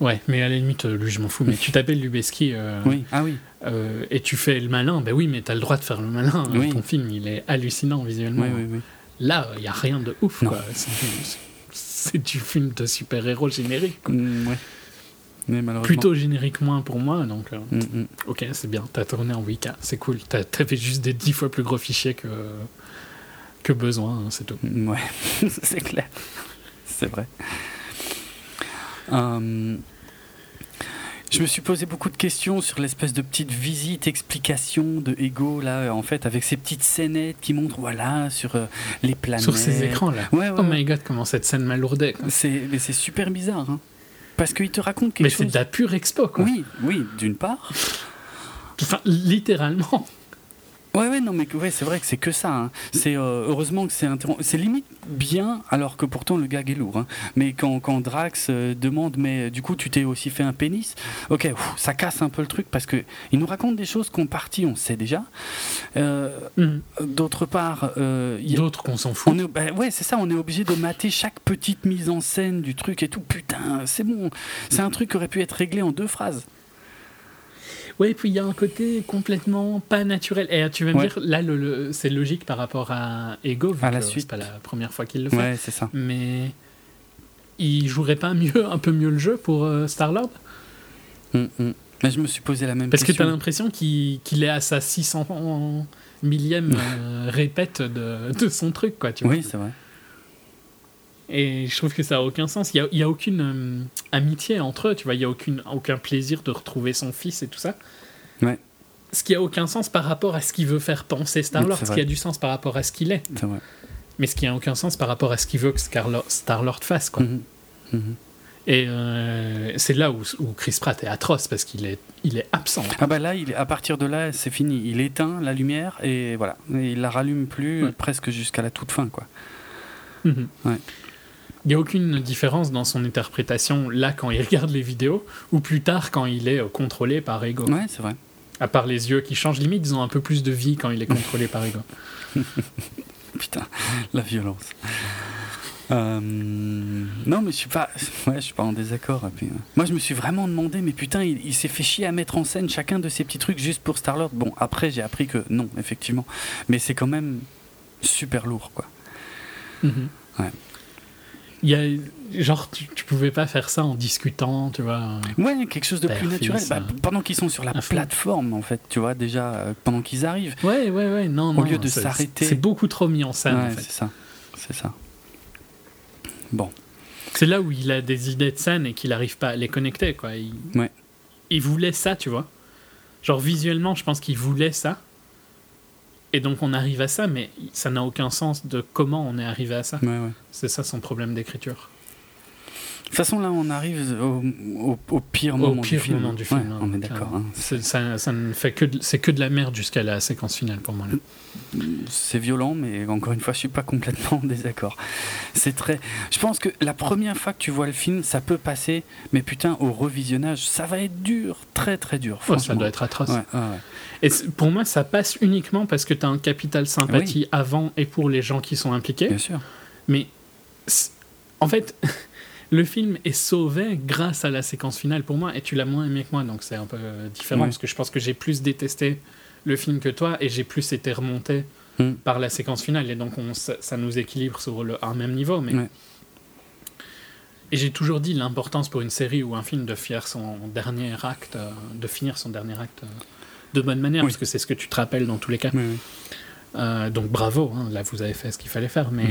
Ouais, mais à la limite, euh, lui, je m'en fous. Mais tu t'appelles Lubeski euh, Oui, ah oui. euh, et tu fais le malin. Ben oui, mais t'as le droit de faire le malin. Oui. Ton film, il est hallucinant visuellement. Oui, oui, oui. Là, il y a rien de ouf. C'est- du film de super-héros générique. quoi. Mm, ouais. Mais malheureusement. Plutôt générique moins pour moi, donc euh, Mm, mm. ok, c'est bien. T'as tourné en 8K, c'est cool. Fait juste des 10 fois plus gros fichiers que, que besoin, hein, c'est tout. Ouais, [laughs] c'est clair. C'est vrai. Euh, je me suis posé beaucoup de questions sur l'espèce de petite visite, explication de Ego, là, en fait, avec ces petites scénettes qui montrent, voilà, sur euh, les planètes. Sur ces écrans-là. Ouais, ouais, Oh my god, comment cette scène m'alourdait. mais c'est super bizarre, hein. Parce qu'il te raconte quelque Mais chose. c'est de la pure expo, quoi. Oui, oui, d'une part. Enfin, littéralement. Ouais, ouais, non, mais ouais, c'est vrai que c'est que ça. hein. C'est euh, heureusement que c'est. C'est limite bien, alors que pourtant le gag est lourd. hein. Mais quand, quand Drax euh, demande, mais euh, du coup, tu t'es aussi fait un pénis? Ok, ouf, ça casse un peu le truc parce que il nous raconte des choses qu'on partie, on sait déjà. Euh, Mhm. D'autre part, D'autres qu'on s'en fout. on est, bah ouais, c'est ça, on est obligé de mater chaque petite mise en scène du truc et tout. Putain, c'est bon. C'est un truc qui aurait pu être réglé en deux phrases. Ouais, puis il y a un côté complètement pas naturel. Et tu vas me Ouais. dire, là, le, le- c'est logique par rapport à Ego, vu À la que suite. c'est pas la première fois qu'il le fait. Ouais, c'est ça. Mais il jouerait pas mieux, un peu mieux le jeu pour euh, Star-Lord? Hum, hum. Mais je me suis posé la même Parce que question. t'as l'impression qu'il qu'il est à sa 600 millième [laughs] euh, répète de, de son truc, quoi, tu vois. Oui, c'est vrai. Et je trouve que ça a aucun sens. Il y a, aucune euh, amitié entre eux, tu vois. Il y a aucune, aucun plaisir de retrouver son fils et tout ça. Ouais. Ce qui a aucun sens par rapport à ce qu'il veut faire penser Star-Lord. Ce qui a du sens par rapport à ce qu'il est. C'est vrai. Mais ce qui a aucun sens par rapport à ce qu'il veut que Star-Lord fasse, quoi. Mhm. Mhm. Et euh, c'est là où, où Chris Pratt est atroce parce qu'il est, il est absent. Ah bah là, il, à partir de là, c'est fini. Il éteint la lumière et voilà. Et il la rallume plus Ouais. presque jusqu'à la toute fin, quoi. Mhm. Ouais. Il n'y a aucune différence dans son interprétation là quand il [laughs] regarde les vidéos ou plus tard quand il est euh, contrôlé par Ego. Ouais, c'est vrai. À part les yeux qui changent, limite ils ont un peu plus de vie quand il est contrôlé par Ego. [laughs] Putain, la violence. Euh, non, mais je suis pas, [laughs] ouais, je suis pas en désaccord. puis, euh, moi, je me suis vraiment demandé, mais putain, il, il s'est fait chier à mettre en scène chacun de ces petits trucs juste pour Star Lord. Bon, après, j'ai appris que non, effectivement, mais c'est quand même super lourd, quoi. Mhm. Ouais. Il y a, genre, tu, tu pouvais pas faire ça en discutant, tu vois. Ouais, quelque chose de plus naturel. Bah, pendant qu'ils sont sur la plateforme, en fait, tu vois, déjà, euh, pendant qu'ils arrivent. Ouais, ouais, ouais, non, Au non. lieu de s'arrêter. C'est beaucoup trop mis en scène, ouais, en fait. c'est ça. C'est ça. Bon. C'est là où il a des idées de scène et qu'il n'arrive pas à les connecter, quoi. Il, Ouais. il voulait ça, tu vois. Genre, visuellement, je pense qu'il voulait ça. Et donc, on arrive à ça, mais ça n'a aucun sens de comment on est arrivé à ça. Ouais, ouais. C'est ça son problème d'écriture. De toute façon, là, on arrive au, au- au pire Au moment pire du film. moment du film. on est d'accord. hein. Ça, ça ne fait que de- c'est que de la merde jusqu'à la séquence finale pour moi. C'est violent, mais encore une fois, je suis pas complètement en désaccord. C'est très. Je pense que la première fois que tu vois le film, ça peut passer, mais putain, au revisionnage, ça va être dur, très très dur. Oh, ça doit être atroce. Ouais, ouais, ouais. Et pour moi, ça passe uniquement parce que tu as un capital sympathie avant et pour les gens qui sont impliqués. Bien sûr. Mais en fait, [laughs] le film est sauvé grâce à la séquence finale pour moi, et tu l'as moins aimé que moi, donc c'est un peu euh, différent Ouais. parce que je pense que j'ai plus détesté le film que toi et j'ai plus été remonté Hmm. par la séquence finale, et donc on, ça, ça nous équilibre sur le, un même niveau. Mais Ouais. Et j'ai toujours dit l'importance pour une série ou un film de faire son dernier acte, euh, de finir son dernier acte euh, de bonne manière, Oui. parce que c'est ce que tu te rappelles dans tous les cas. Oui, oui. Euh, donc bravo, hein, là vous avez fait ce qu'il fallait faire, mais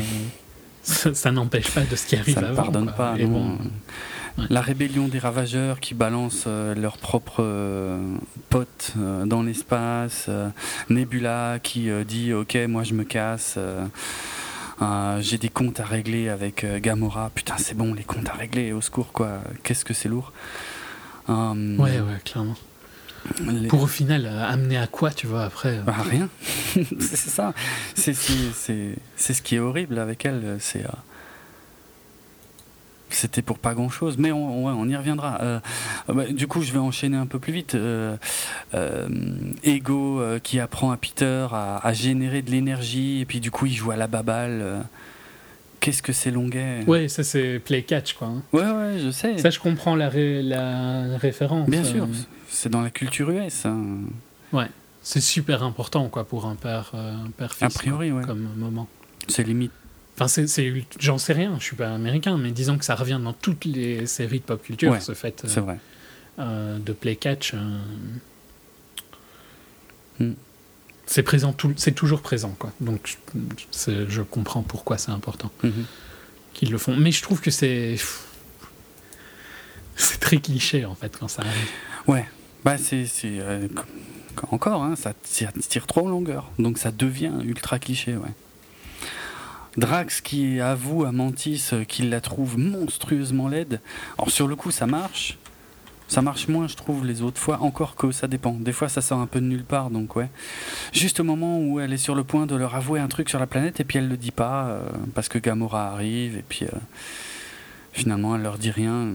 ça, ça n'empêche pas de ce qui arrive Ça ne avant. pardonne quoi. pas. Et non. bon, Ouais. La rébellion des ravageurs qui balancent euh, leurs propres euh, potes euh, dans l'espace. euh, Nebula qui dit Ok, moi je me casse. euh, J'ai des comptes à régler avec Gamora. Putain, c'est bon, les comptes à régler, au secours, quoi. Qu'est-ce que c'est lourd. Ouais, ouais, clairement. Les- Pour au final euh, amener à quoi, tu vois, après. euh, Bah, rien. [laughs] c'est ça. C'est c'est- c'est- c'est ce qui est horrible avec elle. C'est. euh, C'était pour pas grand chose, mais on, ouais, on y reviendra. Bah, du coup, je vais enchaîner un peu plus vite. Ego qui apprend à Peter à, à générer de l'énergie, et puis du coup, il joue à la baballe. Qu'est-ce que c'est longuet? Ouais, ça c'est play catch, quoi. hein. ouais, ouais, je sais. Ça, je comprends la, ré- la référence. Bien euh, sûr, c'est dans la culture US. hein. C'est super important, quoi, pour un père, euh, un père A fils, priori, quoi, ouais. comme moment. C'est limite. Enfin, c'est, j'en sais rien, je suis pas américain, mais disons que ça revient dans toutes les séries de pop culture, Ouais, ce fait euh, C'est vrai. euh, de play catch. Hmm. C'est présent, tout, c'est toujours présent, quoi. Donc, je, comprends pourquoi c'est important Mhm. qu'ils le font. Mais je trouve que c'est. C'est très cliché, en fait, quand ça arrive. Ouais, bah c'est c'est, euh, co- co- encore, hein, ça tire, tire trop en longueur, donc ça devient ultra cliché, ouais. Drax qui avoue à Mantis euh, qu'il la trouve monstrueusement laide. Alors sur le coup ça marche, ça marche moins je trouve les autres fois, encore que ça dépend. Des fois ça sort un peu de nulle part, donc ouais. Juste au moment où elle est sur le point de leur avouer un truc sur la planète et puis elle le dit pas euh, parce que Gamora arrive et puis euh, finalement elle leur dit rien.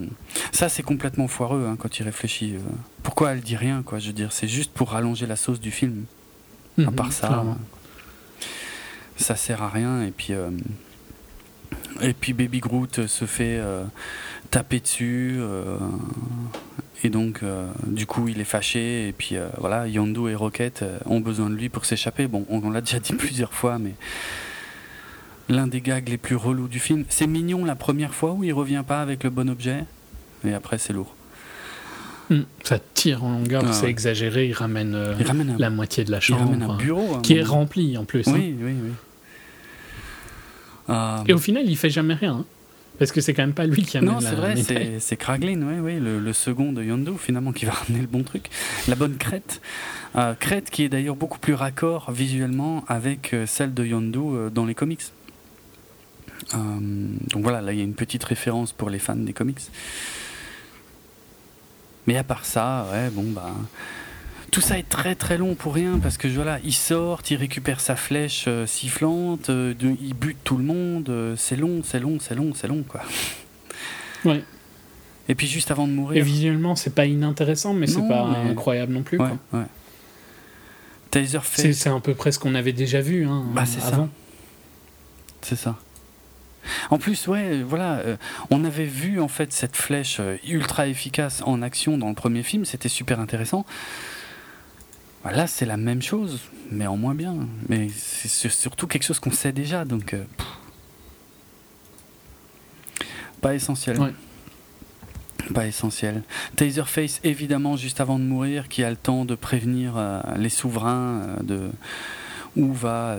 Ça, c'est complètement foireux hein, quand il réfléchit. euh. Pourquoi elle dit rien, quoi Je veux dire, c'est juste pour rallonger la sauce du film. À Mhm, part ça, clairement. ça sert à rien. Et puis, et puis Baby Groot se fait euh, taper dessus. euh, et donc, euh, du coup, il est fâché. Et puis, euh, voilà, Yondu et Rocket ont besoin de lui pour s'échapper. Bon, on, on l'a déjà dit [laughs] plusieurs fois, mais l'un des gags les plus relous du film. C'est mignon la première fois où il revient pas avec le bon objet. Et après, c'est lourd. Hmm, Ça tire en longueur, Ah c'est ouais. exagéré, il ramène Il ramène un, la moitié de la il chambre. ramène un hein, bureau. un qui est rempli en plus. hein. Oui, oui, oui. Et au final, il fait jamais rien. hein. Parce que c'est quand même pas lui qui amène non, la c'est vrai, médaille. c'est, c'est Kraglin, oui, oui, le, le second de Yondu, finalement, qui va [laughs] ramener le bon truc. La bonne crête. Euh, crête qui est d'ailleurs beaucoup plus raccord visuellement avec euh, celle de Yondu euh, dans les comics. Euh, donc voilà, là, il y a une petite référence pour les fans des comics. Mais à part ça, ouais, bon, bah. Tout ça est très très long pour rien parce que voilà, il sort, il récupère sa flèche euh, sifflante, euh, de- il bute tout le monde, euh, c'est long, c'est long, c'est long, c'est long quoi. Ouais. Et puis juste avant de Et mourir, visuellement, c'est pas inintéressant, mais c'est pas mais- incroyable non plus. ouais, quoi. ouais. C'est, fait, c'est à peu près ce qu'on avait déjà vu hein, Bah, c'est ça. avant. c'est ça. En plus, ouais, voilà, euh, on avait vu en fait cette flèche euh, ultra efficace en action dans le premier film, c'était super intéressant. Bah, Là, c'est la même chose, mais en moins bien. Mais c'est sur- surtout quelque chose qu'on sait déjà, donc euh, pas essentiel. Ouais. Pas essentiel. Taserface, évidemment, juste avant de mourir, qui a le temps de prévenir euh, les souverains euh, de où va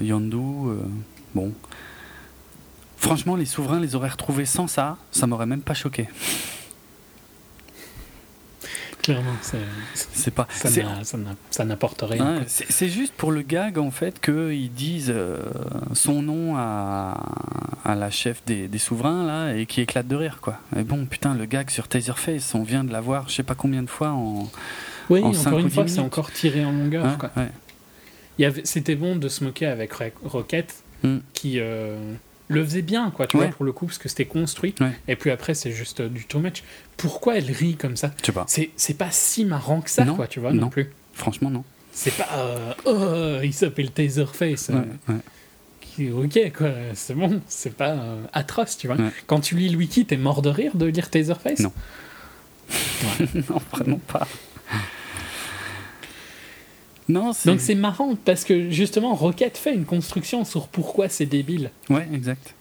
Yondu. euh, bon. Franchement, les souverains les auraient retrouvés sans ça, ça m'aurait même pas choqué. Clairement, c'est, pas. ça, n'apporte rien. Ouais, c'est juste pour le gag en fait qu'ils disent euh, son nom à, à la chef des, des souverains là et qui éclate de rire quoi. Et bon putain le gag sur Taserface on vient de l'avoir je sais pas combien de fois en Oui, en encore une fois, c'est encore tiré en longueur. Ouais, quoi. ouais. C'était bon de se moquer avec Ro- Rocket, Mm. qui euh, le faisait bien, quoi, tu Ouais. vois, pour le coup, parce que c'était construit. Ouais. Et puis après, c'est juste euh, du too much. Pourquoi elle rit comme ça? Je sais pas. c'est, pas si marrant que ça, Non, quoi, tu vois, non, non. plus. Franchement non. C'est pas. euh, oh, il s'appelle Taserface. Ouais, ok, quoi, c'est bon, c'est pas euh, atroce, tu vois. Ouais. Quand tu lis le wiki, t'es mort de rire de lire Taserface? Non. [laughs] non vraiment pas. Non. Donc c'est marrant parce que justement Rocket fait une construction sur pourquoi c'est débile. Ouais exact.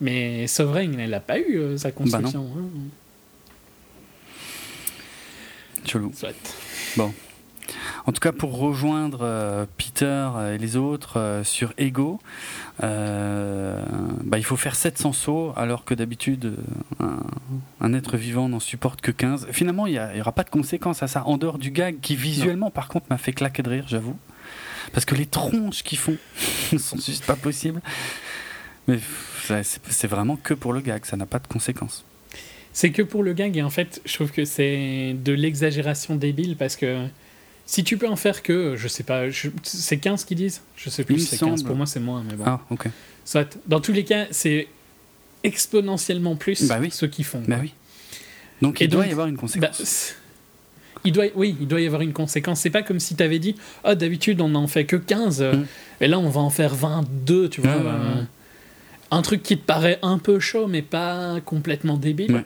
Mais Sovereign, elle n'a pas eu euh, sa construction. hein. Chelou. Soit. Bon. En tout cas, pour rejoindre euh, Peter et les autres euh, sur Ego, euh, bah, il faut faire 700 sauts, alors que d'habitude, euh, un, être vivant n'en supporte que 15. Finalement, il n'y aura pas de conséquences à ça, en dehors du gag qui, visuellement, par contre, m'a fait claquer de rire, j'avoue. Parce que les tronches qu'ils font [laughs] sont juste pas possibles. Mais c'est vraiment que pour le gag, ça n'a pas de conséquences. C'est que pour le gag, et en fait, je trouve que c'est de l'exagération débile parce que si tu peux en faire que, je sais pas, je- c'est 15 qui disent? Je sais plus si c'est 15, semble. pour moi c'est moins, mais bon. Ah, ok. Soit, dans tous les cas, c'est exponentiellement plus Bah oui. ceux qui font. Bah oui. Donc Et il doit donc, y avoir une Bah, conséquence. c'est- il doit, oui, il doit y avoir une conséquence. C'est pas comme si tu avais dit, ah, d'habitude on en fait que 15, euh, Mm. et là on va en faire 22, tu vois. Bah, ouais. Un truc qui te paraît un peu chaud, mais pas complètement débile. Ouais.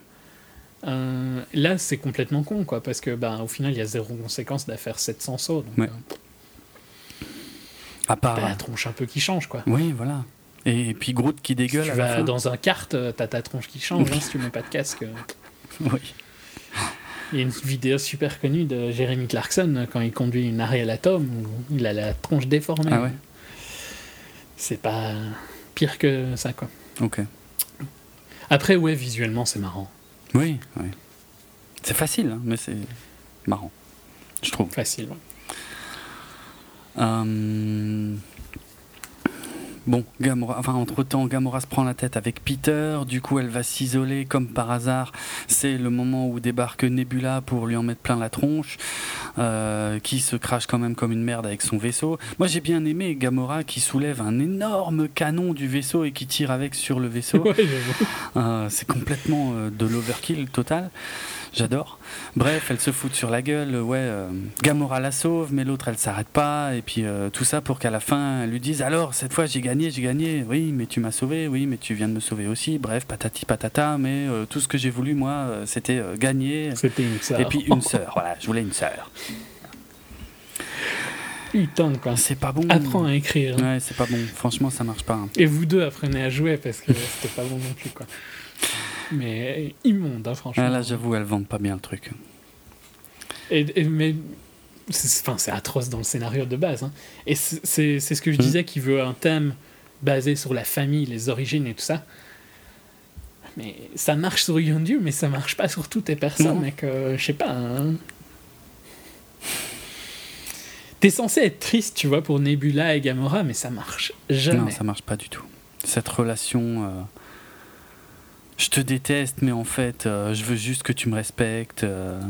Euh, là, c'est complètement con, quoi, parce que bah, au final, il y a zéro conséquence d'affaire 700 sauts. Donc, Ouais. euh, à part. t'as la tronche un peu qui change, quoi. Oui, voilà. Et, puis Groot qui Si dégueule tu à la vas fin. dans un kart, euh, t'as ta tronche qui change hein, [laughs] si tu mets pas de casque. euh. Oui. Il y a une vidéo super connue de Jeremy Clarkson euh, quand il conduit une Ariel Atom où il a la tronche déformée. Ah ouais C'est pas pire que ça, quoi. Ok. Après, ouais, visuellement, c'est marrant. Oui, oui. C'est facile, hein, mais c'est marrant. Je trouve. Facile. ouais. Euh, Bon, Gamora, enfin entre temps, Gamora se prend la tête avec Peter. Du coup, elle va s'isoler comme par hasard. C'est le moment où débarque Nebula pour lui en mettre plein la tronche, euh, qui se crache quand même comme une merde avec son vaisseau. Moi, j'ai bien aimé Gamora qui soulève un énorme canon du vaisseau et qui tire avec sur le vaisseau. [laughs] Ouais. Euh, c'est complètement euh, de l'overkill total. J'adore. Bref, elle se fout sur la gueule. Ouais, euh, Gamora la sauve, mais l'autre elle s'arrête pas. Et puis euh, tout ça pour qu'à la fin elle lui dise Alors, cette fois j'ai gagné, j'ai gagné. Oui, mais tu m'as sauvé. Oui, mais tu viens de me sauver aussi. Bref, patati patata. Mais euh, tout ce que j'ai voulu, moi, c'était gagner. C'était une sœur. Et puis une sœur. Voilà, je voulais une sœur. Putain, quoi. C'est pas bon. Apprends à écrire. hein. Ouais, c'est pas bon. Franchement, ça marche pas. hein. Et vous deux apprenez à jouer parce que c'était pas bon non plus, quoi. Mais immonde, hein, franchement. Ah, là, j'avoue, elles vendent pas bien le truc. Et, et- mais c'est enfin, c'est atroce dans le scénario de base. hein. Et c'est ce que je Mhm. disais, qui veut un thème basé sur la famille, les origines et tout ça. Mais ça marche sur Yondu, mais ça marche pas sur toutes les personnes, Non. mec. euh, je sais pas. hein. T'es censé être triste, tu vois, pour Nebula et Gamora, mais ça marche jamais. Non, ça marche pas du tout. Cette relation. euh, je te déteste, mais en fait, euh, je veux juste que tu me respectes. euh.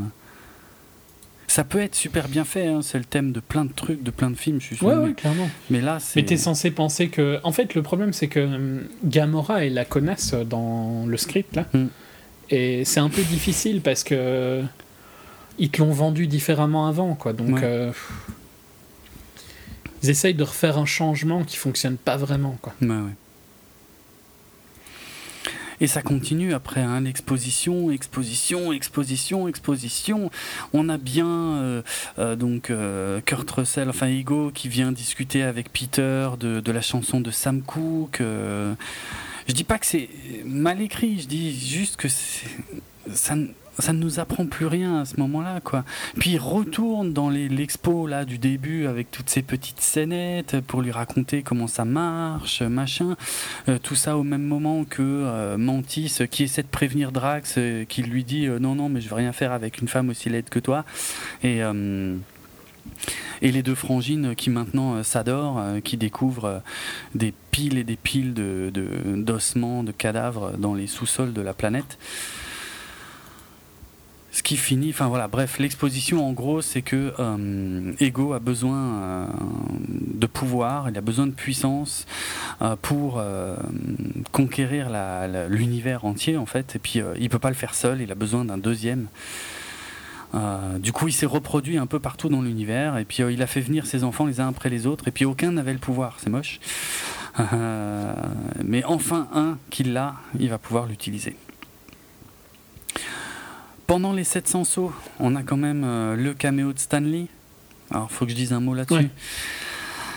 Ça peut être super bien fait, hein, c'est le thème de plein de trucs, de plein de films, je suis sûr. Ouais, ouais, clairement. mais là, c'est. Mais t'es censé penser que. En fait, le problème, c'est que hum, Gamora est la connasse dans le script, là. Mm. Et c'est un peu difficile parce que. Ils te l'ont vendu différemment avant, quoi. Donc. Ouais. euh, ils essayent de refaire un changement qui fonctionne pas vraiment, quoi. Ouais, ouais. Et ça continue après hein, l'exposition, exposition, exposition, exposition. On a bien euh, euh, donc euh, Kurt Russell, enfin Ego, qui vient discuter avec Peter de, de la chanson de Sam Cooke. euh. je dis pas que c'est mal écrit, je dis juste que ça, ça ne nous apprend plus rien à ce moment-là, quoi. Puis il retourne dans l'expo là du début avec toutes ces petites scénettes pour lui raconter comment ça marche, machin. Euh, tout ça au même moment que euh, Mantis qui essaie de prévenir Drax, euh, qui lui dit non non mais je veux rien faire avec une femme aussi laide que toi. Et et les deux frangines qui maintenant s'adorent, qui découvrent des piles et des piles d'ossements, de, cadavres dans les sous-sols de la planète. Ce qui finit, enfin voilà, bref, l'exposition en gros, c'est que euh, Ego a besoin euh, de pouvoir, il a besoin de puissance euh, pour euh, conquérir l'univers entier en fait, et puis il peut pas le faire seul, il a besoin d'un deuxième. Du coup, il s'est reproduit un peu partout dans l'univers, et puis il a fait venir ses enfants les uns après les autres, et puis aucun n'avait le pouvoir, c'est moche. Mais enfin un qui l'a, il va pouvoir l'utiliser. Pendant les 700 sauts, on a quand même euh, le caméo de Stanley. Alors, faut que je dise un mot là-dessus. Ouais.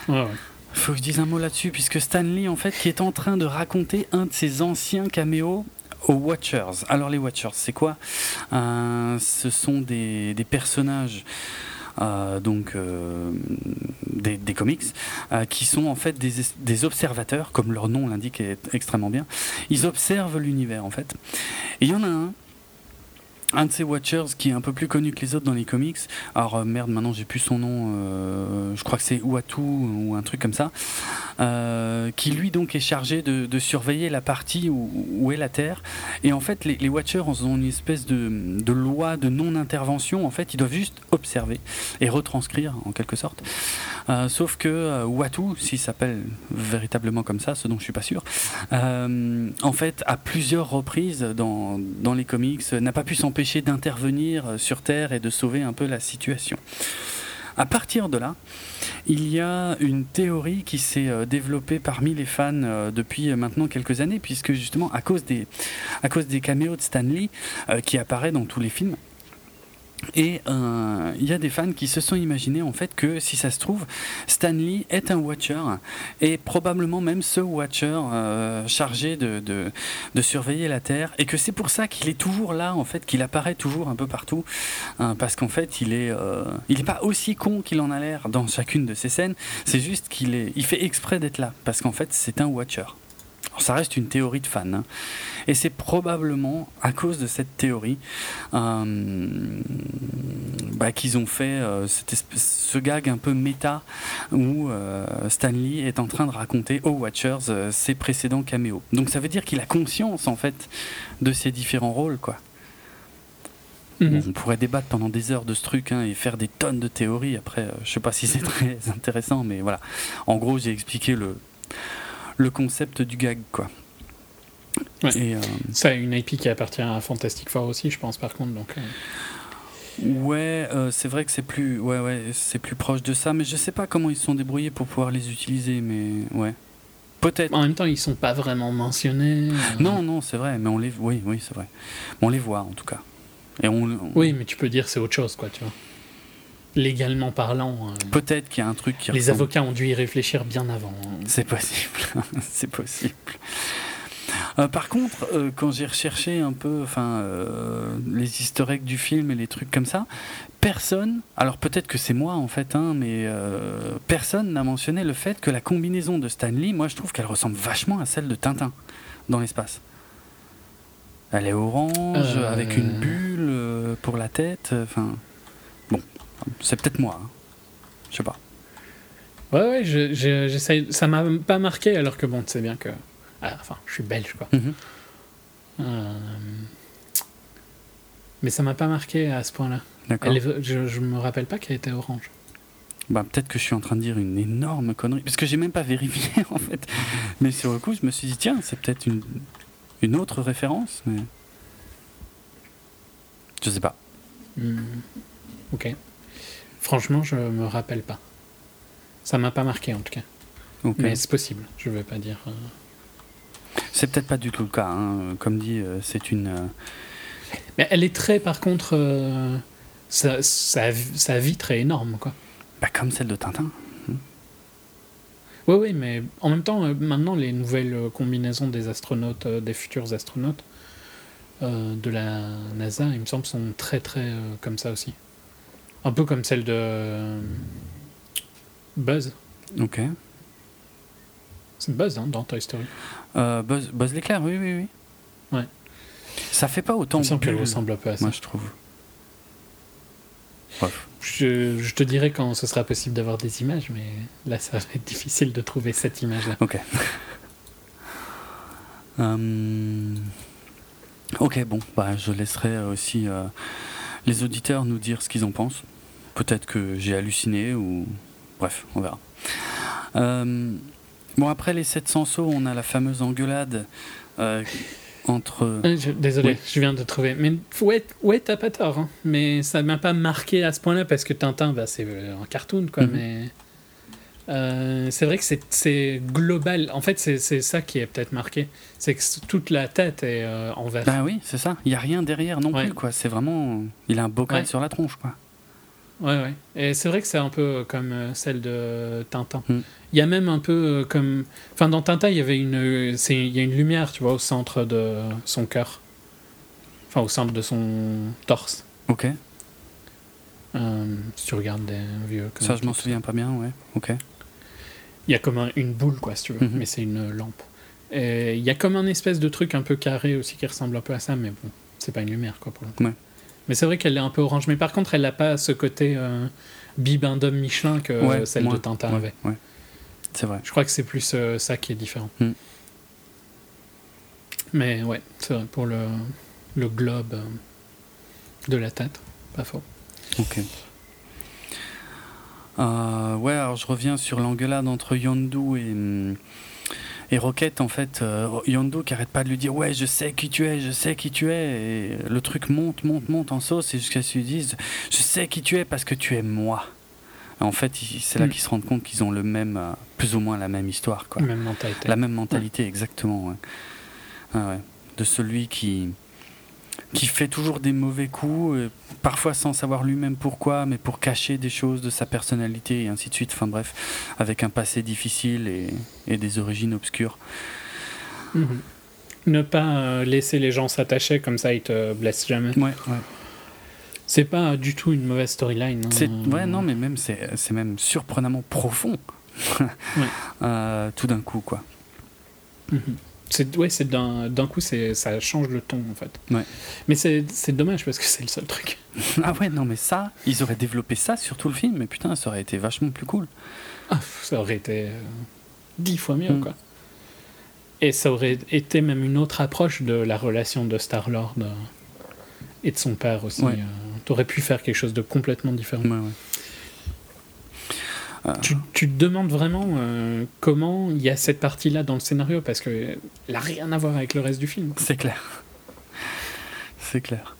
Ouais, ouais. faut que je dise un mot là-dessus, puisque Stanley, en fait, qui est en train de raconter un de ses anciens caméos aux Watchers. Alors les Watchers, c'est quoi? Euh, Ce sont des, des personnages euh, donc euh, des, des, comics, euh, qui sont en fait des, des, observateurs, comme leur nom l'indique extrêmement bien. Ils observent l'univers en fait. Et il y en a un un de ces Watchers qui est un peu plus connu que les autres dans les comics. Alors euh, merde, maintenant j'ai plus son nom. Euh, je crois que c'est Uatu ou un truc comme ça. Euh, qui lui donc est chargé de, surveiller la partie où, est la Terre. Et en fait, les, les Watchers ont une espèce de, loi de non-intervention. En fait, ils doivent juste observer et retranscrire en quelque sorte. Sauf que Uatu, s'il s'appelle véritablement comme ça, ce dont je suis pas sûr, en fait, à plusieurs reprises dans, dans les comics, n'a pas pu s'empêcher d'intervenir sur Terre et de sauver un peu la situation. À partir de là, il y a une théorie qui s'est développée parmi les fans depuis maintenant quelques années, puisque justement à cause des, à cause des caméos de Stanley qui apparaît dans tous les films, et il euh, y a des fans qui se sont imaginés en fait que si ça se trouve, Stanley est un Watcher et probablement même ce Watcher euh, chargé de, de, surveiller la Terre et que c'est pour ça qu'il est toujours là en fait, qu'il apparaît toujours un peu partout hein, parce qu'en fait il est euh, il est pas aussi con qu'il en a l'air dans chacune de ses scènes. C'est juste qu'il est il fait exprès d'être là parce qu'en fait c'est un Watcher. Ça reste une théorie de fan. Hein. Et c'est probablement à cause de cette théorie euh, bah, qu'ils ont fait euh, cette espèce, ce gag un peu méta où euh, Stanley est en train de raconter aux Watchers ses précédents caméos. Donc ça veut dire qu'il a conscience en fait de ses différents rôles, quoi. Mmh. Bon, on pourrait débattre pendant des heures de ce truc hein, et faire des tonnes de théories. Après, je sais pas si c'est [laughs] très intéressant, mais voilà. En gros, j'ai expliqué le, le concept du gag, quoi. Ouais. Et, euh... Ça a une IP qui appartient à Fantastic Four aussi, je pense, par contre. Donc, euh... Ouais, euh, c'est vrai que c'est plus, ouais, ouais, c'est plus proche de ça, mais je sais pas comment ils se sont débrouillés pour pouvoir les utiliser, mais ouais. Peut-être. En même temps, ils sont pas vraiment mentionnés. Euh... Non, non, c'est vrai, mais on les, oui, oui, c'est vrai. Mais on les voit en tout cas. Et on, on... Oui, mais tu peux dire c'est autre chose, quoi, tu vois. Légalement parlant. Euh... Peut-être qu'il y a un truc qui. Les ressemble... avocats ont dû y réfléchir bien avant. C'est possible, [laughs] c'est possible. Euh, par contre, euh, quand j'ai recherché un peu enfin, euh, les eggs du film et les trucs comme ça, personne, alors peut-être que c'est moi en fait, hein, mais personne n'a mentionné le fait que la combinaison de Stanley, moi je trouve qu'elle ressemble vachement à celle de Tintin dans l'espace. Elle est orange, avec une bulle pour la tête, enfin... bon, c'est peut-être moi, hein. je sais pas. Ouais, ouais, je, je, ça m'a pas marqué alors que bon, tu sais bien que ah, enfin, je suis belge, quoi. Mm -hmm. euh... Mais ça m'a pas marqué à ce point-là. Je, je me rappelle pas qu'elle était orange. Bah, peut-être que je suis en train de dire une énorme connerie, parce que j'ai même pas vérifié [laughs] en fait. Mais sur le coup, je me suis dit, tiens, c'est peut-être une, une autre référence, mais. Je sais pas. Mmh. Ok. Franchement, je me rappelle pas. Ça m'a pas marqué en tout cas. Okay. Mais c'est possible, je vais pas dire. Euh... C'est peut-être pas du tout le cas. Hein. Comme dit, euh, c'est une. Euh... Mais elle est très, par contre, euh, sa, sa, sa, vitre est énorme, quoi. Bah, comme celle de Tintin. Mmh. Oui, oui, mais en même temps, maintenant, les nouvelles combinaisons des astronautes, des futurs astronautes euh, de la NASA, il me semble, sont très, très comme ça aussi. Un peu comme celle de Buzz. Ok. C'est Buzz hein, dans Toy Story. Euh, Buzz, Buzz l'éclair, oui, oui, oui. Ouais. Ça fait pas autant. Il qu'elle ressemble un peu à ça. Moi, je trouve. Bref. Je, je, te dirai quand ce sera possible d'avoir des images, mais là, ça va être difficile de trouver cette image-là. Ok. um... Ok, bon, bah, je laisserai aussi euh, les auditeurs nous dire ce qu'ils en pensent. Peut-être que j'ai halluciné ou. Bref, on verra. Um... Bon, après les 700 sauts, on a la fameuse engueulade euh, entre. Je, désolé, oui. je viens de trouver. Mais ouais, ouais t'as pas tort. Hein. Mais ça m'a pas marqué à ce point-là parce que Tintin, bah, c'est un cartoon, quoi. Mm -hmm. Mais euh, c'est vrai que c'est global. En fait, c'est ça qui est peut-être marqué. C'est que toute la tête est euh, en vert. Bah oui, c'est ça. Il y a rien derrière non ouais. plus, quoi. C'est vraiment. Il a un bocal ouais. sur la tronche, quoi. Ouais, ouais. Et c'est vrai que c'est un peu comme euh, celle de Tintin. Mm. Il y a même un peu euh, comme. Enfin, dans Tintin, il y avait une. euh, c'est- Il y a une lumière, tu vois, au centre de son cœur. Enfin, au centre de son torse. Ok. Euh, si tu regardes des vieux. Ça, je m'en souviens pas bien, ouais. Ok. Il y a comme un- une boule, quoi, si tu veux. Mhm. Mais c'est une lampe. Et il y a comme un espèce de truc un peu carré aussi qui ressemble un peu à ça, mais bon, c'est pas une lumière, quoi, pour le coup. Ouais. Mais c'est vrai qu'elle est un peu orange. Mais par contre, elle n'a pas ce côté euh, bibendum Michelin que Ouais, euh, celle moins. de Tintin Ouais, avait. Ouais. C'est vrai. Je crois que c'est plus euh, ça qui est différent. Mm. Mais ouais, c'est vrai, pour le, le globe euh, de la tête, pas faux. Ok. Ouais, alors je reviens sur l'engueulade entre Yondu et, hum, et Rocket. En fait, euh, Yondu qui arrête pas de lui dire Ouais, je sais qui tu es, je sais qui tu es. Et le truc monte, monte, monte en sauce et jusqu'à ce qu'ils disent Je sais qui tu es parce que tu es moi. En fait, c'est là Mm. qu'ils se rendent compte qu'ils ont le même, euh, plus ou moins la même histoire. Quoi. Même mentalité. La même mentalité, exactement. ouais. Ah ouais. De celui qui, qui fait toujours des mauvais coups, euh, parfois sans savoir lui-même pourquoi, mais pour cacher des choses de sa personnalité et ainsi de suite. Enfin bref, avec un passé difficile et, et des origines obscures. Mhm. Ne pas euh, laisser les gens s'attacher comme ça, ils te blessent jamais. Ouais, ouais. C'est pas du tout une mauvaise storyline. hein. Ouais, non, mais même c'est, même surprenamment profond. [laughs] Euh, tout d'un coup, quoi. Mhm. C'est ouais, c'est d'un d'un coup, c'est ça change le ton en fait. Ouais. Mais c'est c'est dommage parce que c'est le seul truc. [laughs] ah ouais, non, mais ça, ils auraient développé ça sur tout le film, mais putain, ça aurait été vachement plus cool. Ah, ça aurait été euh, dix fois mieux Mm. quoi. Et ça aurait été même une autre approche de la relation de Star Lord et de son père aussi. Ouais. Euh, T'aurais pu faire quelque chose de complètement différent. Ouais, ouais. Euh, Tu, tu te demandes vraiment euh, comment il y a cette partie-là dans le scénario parce que elle a rien à voir avec le reste du film. C'est clair. C'est clair.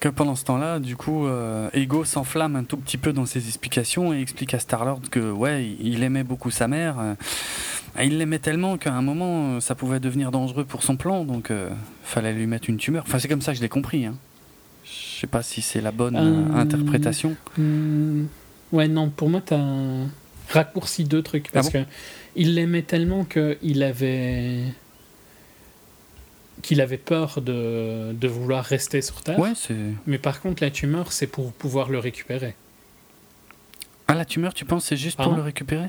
Que pendant ce temps-là, du coup, euh, Ego s'enflamme un tout petit peu dans ses explications et explique à Star-Lord que, ouais, il aimait beaucoup sa mère. euh, il l'aimait tellement qu'à un moment, euh, ça pouvait devenir dangereux pour son plan, donc euh, fallait lui mettre une tumeur. Enfin, c'est comme ça que je l'ai compris. Hein. Je sais pas si c'est la bonne euh, Euh, interprétation. Hmm, ouais, non, pour moi, t'as raccourci deux trucs. Parce Ah que il l'aimait tellement qu'il avait. qu'il avait peur de, de vouloir rester sur Terre. Ouais, c'est. Mais par contre, la tumeur, c'est pour pouvoir le récupérer. Ah, la tumeur, tu penses, c'est juste pour le récupérer?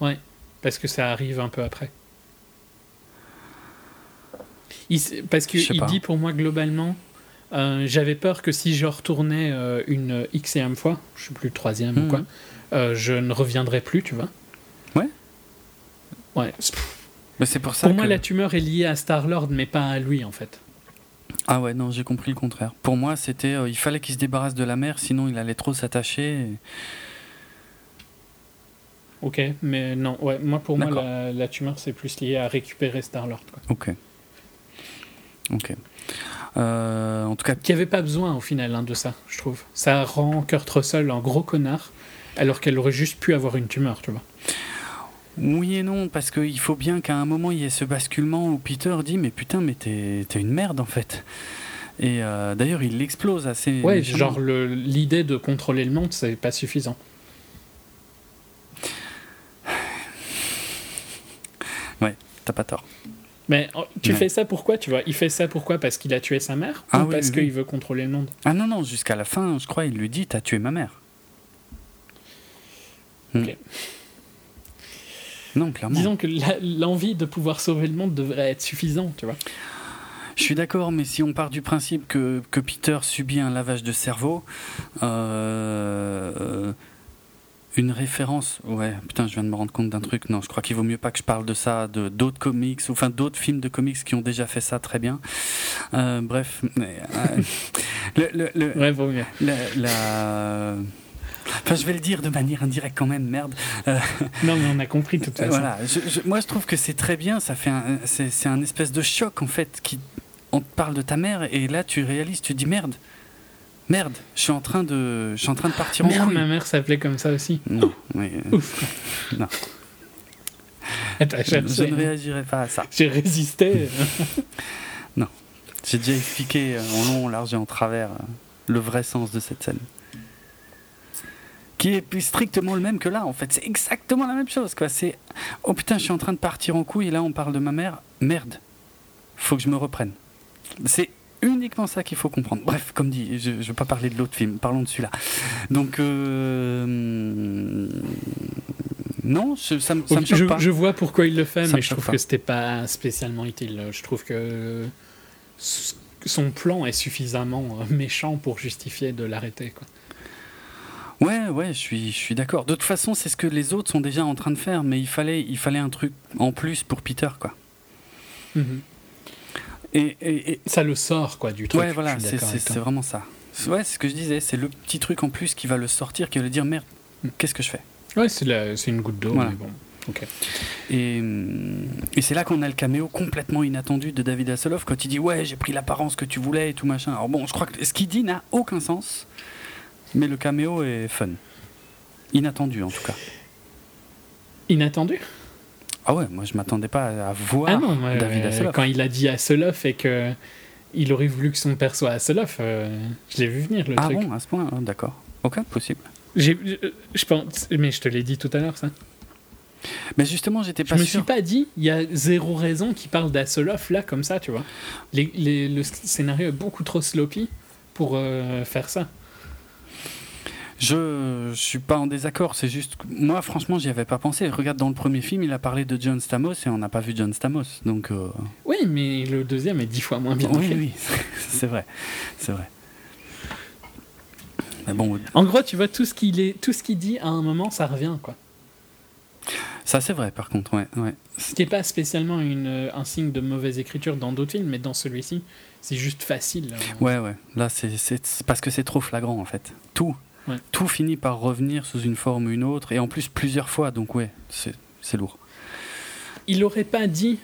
Ouais, parce que ça arrive un peu après. Il parce qu'il dit pour moi globalement, euh, j'avais peur que si je retournais euh, une xème fois, je sais plus troisième ou Mhm. quoi, euh, je ne reviendrais plus, tu vois. Ouais. Ouais. Mais c'est pour ça Pour que. moi, la tumeur est liée à Star Lord, mais pas à lui en fait. Ah ouais, non, j'ai compris le contraire. Pour moi, c'était. il fallait qu'il se débarrasse de la mère, sinon il allait trop s'attacher. et- Ok, mais non, ouais, moi pour moi la, la tumeur c'est plus lié à récupérer Star Lord, quoi. Ok. Ok. Euh, en tout cas, Qui avait pas besoin au final hein, de ça, je trouve. Ça rend Kurt Russell un gros connard, alors qu'elle aurait juste pu avoir une tumeur, tu vois. oui et non, parce qu'il faut bien qu'à un moment il y ait ce basculement où Peter dit Mais putain, mais t'es une merde en fait. Et euh, d'ailleurs, il l'explose assez. Ouais, méchamment. genre l'idée de contrôler le monde, c'est pas suffisant. T'as pas tort. Mais oh, tu fais ça pourquoi, tu vois? Il fait ça pourquoi? Parce qu'il a tué sa mère Ah ou oui, parce oui, qu'il oui. veut contrôler le monde? Ah non, non, jusqu'à la fin, je crois, il lui dit T'as tué ma mère. Hmm. Ok. Non, clairement. Disons que l'envie de pouvoir sauver le monde devrait être suffisant, tu vois. Je suis d'accord, mais si on part du principe que, que Peter subit un lavage de cerveau, euh, une référence. Ouais, putain, je viens de me rendre compte d'un truc. Non, je crois qu'il vaut mieux pas que je parle de ça, de d'autres comics, ou enfin d'autres films de comics qui ont déjà fait ça très bien. Euh, bref, mais, euh, [laughs] le, le- le- Ouais, vaut mieux. la, la- Enfin, je vais le dire de manière indirecte quand même, merde. Non, mais on a compris toute façon. Voilà, je- je- moi je trouve que c'est très bien, ça fait c'est, un espèce de choc en fait, qui, on te parle de ta mère et là tu réalises, tu dis merde, merde, je suis en train de, je suis en train de partir en Merde, couille. ma mère s'appelait comme ça aussi. Non, mais, euh, Ouf. Non. [laughs] Attends, je ne réagirai pas à ça. J'ai résisté. [laughs] J'ai déjà expliqué euh, en long, en large et en travers euh, le vrai sens de cette scène. Qui est strictement le même que là, en fait. C'est exactement la même chose, quoi. C'est oh putain, je suis en train de partir en couille et là on parle de ma mère. Merde, faut que je me reprenne. C'est uniquement ça qu'il faut comprendre. Bref, comme dit, je ne veux pas parler de l'autre film, parlons de celui-là. Donc, euh, non, ça, me, ça me choque je, pas. je vois pourquoi il le fait, Ça mais je trouve pas. que c'était pas spécialement utile. Je trouve que son plan est suffisamment euh, méchant pour justifier de l'arrêter. quoi. Ouais, ouais, je suis, je suis d'accord. De toute façon, c'est ce que les autres sont déjà en train de faire, mais il fallait, il fallait un truc en plus pour Peter, quoi. Mhm. Et, et- et- Ça le sort quoi du truc. ouais, voilà, c'est vraiment ça. C'est- Ouais, c'est ce que je disais, c'est le petit truc en plus qui va le sortir, qui va le dire merde, Mm. qu'est-ce que je fais? Ouais, c'est une goutte d'eau. Voilà. mais bon. Ok. Et, et c'est là qu'on a le caméo complètement inattendu de David Hasselhoff quand il dit ouais j'ai pris l'apparence que tu voulais et tout machin. Alors bon, je crois que ce qu'il dit n'a aucun sens, mais le caméo est fun, inattendu en tout cas. Inattendu? Ah ouais, moi je m'attendais pas à voir Ah non, David euh, Hasselhoff. quand il a dit Hasselhoff et que il aurait voulu que son père soit Hasselhoff, euh, je l'ai vu venir le Ah truc. bon, à ce point, ah, d'accord. Ok, possible. J'ai- je- Je pense, mais je te l'ai dit tout à l'heure ça. Mais justement, j'étais Je pas me sûr. suis pas dit, il y a zéro raison qu'il parle d'Hasselhoff là comme ça, tu vois. Les- les- le scénario est beaucoup trop sloppy pour euh, faire ça. Je, je suis pas en désaccord, c'est juste moi franchement j'y avais pas pensé. Regarde dans le premier film, il a parlé de John Stamos et on n'a pas vu John Stamos, donc. euh, Oui, mais le deuxième est dix fois moins bien oui, fait. oui, [laughs] c'est vrai, c'est vrai. Mais bon, En gros, tu vois tout ce qu'il est, tout ce qu'il dit à un moment, ça revient quoi. ça c'est vrai par contre, ouais, ouais. Ce qui n'est pas spécialement une, euh, un signe de mauvaise écriture dans d'autres films, mais dans celui-ci, c'est juste facile. euh. Ouais, ouais. Là, c'est parce que c'est trop flagrant, en fait. Tout. Ouais. Tout finit par revenir sous une forme ou une autre, et en plus plusieurs fois, donc ouais, c'est lourd. Il aurait pas dit.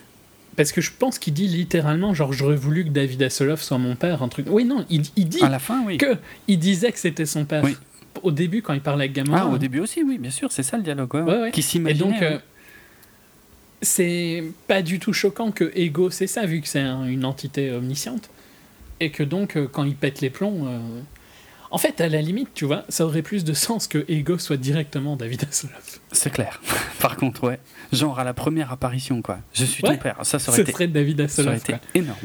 Parce que je pense qu'il dit littéralement, genre, j'aurais voulu que David Hasselhoff soit mon père, un truc. Oui, non, il, il dit À la fin, oui. que il disait que c'était son père. Oui. Au début, quand il parlait avec Gamora. Ah, au hein. début aussi, oui, bien sûr, c'est ça le dialogue, ouais. Ouais, ouais. Qui Et s'imaginait. donc, euh, c'est pas du tout choquant que Ego, c'est ça, vu que c'est un- une entité omnisciente. Et que donc, euh, quand il pète les plombs. euh, En fait, à la limite, tu vois, ça aurait plus de sens que Ego soit directement David Hasselhoff. C'est clair. [laughs] Par contre, ouais. Genre à la première apparition, quoi. Je suis Ouais. ton père. Ça, ça aurait été, serait David ça aurait Hasselhoff. été énorme.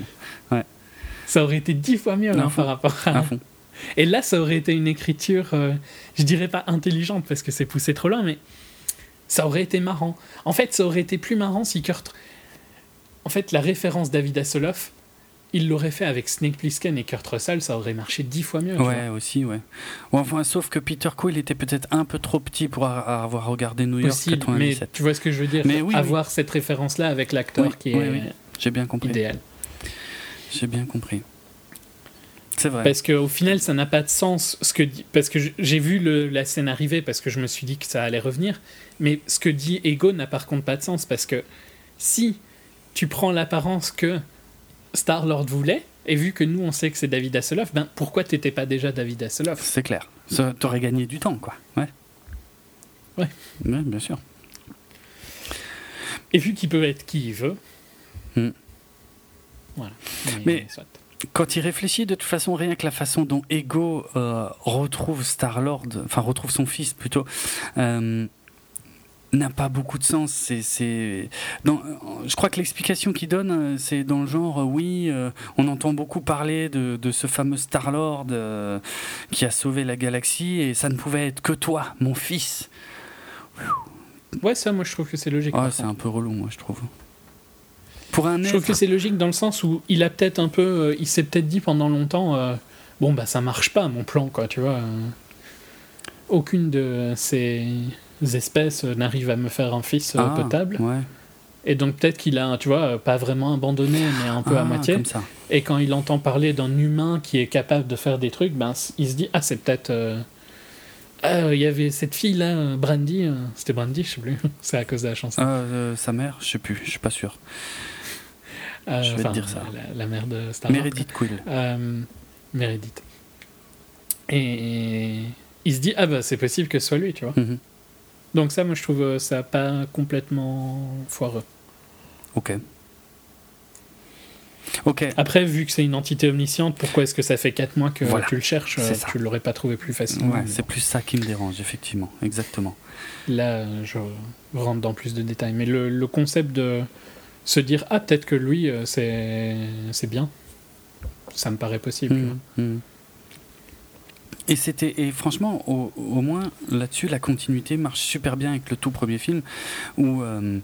Ça aurait été dix fois mieux hein, par rapport à. À fond. Et là, ça aurait été une écriture, euh, je dirais pas intelligente parce que c'est poussé trop loin, mais ça aurait été marrant. En fait, ça aurait été plus marrant si Kurt. En fait, la référence David Hasselhoff, il l'aurait fait avec Snake Plissken et Kurt Russell, ça aurait marché dix fois mieux. Ouais, aussi, ouais. Enfin, sauf que Peter Quill était peut-être un peu trop petit pour avoir regardé New York Possible, mais 97. tu vois ce que je veux dire? Mais oui, Avoir cette référence-là avec l'acteur Oui, qui est. J'ai bien compris. idéal. J'ai bien compris. C'est vrai. Parce qu'au final, ça n'a pas de sens. Ce que parce que j'ai vu le- la scène arriver parce que je me suis dit que ça allait revenir. Mais ce que dit Ego n'a par contre pas de sens parce que si tu prends l'apparence que Star Lord voulait, et vu que nous on sait que c'est David Hasselhoff, ben pourquoi t'étais pas déjà David Hasselhoff? C'est clair. Ça t'aurait gagné du temps, quoi. Ouais. Ouais. Ouais, bien sûr. Et vu qu'il peut être qui il veut. Hmm. Voilà. Mais- soit. Quand il réfléchit, de toute façon, rien que la façon dont Ego euh, retrouve Star-Lord, enfin retrouve son fils plutôt, euh, n'a pas beaucoup de sens. C'est, je crois que l'explication qu'il donne, euh, c'est dans le genre, euh, oui, euh, on entend beaucoup parler de, de ce fameux Star-Lord euh, qui a sauvé la galaxie et ça ne pouvait être que toi, mon fils. Ouais, ça, moi je trouve que c'est logique. Ouais, par c'est un peu relou, moi, je trouve. Pour un Je trouve que c'est logique dans le sens où il a peut-être un peu, euh, il s'est peut-être dit pendant longtemps, bon bah ça marche pas mon plan quoi, tu vois. aucune de ces espèces euh, n'arrive à me faire un fils euh, Ah, potable. Ouais. Et donc peut-être qu'il a, tu vois, euh, pas vraiment abandonné, mais un peu à Ah, moitié. Comme ça. Et quand il entend parler d'un humain qui est capable de faire des trucs, ben il se dit ah c'est peut-être. euh, ah, il y avait cette fille là, Brandy, euh, c'était Brandy, je sais plus, [laughs] c'est à cause de la chanson. Euh, euh, sa mère, je sais plus, je suis pas sûr. Je vais te dire ça. La, la mère de Star Meredith Quill. Meredith. Et il se dit, ah bah c'est possible que ce soit lui, tu vois. Mhm. Donc ça, moi je trouve euh, ça pas complètement foireux. Ok. Ok. Après, vu que c'est une entité omnisciente, pourquoi est-ce que ça fait 4 mois que Voilà. tu le cherches euh. Tu l'aurais pas trouvé plus facilement. Ouais, c'est plus ça qui me dérange, effectivement. Exactement. Là, je rentre dans plus de détails. Mais le, le concept de se dire Ah, peut-être que lui, euh, c'est bien, ça me paraît possible. vois. Et c'était et franchement au, au moins là-dessus la continuité marche super bien avec le tout premier film où euh,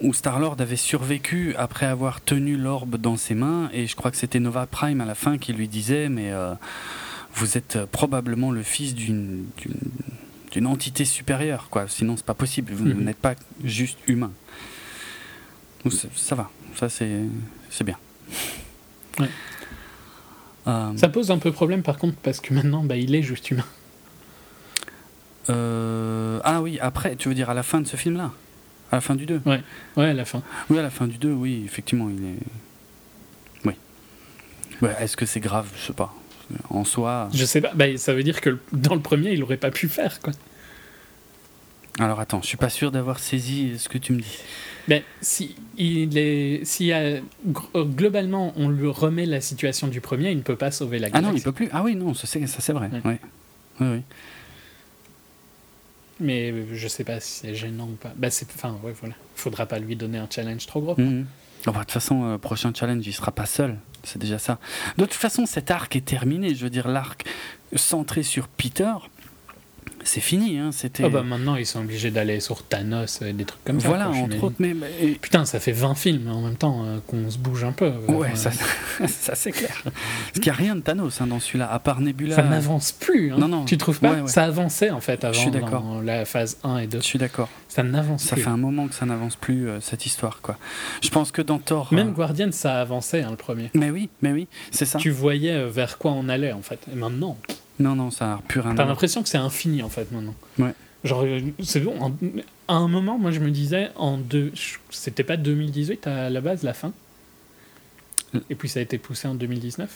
où Star-Lord avait survécu après avoir tenu l'orbe dans ses mains. Et je crois que c'était Nova Prime à la fin qui lui disait mais euh, vous êtes euh, probablement le fils d'une d'une entité supérieure quoi. Sinon c'est pas possible. Vous, Mhm. n'êtes pas juste humain. Donc, ça, ça va. Ça c'est c'est bien. Ouais. Euh, Ça pose un peu problème par contre, parce que maintenant, bah, il est juste humain. Euh, ah oui, après, tu veux dire à la fin de ce film-là? À la fin du 2 Ouais, à la fin. Oui, à la fin du 2, oui, effectivement, il est. Oui. Ouais, Est-ce que c'est grave? Je sais pas. En soi. Je sais pas, bah, ça veut dire que dans le premier, il aurait pas pu faire, quoi. Alors attends, je suis pas sûr d'avoir saisi ce que tu me dis. Ben, si, il est, si euh, euh, globalement on lui remet la situation du premier, il ne peut pas sauver la Ah galaxie. non, il peut plus. Ah oui, non, ça c'est, ça, c'est vrai. Ouais. Ouais. Oui, oui. Mais euh, je sais pas si c'est gênant ou pas. Bah, c'est, enfin, ouais, voilà. Faudra pas lui donner un challenge trop gros. Mhm. Bon, bah, de toute façon, euh, prochain challenge, il sera pas seul. C'est déjà ça. De toute façon, cet arc est terminé. Je veux dire, l'arc centré sur Peter, c'est fini. Hein. C'était. Ah bah maintenant ils sont obligés d'aller sur Thanos et des trucs comme ça. voilà, quoi, entre autres. Mais, mais- et- Putain, ça fait 20 films en même temps euh, qu'on se bouge un peu. Ouais, Enfin, ça, [laughs] ça c'est clair. Parce qu'il n'y a rien de Thanos hein, dans celui-là, à part Nebula. ça n'avance plus. hein. Non, non. Tu trouves pas Ouais, ouais. Ça avançait en fait avant Je suis d'accord. dans la phase 1 et 2. Je suis d'accord. Ça n'avance Ça plus. fait un moment que ça n'avance plus, euh, cette histoire. quoi. Je pense que dans Thor. Même euh, Guardian, ça avançait hein, le premier. Mais oui, mais oui, c'est ça. Tu voyais euh, vers quoi on allait en fait. Et maintenant, Non, non, ça plus rien à T'as l'impression que c'est infini en fait maintenant. Ouais. Genre, euh, c'est bon. en- à un moment, moi je me disais, en deux, c'était pas 2018 à la base, la fin Euh. Et puis ça a été poussé en 2019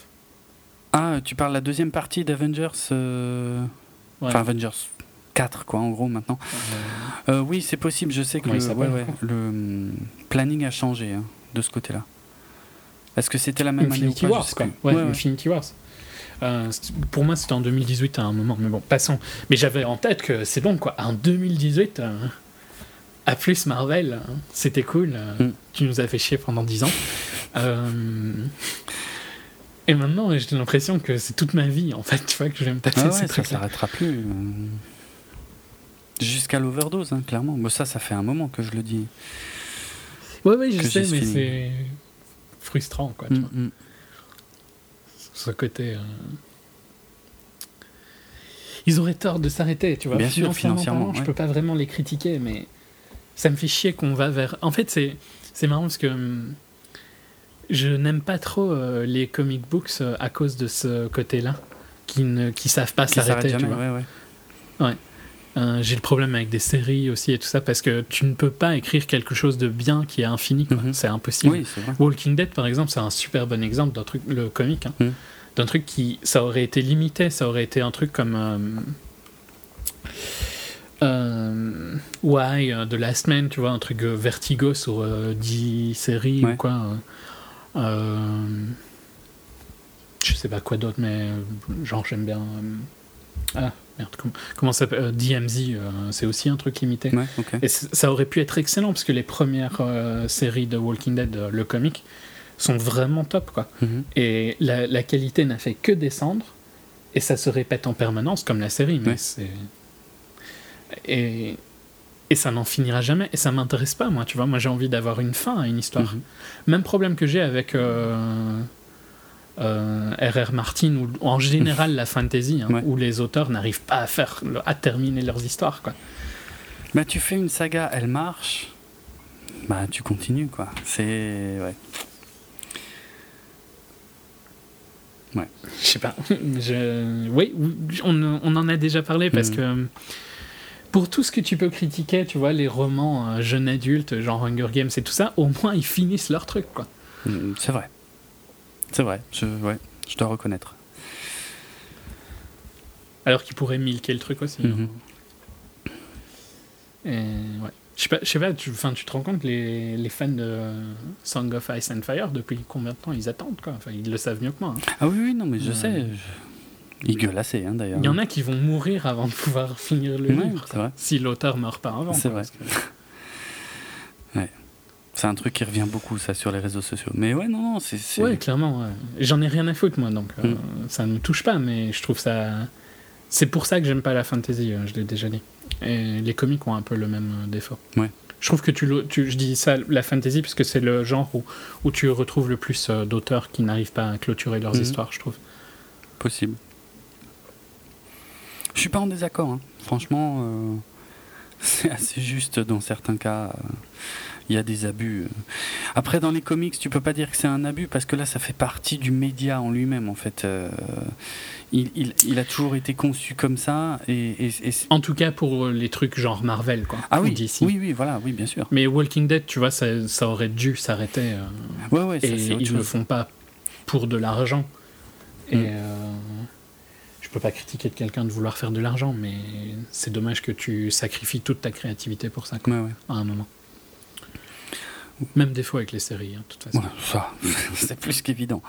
Ah, tu parles de la deuxième partie d'Avengers. euh, Ouais. Enfin, Avengers 4, quoi, en gros, maintenant. Euh, oui, c'est possible. Je sais que le, ouais, encore le hum, planning a changé hein, de ce côté-là. Est-ce que c'était la même Infinity année ou pas, Wars, quoi. ouais. Infinity Wars. Euh, pour moi, c'était en 2018 à un moment, mais bon, passons. Mais j'avais en tête que c'est bon, quoi. En 2018, euh, à plus Marvel, hein, c'était cool. euh, Mm. Tu nous as fait chier pendant 10 ans. Euh, et maintenant, j'ai l'impression que c'est toute ma vie, en fait, tu vois, que je vais me taper Ah ouais, ces ça trucs-là. s'arrêtera plus. Jusqu'à l'overdose, hein, clairement. Bon, ça, ça fait un moment que je le dis. Ouais, ouais, je sais, mais c'est frustrant, quoi. tu Mm, vois. mm. Ce côté. euh, Ils auraient tort de s'arrêter, tu vois. Bien sûr, financièrement, parlant, Je ouais. peux pas vraiment les critiquer, mais ça me fait chier qu'on va vers. En fait, c'est c'est marrant parce que hum, je n'aime pas trop euh, les comic books euh, à cause de ce côté-là, qui ne qui savent pas Qui s'arrêter. tu vois. ouais, ouais. Euh, J'ai le problème avec des séries aussi et tout ça parce que tu ne peux pas écrire quelque chose de bien qui est infini. quoi. Mhm. C'est impossible. Oui, c'est vrai. Walking Dead, par exemple, c'est un super bon exemple d'un truc, le comique, hein, Mm. D'un truc qui, ça aurait été limité, ça aurait été un truc comme euh, euh, Why, euh, The Last Man, tu vois, un truc euh, Vertigo sur euh, 10 séries Ouais. ou quoi. euh, euh, je sais pas quoi d'autre, mais euh, genre j'aime bien. euh, ah merde, comment, comment ça s'appelle euh, DMZ, euh, c'est aussi un truc limité. Ouais. Et ça aurait pu être excellent parce que les premières euh, séries de Walking Dead, euh, le comic, sont vraiment top quoi. Mhm. Et la, la qualité n'a fait que descendre et ça se répète en permanence comme la série, mais Ouais. c'est et et ça n'en finira jamais et ça m'intéresse pas moi, tu vois. Moi j'ai envie d'avoir une fin à une histoire. Mhm. Même problème que j'ai avec euh, euh, R.R. Martin ou en général la fantasy, hein, Ouais. où les auteurs n'arrivent pas à faire à terminer leurs histoires quoi. Bah, tu fais une saga, elle marche. Bah, tu continues, quoi. C'est. Ouais. Je sais pas. Je... Oui, on, on en a déjà parlé parce Mhm. que pour tout ce que tu peux critiquer, tu vois, les romans euh, jeunes adultes, genre Hunger Games et tout ça, au moins ils finissent leur truc, quoi. Mm, C'est vrai. C'est vrai. Je, ouais, je dois reconnaître. Alors qu'ils pourraient milquer le truc aussi. hein. Mhm. Et, ouais. Je sais pas, je sais pas tu, te rends compte, les, les fans de Song of Ice and Fire, depuis combien de temps ils attendent quoi? Enfin, Ils le savent mieux que moi. hein. Ah oui, oui, non, mais je sais. je- Il gueule assez, hein, d'ailleurs. Il y en a qui vont mourir avant de pouvoir [laughs] finir le Ouais, livre, vrai. si l'auteur meurt pas avant. C'est vrai. C'est un truc qui revient beaucoup, ça, sur les réseaux sociaux. Mais ouais, non, non, c'est. Ouais, clairement. ouais. J'en ai rien à foutre, moi, donc euh, Mm. ça ne me touche pas, mais je trouve ça. C'est pour ça que j'aime pas la fantasy, euh, je l'ai déjà dit. Et les comics ont un peu le même euh, défaut. Ouais. Je trouve que tu, je dis ça, la fantasy, parce que c'est le genre où, où tu retrouves le plus euh, d'auteurs qui n'arrivent pas à clôturer leurs Mhm. histoires, je trouve. Possible. Je suis pas en désaccord, hein. franchement. euh, [laughs] C'est assez juste dans certains cas. euh, Il y a des abus. euh. Après, dans les comics, tu peux pas dire que c'est un abus parce que là, ça fait partie du média en lui-même, en fait. euh, il, il- il a toujours été conçu comme ça. Et, et- et c'est- En tout cas pour euh, les trucs genre Marvel, quoi. ah ou oui, DC. oui, oui, voilà, oui, bien sûr. Mais Walking Dead, tu vois, ça, ça aurait dû s'arrêter. euh, Ouais, ouais, ça, et ils le chose. font pas pour de l'argent. Et Mm. euh, je peux pas critiquer de quelqu'un de vouloir faire de l'argent, mais c'est dommage que tu sacrifies toute ta créativité pour ça, quoi, Ouais, ouais. à un moment. Même des fois avec les séries, hein, de toute façon. Ouais, ça, [laughs] c'est plus qu'évident.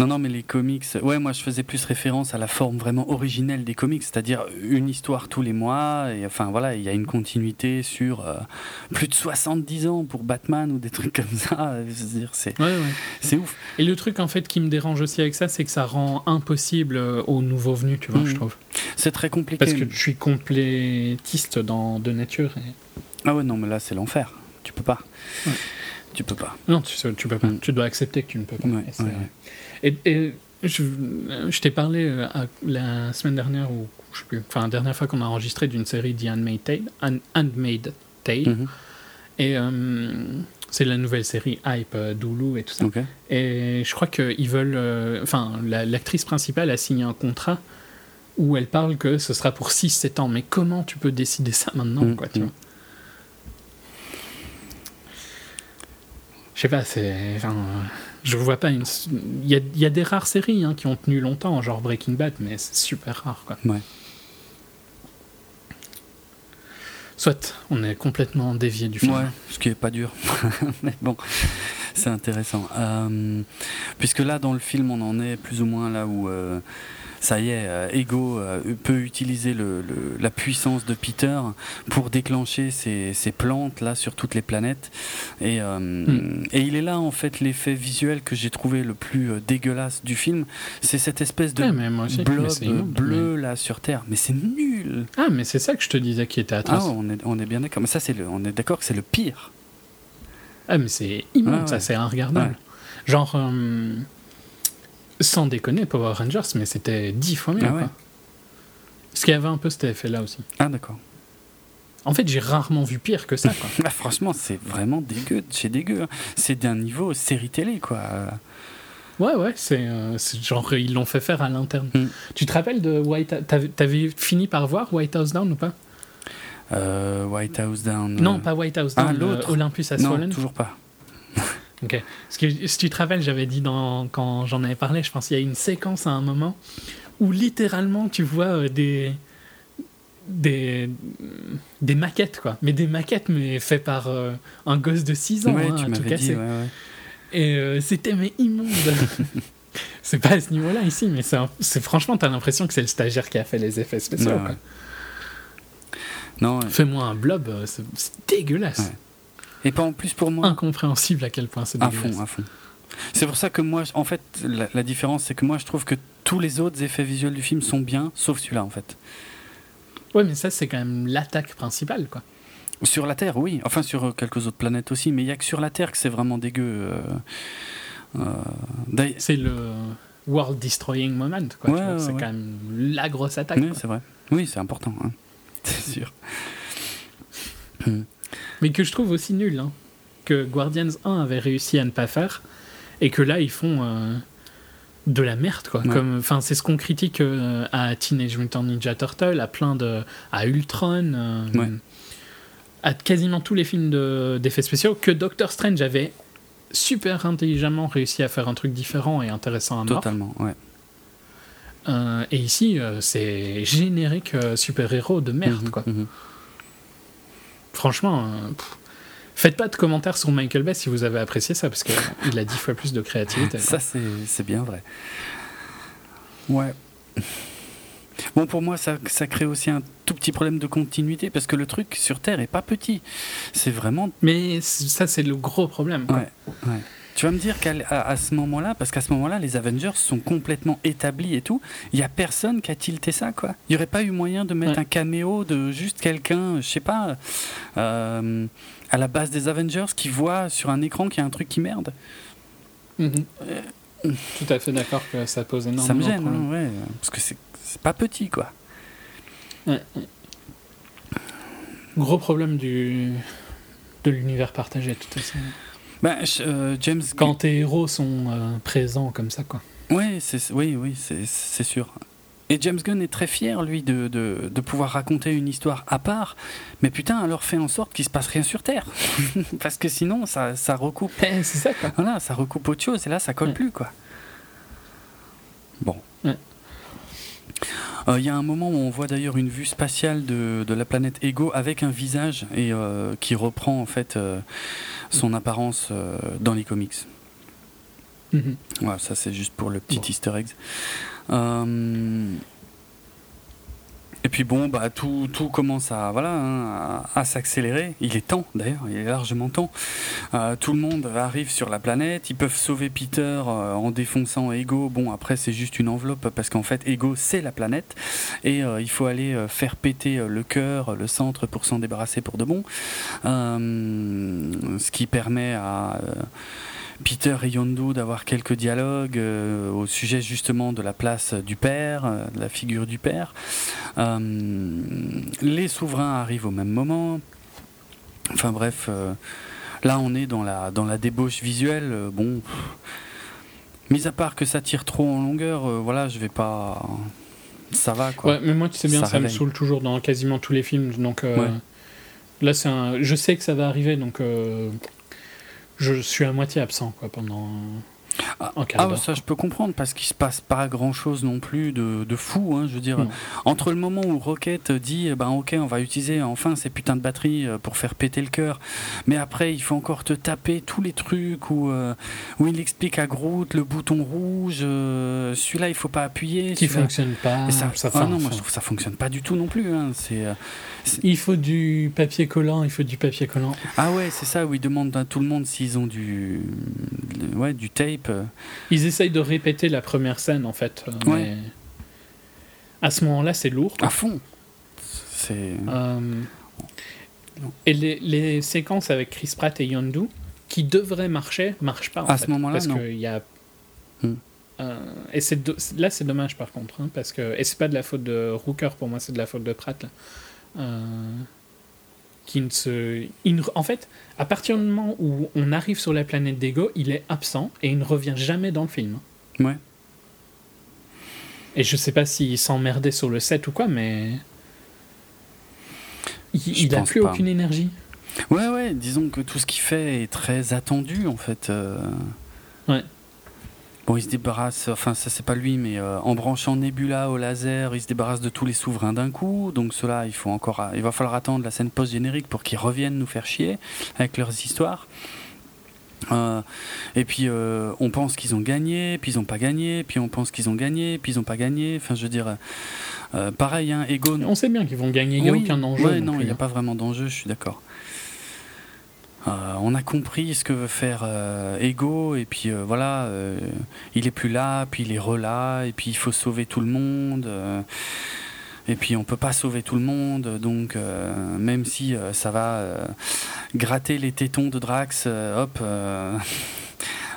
Non, non, mais les comics, ouais, moi je faisais plus référence à la forme vraiment originelle des comics, c'est-à-dire une histoire tous les mois, et enfin voilà, il y a une continuité sur euh, plus de 70 ans pour Batman ou des trucs comme ça, [laughs] c'est, Ouais, ouais. c'est ouf. Et le truc en fait qui me dérange aussi avec ça, c'est que ça rend impossible euh, aux nouveaux venus, tu vois, je trouve. C'est très compliqué. Parce que je suis complétiste dans de nature. et- Ah ouais, non, mais là c'est l'enfer, tu peux pas. Ouais. Tu peux pas. Non, tu, tu peux pas. Mm. Tu dois accepter que tu ne peux pas. Ouais, Et et je, je t'ai parlé euh, à- la semaine dernière, ou je sais plus, enfin, la dernière fois qu'on a enregistré d'une série The Handmaid's Tale. Handmaid's Tale. Mhm. Et euh, c'est la nouvelle série Hype euh, d'Hulu et tout ça. Ok. Et je crois qu'ils veulent. euh, Enfin, la- l'actrice principale a signé un contrat où elle parle que ce sera pour 6-7 ans. Mais comment tu peux décider ça maintenant, Mm, quoi, tu mm. vois? Je sais pas, c'est. Enfin, je vois pas une. Il y a, il y a des rares séries hein, qui ont tenu longtemps, genre Breaking Bad, mais c'est super rare, quoi. Ouais. Soit, on est complètement dévié du film. Ouais, ce qui est pas dur. [laughs] Mais bon, c'est intéressant. Euh, puisque là, dans le film, on en est plus ou moins là où euh, ça y est, euh, Ego euh, peut utiliser le, le- la puissance de Peter pour déclencher ses plantes là sur toutes les planètes. Et, euh, Mm. et il est là en fait l'effet visuel que j'ai trouvé le plus euh, dégueulasse du film. C'est cette espèce de Ouais, mais mais blob bleu là sur Terre. Mais c'est nul. Ah, mais c'est ça que je te disais qui était Ah, atroce. on est, on est bien d'accord. Mais ça, c'est le, on est d'accord que c'est le pire. Ah, mais c'est immonde, Ouais, ça, c'est regardable. Ouais. Genre, euh, sans déconner, Power Rangers, mais c'était dix fois mieux. Ah quoi. ouais. Parce qu'il y avait un peu cet effet-là aussi. Ah d'accord. En fait, j'ai rarement vu pire que ça. Quoi. [laughs] Bah, franchement, c'est vraiment dégueu chez dégueu. hein. C'est d'un niveau série télé, quoi. ouais, ouais, c'est euh, c'est genre, ils l'ont fait faire à l'interne. Mm. Tu te rappelles de White T'avais t'avais fini par voir White House Down ou pas? Euh, White House Down. Non, euh, pas White House Ah, Down, l'autre. Olympus Has Non, Fallen. toujours pas. Ok. Parce que si tu te rappelles, j'avais dit dans, quand j'en avais parlé, je pense qu'il y a une séquence à un moment où littéralement tu vois euh, des, des, des maquettes, quoi. Mais des maquettes, mais faites par euh, un gosse de 6 ans, ouais, hein, tu à tout m'avais dit. casser. Ouais, ouais. Et euh, c'était mais immonde. [laughs] c'est pas à ce niveau-là ici, mais c'est franchement, t'as l'impression que c'est le stagiaire qui a fait les effets spéciaux. Non. Fais-moi un blob, c'est dégueulasse. Et pas en plus pour moi. Incompréhensible à quel point c'est À dégueulasse. fond, à fond. C'est pour ça que moi, en fait, la, la différence, c'est que moi, je trouve que tous les autres effets visuels du film sont bien, sauf celui-là, en fait. Ouais, mais ça, c'est quand même l'attaque principale, quoi. Sur la Terre, oui. Enfin, sur euh, quelques autres planètes aussi. Mais il n'y a que sur la Terre que c'est vraiment dégueu. euh, euh, C'est le world destroying moment, quoi. Ouais, ouais, c'est ouais. quand même la grosse attaque. Oui, c'est vrai. Oui, c'est important. hein. [laughs] C'est sûr. [laughs] Mais que je trouve aussi nul, hein, que Guardians 1 avait réussi à ne pas faire, et que là, ils font euh, de la merde, quoi. Ouais. Enfin, c'est ce qu'on critique euh, à Teenage Mutant Ninja Turtle, à plein de, à Ultron, euh, Ouais. à quasiment tous les films de- d'effets spéciaux, que Doctor Strange avait super intelligemment réussi à faire un truc différent et intéressant à mort. Totalement, ouais. Euh, et ici, euh, c'est générique euh, super-héros de merde, Mhm, quoi. mhm. Franchement, euh, pff, faites pas de commentaires sur Michael Bay si vous avez apprécié ça, parce qu'il [laughs] a dix fois plus de créativité. Ça, c'est bien vrai. Ouais. Bon, pour moi, ça, ça crée aussi un tout petit problème de continuité, parce que le truc sur Terre est pas petit. C'est vraiment Mais ça, c'est le gros problème. quoi. Ouais, ouais. Tu vas me dire qu'à à- à ce moment-là, parce qu'à ce moment-là, les Avengers sont complètement établis et tout, il y a personne qui a tilté ça, quoi. Il n'y aurait pas eu moyen de mettre Ouais. un caméo de juste quelqu'un, je sais pas, euh, à la base des Avengers qui voit sur un écran qu'il y a un truc qui merde. Mhm. Tout à fait d'accord que ça pose énormément ça me de gêne, hein, ouais, parce que c'est pas petit, quoi. Gros problème du de l'univers partagé, de toute façon. Ben, je- euh, James. Quand tes héros sont euh, présents comme ça, quoi. Ouais, oui, oui, c'est, sûr. Et James Gunn est très fier, lui, de, de, de pouvoir raconter une histoire à part. Mais putain, alors fait en sorte qu'il se passe rien sur Terre. [laughs] Parce que sinon, ça, ça recoupe. Eh, c'est ça, quoi. Voilà, ça recoupe autre chose et là, ça colle Ouais. plus, quoi. Bon. Ouais. Euh, Il y a un moment où on voit d'ailleurs une vue spatiale de, de la planète Ego avec un visage et euh, qui reprend en fait euh, son apparence dans les comics. Mhm. Voilà, ça c'est juste pour le petit Bon. easter egg. Et puis bon, bah, tout, tout commence à, voilà, hein, à, à s'accélérer. Il est temps d'ailleurs, il est largement temps. Euh, tout le monde arrive sur la planète, ils peuvent sauver Peter euh, en défonçant Ego. Bon, après c'est juste une enveloppe parce qu'en fait Ego c'est la planète et euh, il faut aller euh, faire péter euh, le cœur, le centre pour s'en débarrasser pour de bon. Euh, ce qui permet à... Peter et Yondu d'avoir quelques dialogues euh, au sujet justement de la place du père, euh, de la figure du père. Euh, les souverains arrivent au même moment. Enfin bref, là on est dans la, dans la débauche visuelle. bon, mis à part que ça tire trop en longueur, voilà, je vais pas. Ça va quoi. Ouais, mais moi, tu sais bien, Ça ça, me saoule toujours dans quasiment tous les films. Donc Ouais. là, c'est un... je sais que ça va arriver, donc je suis à moitié absent quoi, pendant Ah, Ah, ça je peux comprendre parce qu'il se passe pas grand chose non plus de, de fou. Hein, je veux dire, Non. entre le moment où Rocket dit eh ben ok on va utiliser enfin ces putains de batteries euh, pour faire péter le cœur, mais après il faut encore te taper tous les trucs où, euh, où il explique à Groot le bouton rouge, euh, celui-là il faut pas appuyer. Qui fonctionne pas. Et ça, ça ah non, moi je trouve que ça fonctionne pas du tout non plus. hein, C'est Il faut du papier collant, il faut du papier collant. ah ouais c'est ça où ils demandent à tout le monde s'ils ont du ouais du tape. Euh. Ils essayent de répéter la première scène en fait. euh, Ouais. mais À ce moment-là, c'est lourd. à fond. C'est Euh, Et les, les séquences avec Chris Pratt et Yondu, qui devraient marcher, marchent pas. en À fait, ce moment-là, parce non. que il y a. Hmm. Euh, et c'est do- là, c'est dommage par contre, hein, parce que et c'est pas de la faute de Rooker pour moi, c'est de la faute de Pratt. Là. Euh, qui ne se, il ne- en fait, à partir du moment où on arrive sur la planète d'Ego, il est absent et il ne revient jamais dans le film. ouais. Et je sais pas s'il s'emmerdait sur le set ou quoi, mais il, il a plus pas. aucune énergie. Ouais, ouais, disons que tout ce qu'il fait est très attendu en fait. euh. Ouais. Bon, il se débarrasse, enfin, ça c'est pas lui, mais euh, en branchant Nebula au laser, il se débarrasse de tous les souverains d'un coup. Donc, cela, il, faut encore, il va falloir attendre la scène post-générique pour qu'ils reviennent nous faire chier avec leurs histoires. Euh, et puis, euh, on pense qu'ils ont gagné, puis ils ont pas gagné, puis on pense qu'ils ont gagné, puis ils ont pas gagné. Enfin, je veux dire, euh, pareil, hein, Ego. On sait bien qu'ils vont gagner, il n'y a Oui, aucun enjeu. ouais, non il n'y a hein. pas vraiment d'enjeu, je suis d'accord. Euh, on a compris ce que veut faire euh, Ego, et puis euh, voilà, il est plus là, puis il est re-là, et puis il faut sauver tout le monde. et puis on peut pas sauver tout le monde, donc même si ça va gratter les tétons de Drax, hop,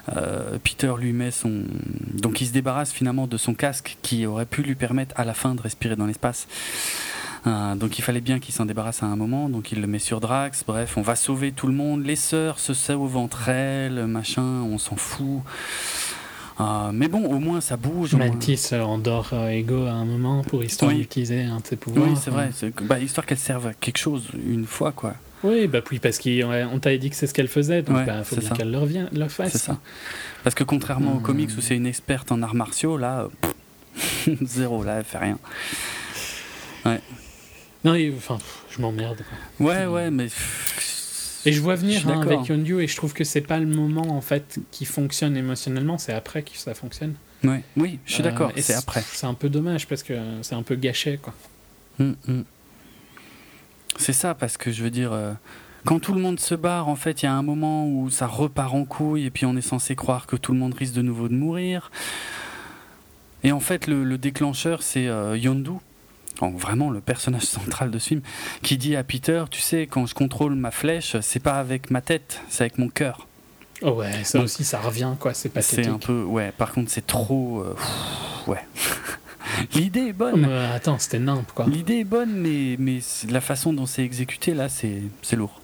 [laughs] Peter lui met son... Donc il se débarrasse finalement de son casque qui aurait pu lui permettre à la fin de respirer dans l'espace. Euh, donc il fallait bien qu'il s'en débarrasse à un moment, donc il le met sur Drax. Bref, on va sauver tout le monde. Les sœurs se sauvent entre elles, machin, on s'en fout. Euh, mais bon, au moins ça bouge. moins- Mantis euh, endort euh, Ego à un moment pour histoire Oui. d'utiliser un de ses pouvoirs. Oui, c'est vrai. Bah, histoire qu'elle serve à quelque chose une fois, quoi. Oui, bah oui, parce qu'on t'avait dit que c'est ce qu'elle faisait, donc Ouais, bah, faut bien ça. qu'elle le, le fasse. C'est ça. Parce que contrairement aux Hmm. comics où c'est une experte en arts martiaux, là, pff, [laughs] zéro, là, elle fait rien. Non, Non, et, enfin, je m'emmerde. Ouais, ouais, mais. Et je vois venir hein, avec Yondu et je trouve que c'est pas le moment en fait qui fonctionne émotionnellement, c'est après que ça fonctionne. Ouais, oui, je suis d'accord, c'est après. C'est un peu dommage parce que c'est un peu gâché quoi. Hum, hum. C'est ça, parce que je veux dire, quand tout le monde se barre, en fait, il y a un moment où ça repart en couille et puis on est censé croire que tout le monde risque de nouveau de mourir. Et en fait, le, déclencheur, c'est euh, Yondu, vraiment le personnage central de ce film, qui dit à Peter, tu sais, quand je contrôle ma flèche, c'est pas avec ma tête, c'est avec mon cœur. Oh ouais, ça aussi, ça revient, quoi, c'est pathétique. C'est un peu, ouais, par contre, c'est trop... Euh, ouais. [laughs] L'idée est bonne. attends, c'était nimp, quoi. L'idée est bonne, mais, mais la façon dont c'est exécuté, là, c'est lourd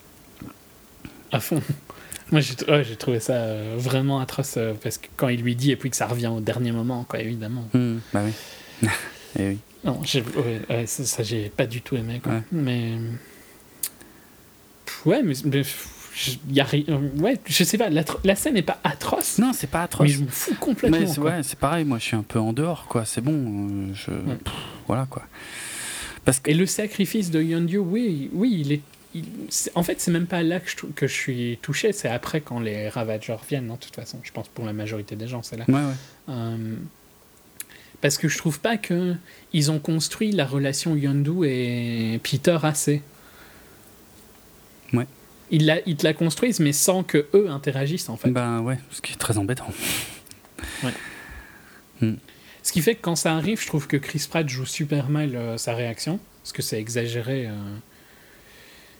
à fond. [laughs] Moi, j'ai trouvé ça euh, vraiment atroce euh, parce que quand il lui dit et puis que ça revient au dernier moment, quoi, évidemment. Hmm, bah oui. et [laughs] eh oui. Non, ça, j'ai pas du tout aimé, quoi. Mais. Ouais, mais. y a rien, ouais, je sais pas, la, scène n'est pas atroce. Non, c'est pas atroce. Mais je me fous complètement. Mais ouais, c'est pareil, moi je suis un peu en dehors, quoi. C'est bon, euh, je. voilà, quoi. Parce que... Et le sacrifice de Yondu, oui, oui, il est en fait, c'est même pas là que je, que je suis touché, c'est après quand les Ravagers viennent, de toute façon. Je pense pour la majorité des gens, c'est là. Euh, parce que je trouve pas que ils ont construit la relation Yondu et Peter assez. Ouais. Ils, la, ils te la construisent, mais sans que eux interagissent, en fait. Ben ouais, ce qui est très embêtant. [laughs] Ouais. Hmm. Ce qui fait que quand ça arrive, je trouve que Chris Pratt joue super mal euh, sa réaction, parce que c'est exagéré. Euh,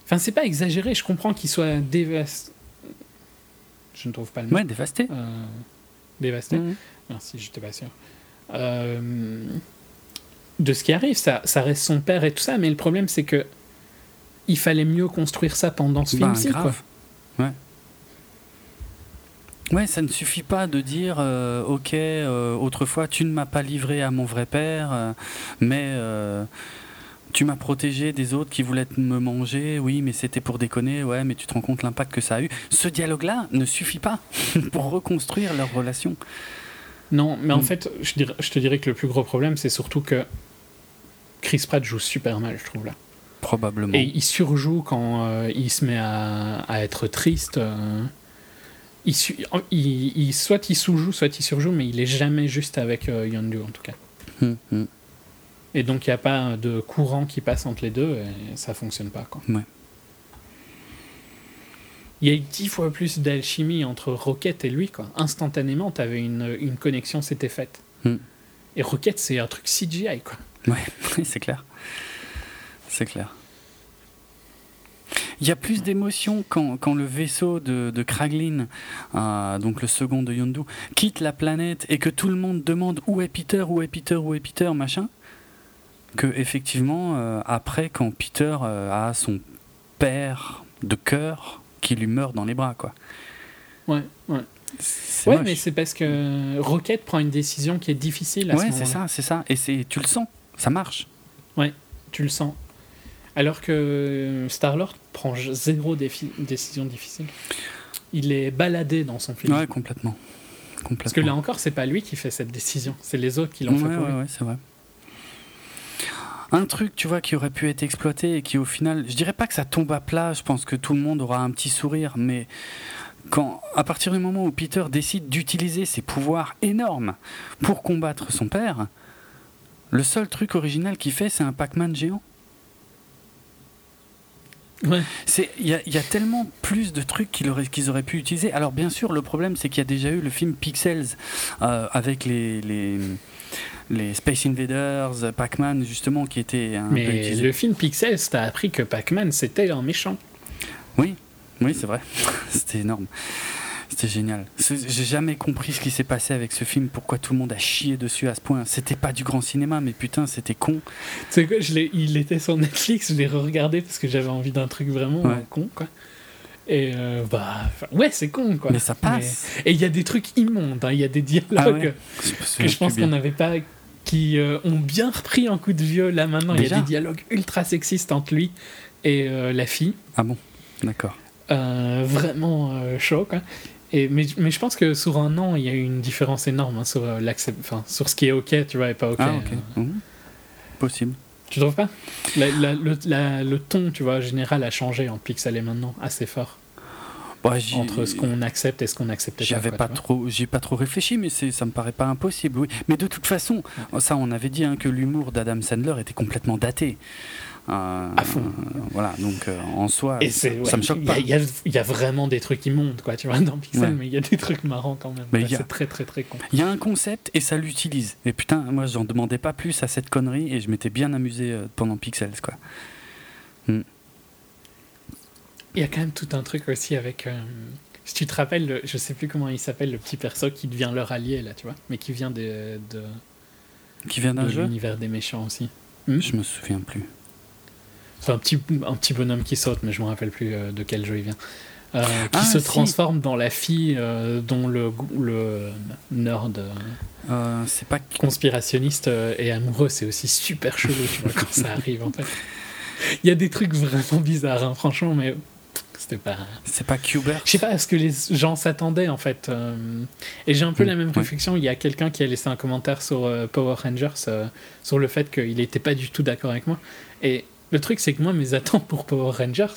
Enfin, c'est pas exagéré, je comprends qu'il soit dévasté. Je ne trouve pas le mot. Ouais, dévasté. Euh, dévasté. Mmh. Merci, j'étais pas sûr. Euh, de ce qui arrive, ça, ça reste son père et tout ça, mais le problème c'est que il fallait mieux construire ça pendant ce ben, film-ci. Ouais. Ouais, ça ne suffit pas de dire euh, ok, autrefois tu ne m'as pas livré à mon vrai père, mais tu m'as protégé des autres qui voulaient me manger, oui, mais c'était pour déconner, ouais, mais tu te rends compte l'impact que ça a eu. Ce dialogue-là ne suffit pas [laughs] pour reconstruire leur relation. Non, mais en mm. fait, je, je, te dirais que le plus gros problème, c'est surtout que Chris Pratt joue super mal, je trouve, là. Probablement. Et il surjoue quand euh, il se met à, être triste. Euh, il, il, soit il sous-joue, soit il surjoue, mais il est jamais juste avec euh, Yondu, en tout cas. Hum, hum. Et donc il n'y a pas de courant qui passe entre les deux et ça fonctionne pas. Quoi. Ouais. Il y a eu dix fois plus d'alchimie entre Rocket et lui. Quoi. Instantanément, tu avais une, une, connexion, c'était faite. Hmm. Et Rocket, c'est un truc CGI. Quoi. [laughs] Ouais, c'est clair. C'est clair. Il y a plus d'émotion quand, quand, le vaisseau de, de Kraglin, euh, donc le second de Yondu, quitte la planète et que tout le monde demande où est Peter, où est Peter, où est Peter, machin que effectivement euh, après quand Peter euh, a son père de cœur qui lui meurt dans les bras quoi. Ouais, ouais. Ouais, mais c'est parce que Rocket prend une décision qui est difficile à ouais, c'est ça, c'est ça. Et c'est, tu le sens, ça marche. Ouais, tu le sens. Alors que Star-Lord prend zéro décision difficile. Il est baladé dans son film. Ouais, complètement. complètement. Parce que là encore, c'est pas lui qui fait cette décision, c'est les autres qui l'ont fait pour ouais, Ouais, c'est vrai un truc, tu vois, qui aurait pu être exploité et qui au final, je dirais pas que ça tombe à plat, je pense que tout le monde aura un petit sourire, mais quand, à partir du moment où Peter décide d'utiliser ses pouvoirs énormes pour combattre son père, le seul truc original qu'il fait, c'est un Pac-Man géant. Ouais. Il y, a tellement plus de trucs qu'ils auraient, auraient pu utiliser. Alors bien sûr, le problème c'est qu'il y a déjà eu le film Pixels euh, avec les, les, les Space Invaders, Pac-Man, justement, qui étaient un Mais le film Pixels, t'as appris que Pac-Man, c'était un méchant. Oui, oui, c'est vrai. [laughs] c'était énorme. C'était génial. J'ai jamais compris ce qui s'est passé avec ce film, pourquoi tout le monde a chié dessus à ce point. C'était pas du grand cinéma, mais putain, c'était con. Tu sais quoi, je il était sur Netflix, je l'ai re-regardé parce que j'avais envie d'un truc vraiment con, quoi. Et euh, bah, ouais, c'est con, quoi. Mais ça passe. Et il y a des trucs immondes, hein. il y a des dialogues ah que je pense qu'on n'avait pas qui euh, ont bien repris un coup de vieux là maintenant. il y a des dialogues ultra sexistes entre lui et euh, la fille. Ah bon? D'accord. Euh, vraiment chaud, quoi. Et, mais, mais, je pense que sur un an, il y a eu une différence énorme hein, sur, enfin, sur ce qui est OK, tu vois, et pas OK. Ah, OK. Mmh. Possible. Tu trouves pas? La- la- le, la- le ton, tu vois, général a changé en Pixel et maintenant, assez fort. Bah, Entre ce qu'on accepte et ce qu'on acceptait J'avais pas trop, j'ai pas trop réfléchi, mais c'est, ça me paraît pas impossible. Oui. Mais de toute façon, ça, on avait dit hein, que l'humour d'Adam Sandler était complètement daté. Euh, À fond. euh, voilà, donc euh, en soi, Et ça, c'est, ouais, ça me choque il y a- pas. Il y, a, il y a vraiment des trucs immondes, quoi, tu vois, dans Pixel, Ouais. mais il y a des trucs marrants quand même. A- C'est très, très, très con. Il y a un concept et ça l'utilise. Et putain, moi, j'en demandais pas plus à cette connerie et je m'étais bien amusé pendant Pixels, quoi. Il y a quand même tout un truc aussi avec. si tu te rappelles, le- je sais plus comment il s'appelle, le petit perso qui devient leur allié, là, tu vois, mais qui vient de, de, Qui vient d'un de jeu? l'univers des méchants aussi. Hmm? Je me souviens plus. C'est un petit, un petit bonhomme qui saute, mais je me rappelle plus euh, de quel jeu il vient. Euh, qui Ah, se si. transforme dans la fille euh, dont le, le nerd euh, c'est pas. conspirationniste est amoureux. C'est aussi super chelou, tu vois, quand ça arrive, en fait. Il y a des trucs vraiment bizarres, hein, franchement, mais c'était pas. C'est pas Qbert Je sais pas à ce que les gens s'attendaient en fait. et j'ai un peu la même ouais. réflexion. Il y a quelqu'un qui a laissé un commentaire sur Power Rangers sur le fait qu'il n'était pas du tout d'accord avec moi. Et le truc, c'est que moi, mes attentes pour Power Rangers,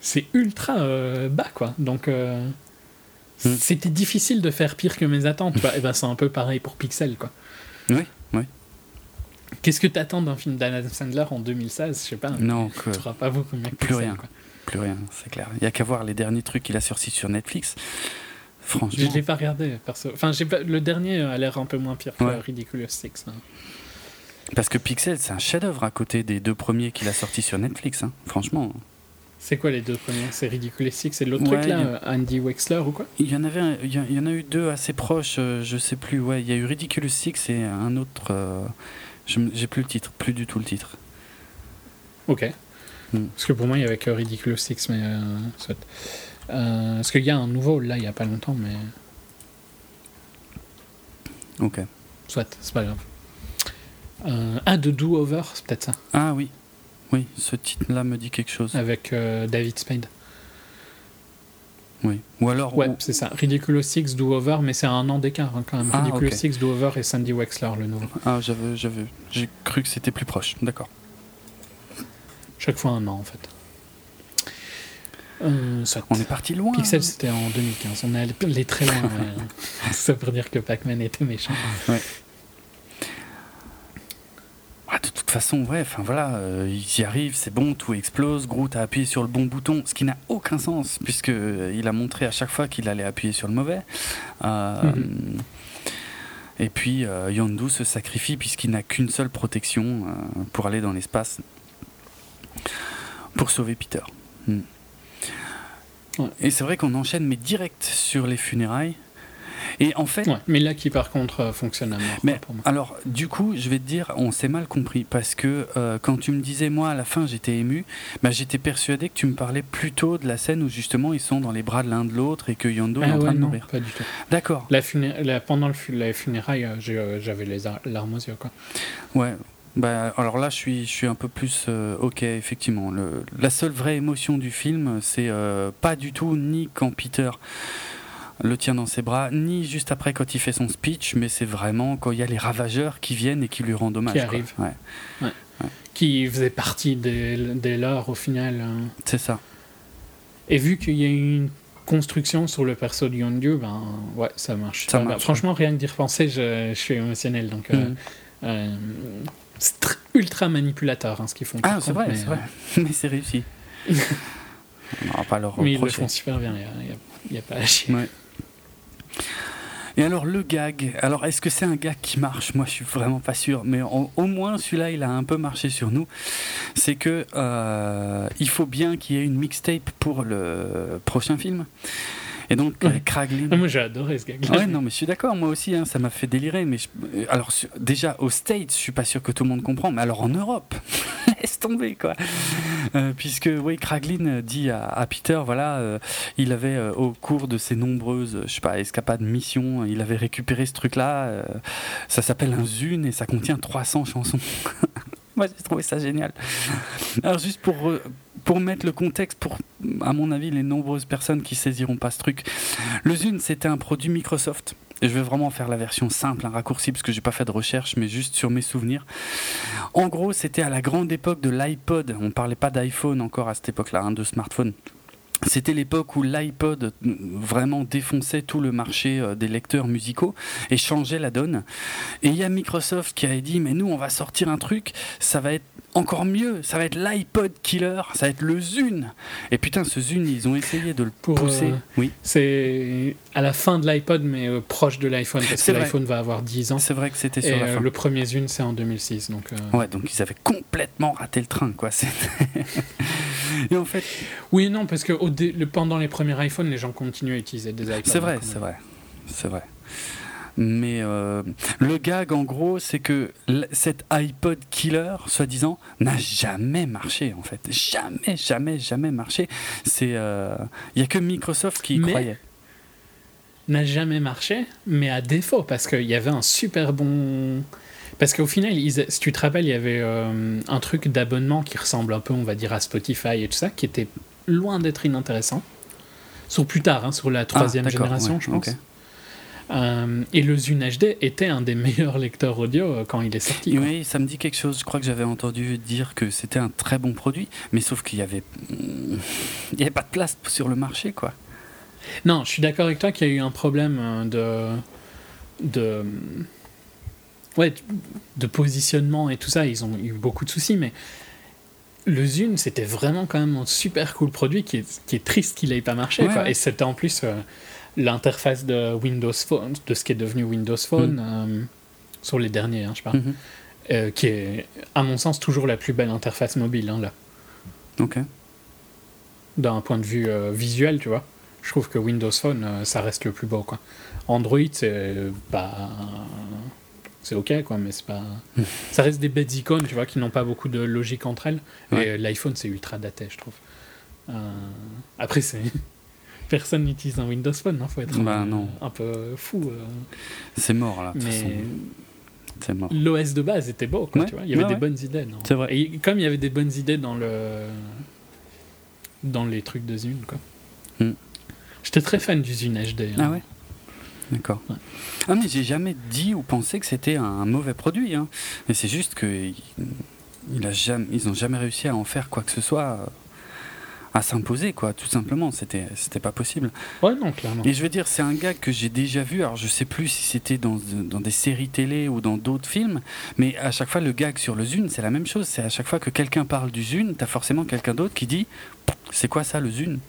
c'est ultra euh, bas quoi. Donc euh, Mm. c'était difficile de faire pire que mes attentes. et ben c'est un peu pareil pour Pixel quoi. Oui, oui. Qu'est-ce que t'attends d'un film d'Adam Sandler en 2016 Je sais pas. Non, Tu pas beaucoup mieux que Plus Pixel, rien. quoi. plus rien, c'est clair. Il y a qu'à voir les derniers trucs qu'il a sortis sur Netflix. Franchement. Je l'ai pas regardé perso. Enfin, pas... le dernier a l'air un peu moins pire que Ouais. Ridiculous Six. hein. Parce que Pixel, c'est un chef-d'œuvre à côté des deux premiers qu'il a sortis sur Netflix. hein. Franchement, C'est quoi les deux premiers? C'est Ridiculous Six et l'autre Ouais, truc là, euh, Andy Wexler ou quoi? Il y en avait, un- il y, en a eu deux assez proches. euh, je sais plus. Ouais, il y a eu Ridiculous Six et un autre. euh, J'ai plus le titre, plus du tout le titre. Ok. Hmm. Parce que pour moi, il y avait que Ridiculous Six, mais. Euh, soit. Euh, parce qu'il y a un nouveau là, il y a pas longtemps, mais. Ok. Soit, c'est pas grave. Ah, de Do Over, c'est peut-être ça. Ah oui, oui, ce titre-là me dit quelque chose. Avec euh, David Spade. Oui. Ou alors. Ouais, ou- c'est ça. Ridiculous Six, Do Over, mais c'est un an d'écart hein, quand même. Ah, Ridiculous. Six, Do Over et Sandy Wexler, le nouveau. Ah, j'avais, j'avais, j'ai cru que c'était plus proche. D'accord. Chaque fois un an en fait. Euh. On est parti loin. Pixel, c'était en 2015. On est allé très loin. [laughs] ouais. Ça veut dire que Pac-Man était méchant. Ah, de toute façon, ouais, enfin voilà, euh, ils y arrivent, c'est bon, tout explose. Groot a appuyé sur le bon bouton, ce qui n'a aucun sens, puisque euh, il a montré à chaque fois qu'il allait appuyer sur le mauvais. Euh. Et puis euh, Yondu se sacrifie puisqu'il n'a qu'une seule protection euh, pour aller dans l'espace pour sauver Peter. Hmm. Ouais. Et c'est vrai qu'on enchaîne, mais direct sur les funérailles. Et en fait, Ouais, mais là qui par contre euh, fonctionne à mort mais quoi, pour moi. alors, du coup, je vais te dire, on s'est mal compris parce que euh, quand tu me disais, moi, à la fin, j'étais ému, bah, j'étais persuadé que tu me parlais plutôt de la scène où justement ils sont dans les bras de l'un de l'autre et que Yondo est Ah en ouais, train de non, mourir. pas du tout. D'accord. La funé- la- pendant le fu- les funérailles, euh, j'avais les ar- larmes aux yeux. Quoi. Ouais. Bah, alors là, je suis, je suis un peu plus euh, ok, effectivement. Le, la seule vraie émotion du film, c'est euh, pas du tout ni quand Peter le tient dans ses bras, ni juste après quand il fait son speech, mais c'est vraiment quand il y a les ravageurs qui viennent et qui lui rendent hommage. Qui arrivent. Ouais, Qui faisait partie des, des leurs au final. euh. c'est ça. Et vu qu'il y a une construction sur le perso de Yondu, ben ouais, ça marche. Ça marche, Franchement, rien que d'y repenser, je, je suis émotionnel. Donc, euh, Mhm. euh, c'est tr- ultra manipulateur hein, ce qu'ils font. Ah, c'est vrai, mais, c'est vrai. [laughs] Mais c'est réussi. [laughs] On va pas leur euh, Mais ils le font super bien, il n'y a, pas à chier. Ouais. Et alors le gag, alors est-ce que c'est un gag qui marche? Moi je suis vraiment pas sûr, mais au, moins celui-là il a un peu marché sur nous. C'est que euh, il faut bien qu'il y ait une mixtape pour le prochain film. Et donc Ouais. euh, Kraglin. Ah, Moi j'ai adoré ce gag Ouais, non, mais je suis d'accord, moi aussi, hein, ça m'a fait délirer. Mais je- euh, alors, déjà, aux States, je suis pas sûr que tout le monde comprend, mais alors en Europe, [laughs] laisse tomber, quoi. Euh, puisque, oui, Kraglin dit à, à Peter, voilà, euh, il avait, euh, au cours de ses nombreuses, je sais pas, escapades, missions, il avait récupéré ce truc-là. ça s'appelle un Zune et ça contient 300 chansons. [laughs] Moi, j'ai trouvé ça génial. Alors, juste pour, pour mettre le contexte, pour, à mon avis, les nombreuses personnes qui saisiront pas ce truc, le Zune, c'était un produit Microsoft. Et je vais vraiment faire la version simple, un raccourci, parce que j'ai pas fait de recherche, mais juste sur mes souvenirs. En gros, c'était à la grande époque de l'iPod. On parlait pas d'iPhone encore à cette époque-là, hein, de smartphone. C'était l'époque où l'iPod vraiment défonçait tout le marché euh, des lecteurs musicaux et changeait la donne. Et il y a Microsoft qui a dit mais nous on va sortir un truc, ça va être encore mieux, ça va être l'iPod killer, ça va être le Zune. Et putain ce Zune ils ont essayé de le pousser. Euh, oui. C'est à la fin de l'iPod mais euh, proche de l'iPhone parce que l'iPhone va avoir 10 ans. C'est vrai que c'était sur la fin. Le premier Zune c'est en 2006 donc. Ouais donc ils avaient complètement raté le train quoi. [laughs] Et en fait. Oui non parce que au pendant les premiers iPhones, les gens continuaient à utiliser des iPods. C'est vrai, c'est vrai, c'est vrai. Mais euh, le gag, en gros, c'est que cet iPod killer, soi-disant, n'a jamais marché, en fait. Jamais, jamais, jamais marché. C'est, il euh, y a que Microsoft qui y croyait. N'a jamais marché, mais à défaut, parce qu'il y avait un super bon. Parce qu'au final, si tu te rappelles, il y avait euh, un truc d'abonnement qui ressemble un peu, on va dire, à Spotify et tout ça, qui était loin d'être inintéressant. Sur plus tard, hein, sur la troisième ah, génération, je pense. Euh, et le Zune HD était un des [laughs] meilleurs lecteurs audio euh, quand il est sorti. Oui, ça me dit quelque chose. Je crois que j'avais entendu dire que c'était un très bon produit, mais sauf qu'il y avait, il y avait pas de place sur le marché, quoi. Non, je suis d'accord avec toi qu'il y a eu un problème euh, de, de, ouais, de positionnement et tout ça. Ils ont eu beaucoup de soucis, mais le Zune, c'était vraiment quand même un super cool produit qui est, qui est triste qu'il n'ait pas marché. Et c'était en plus euh, l'interface de Windows Phone, de ce qui est devenu Windows Phone, mm. euh, sur les derniers, hein, je parle, mm-hmm. euh, qui est, à mon sens, toujours la plus belle interface mobile, hein, là. Ok. D'un point de vue visuel, tu vois. Je trouve que Windows Phone, ça reste le plus beau, quoi. Android, c'est pas c'est ok quoi mais c'est pas [laughs] ça reste des bêtes icônes tu vois qui n'ont pas beaucoup de logique entre elles. Et l'iPhone c'est ultra daté je trouve. Euh, après c'est [laughs] personne n'utilise un Windows Phone il faut être bah, un, non. un, peu fou euh. c'est mort là mais l'OS de base était beau quoi, tu vois. Il y avait des bonnes idées c'est vrai. Et comme il y avait des bonnes idées dans le dans les trucs de Zune quoi. Hmm. J'étais très fan du Zune HD hein. ah ouais D'accord. Ah, mais j'ai jamais dit ou pensé que c'était un mauvais produit. Hein. Mais c'est juste que il a jamais, ils n'ont jamais réussi à en faire quoi que ce soit à s'imposer, quoi, tout simplement. C'était, c'était pas possible. Ouais, non, clairement. Et je veux dire, c'est un gars que j'ai déjà vu. Alors, je sais plus si c'était dans, dans, des séries télé ou dans d'autres films, mais à chaque fois, le gag sur le Zune, c'est la même chose. C'est à chaque fois que quelqu'un parle du Zune, t'as forcément quelqu'un d'autre qui dit C'est quoi ça, le Zune?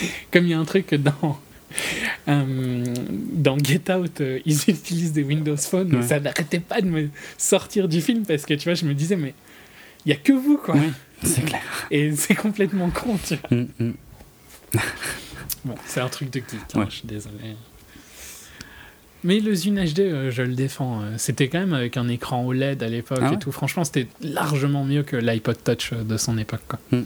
[laughs] Comme il y a un truc dans euh, dans Get Out, euh, ils utilisent des Windows Phone, mais ça n'arrêtait pas de me sortir du film parce que tu vois, je me disais, mais il y a que vous quoi. c'est clair. [laughs] Et c'est complètement con, tu vois. Mm, mm. [laughs] bon, c'est un truc de geek, hein, je suis désolé. Mais le Zune HD, euh, je le défends. C'était quand même avec un écran OLED à l'époque ah et tout. Franchement, c'était largement mieux que l'iPod Touch de son époque. Quoi. Mm.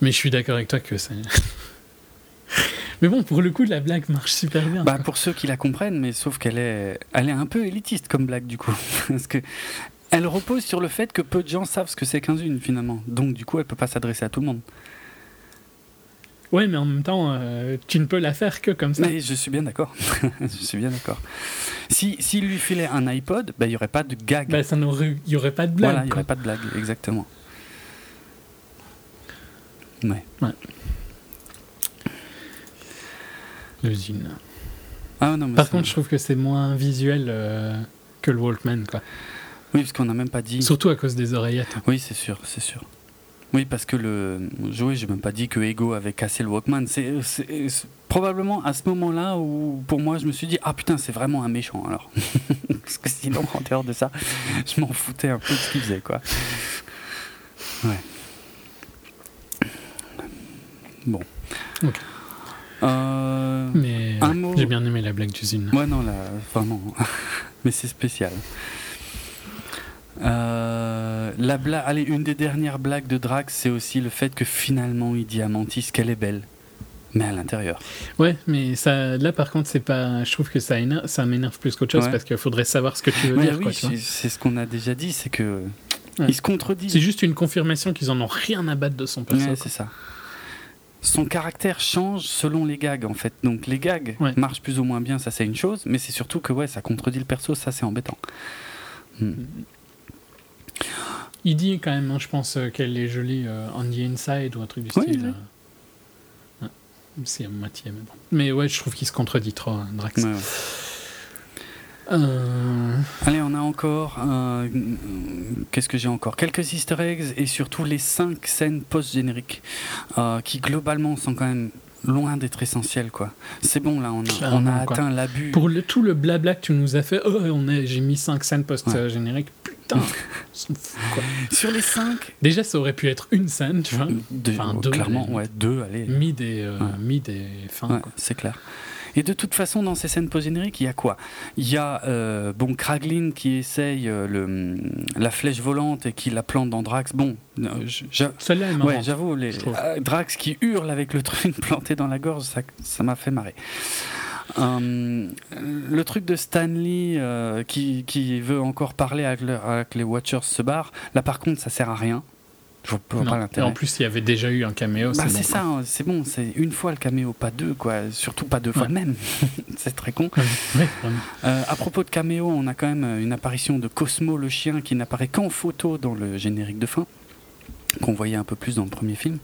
Mais je suis d'accord avec toi que c'est. [laughs] Mais bon, pour le coup, la blague marche super bien. Bah, pour ceux qui la comprennent, mais sauf qu'elle est, elle est un peu élitiste comme blague du coup. [laughs] Parce que elle repose sur le fait que peu de gens savent ce que c'est qu'un Zune finalement. Donc du coup, elle peut pas s'adresser à tout le monde. Ouais, mais en même temps, euh, tu ne peux la faire que comme ça. Mais je suis bien d'accord. [laughs] je suis bien d'accord. Si s'il lui filait un iPod, bah, il n'y aurait pas de gag. Bah, ça il n'y aurait pas de blague. Voilà, il n'y aurait pas de blague, exactement. Ouais. ouais. L'usine. Ah, non, Par contre, je trouve que c'est moins visuel euh, que le Walkman. Quoi. Oui, parce qu'on n'a même pas dit. Surtout à cause des oreillettes. Oui, c'est sûr, c'est sûr. Oui, parce que le. Oui, j'ai même pas dit que Ego avait cassé le Walkman. C'est probablement à ce moment-là où, pour moi, je me suis dit Ah putain, c'est vraiment un méchant alors. [laughs] parce que sinon, en dehors de ça, je m'en foutais un peu de ce qu'il faisait, quoi. Ouais. Bon. Ok. Euh, mais j'ai bien aimé la blague d'usine. Ouais, non, là, vraiment. [laughs] mais c'est spécial. Euh, la blague, allez, une des dernières blagues de Drax, c'est aussi le fait que finalement il dit à Mantis qu'elle est belle, mais à l'intérieur. Ouais, mais ça, là par contre, c'est pas. Je trouve que ça, ça m'énerve plus qu'autre chose parce qu'il faudrait savoir ce que tu veux dire. Oui, c'est ce qu'on a déjà dit, c'est que Ouais. Il se contredit. C'est juste une confirmation qu'ils en ont rien à battre de son perso. Ouais, quoi. c'est ça. Son caractère change selon les gags en fait. Donc les gags Ouais. marchent plus ou moins bien, ça c'est une chose, mais c'est surtout que ouais, ça contredit le perso, ça c'est embêtant. Hmm. Il dit quand même, hein, je pense euh, qu'elle est jolie euh, on the inside ou un truc du Oui, style. oui. euh. Ouais. C'est à moitié, mais bon. Mais ouais, je trouve qu'il se contredit trop, hein, Drax. Ouais, ouais. Euh, Allez, on a encore. euh, Qu'est-ce que j'ai encore? Quelques easter eggs et surtout les 5 scènes post-génériques euh, qui globalement sont quand même loin d'être essentielles quoi. C'est bon là, on a, on a atteint l'abus. Pour le, tout le blabla que tu nous as fait, oh, on est, j'ai mis 5 scènes post-génériques. Putain, s'en fout, quoi. [laughs] Sur les 5 Déjà, ça aurait pu être une scène, tu vois. Enfin, deux, clairement, allez. ouais, deux, allez. Mid et, euh, Ouais. mid et fin. Ouais, quoi. c'est clair. Et de toute façon, dans ces scènes post-génériques, il y a quoi? Il y a euh, bon Kraglin qui essaye euh, le, la flèche volante et qui la plante dans Drax. Bon, euh, Celle-là ouais, j'avoue, les, euh, Drax qui hurle avec le [laughs] truc planté dans la gorge, ça ça m'a fait marrer. Euh, le truc de Stanley euh, qui, qui veut encore parler avec, le- avec les Watchers se barre, là par contre ça sert à rien. Je vois vois Non. pas Et en plus, il y avait déjà eu un caméo. Bah, c'est bon, ça, c'est bon, c'est une fois le caméo, pas deux, quoi. Surtout pas deux fois le même. [laughs] c'est très con. vraiment. Euh, à propos de caméo, on a quand même une apparition de Cosmo le chien qui n'apparaît qu'en photo dans le générique de fin, qu'on voyait un peu plus dans le premier film.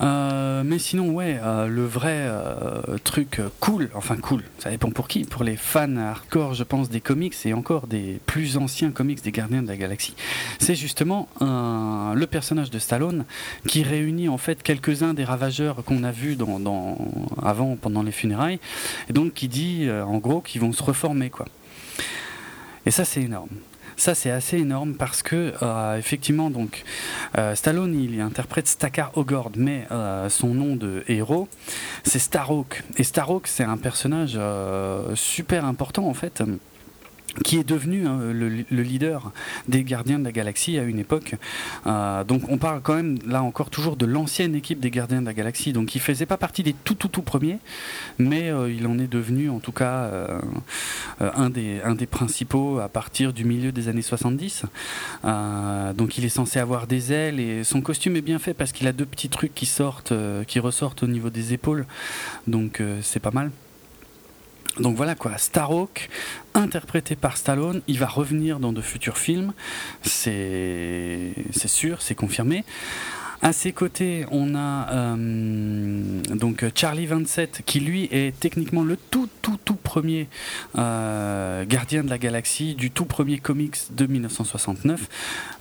Euh, mais sinon, ouais, euh, le vrai euh, truc cool, enfin cool, ça dépend pour qui, pour les fans hardcore, je pense, des comics et encore des plus anciens comics des Gardiens de la Galaxie, c'est justement le personnage de Stallone qui réunit en fait quelques-uns des ravageurs qu'on a vus dans, avant, pendant les funérailles, et donc qui dit en gros qu'ils vont se reformer, quoi. Et ça, c'est énorme. Ça, c'est assez énorme parce que, euh, effectivement, donc, euh, Stallone, il interprète Stakar Ogord, mais euh, son nom de héros, c'est Starhawk. Et Starhawk, c'est un personnage super important, en fait, qui est devenu hein, le, le leader des Gardiens de la Galaxie à une époque. Euh, donc, on parle quand même, là encore, toujours de l'ancienne équipe des Gardiens de la Galaxie. Donc, il faisait pas partie des tout, tout, tout premiers, mais euh, il en est devenu, en tout cas, euh, un, des, un des principaux à partir du milieu des années 70. Euh, donc il est censé avoir des ailes et son costume est bien fait parce qu'il a deux petits trucs qui sortent, qui ressortent au niveau des épaules. Donc c'est pas mal. Donc voilà quoi, Starhawk, interprété par Stallone, il va revenir dans de futurs films, c'est c'est sûr, c'est confirmé. À ses côtés, on a euh, donc Charlie 27 qui lui est techniquement le tout tout tout premier euh, gardien de la galaxie du tout premier comics de 1969.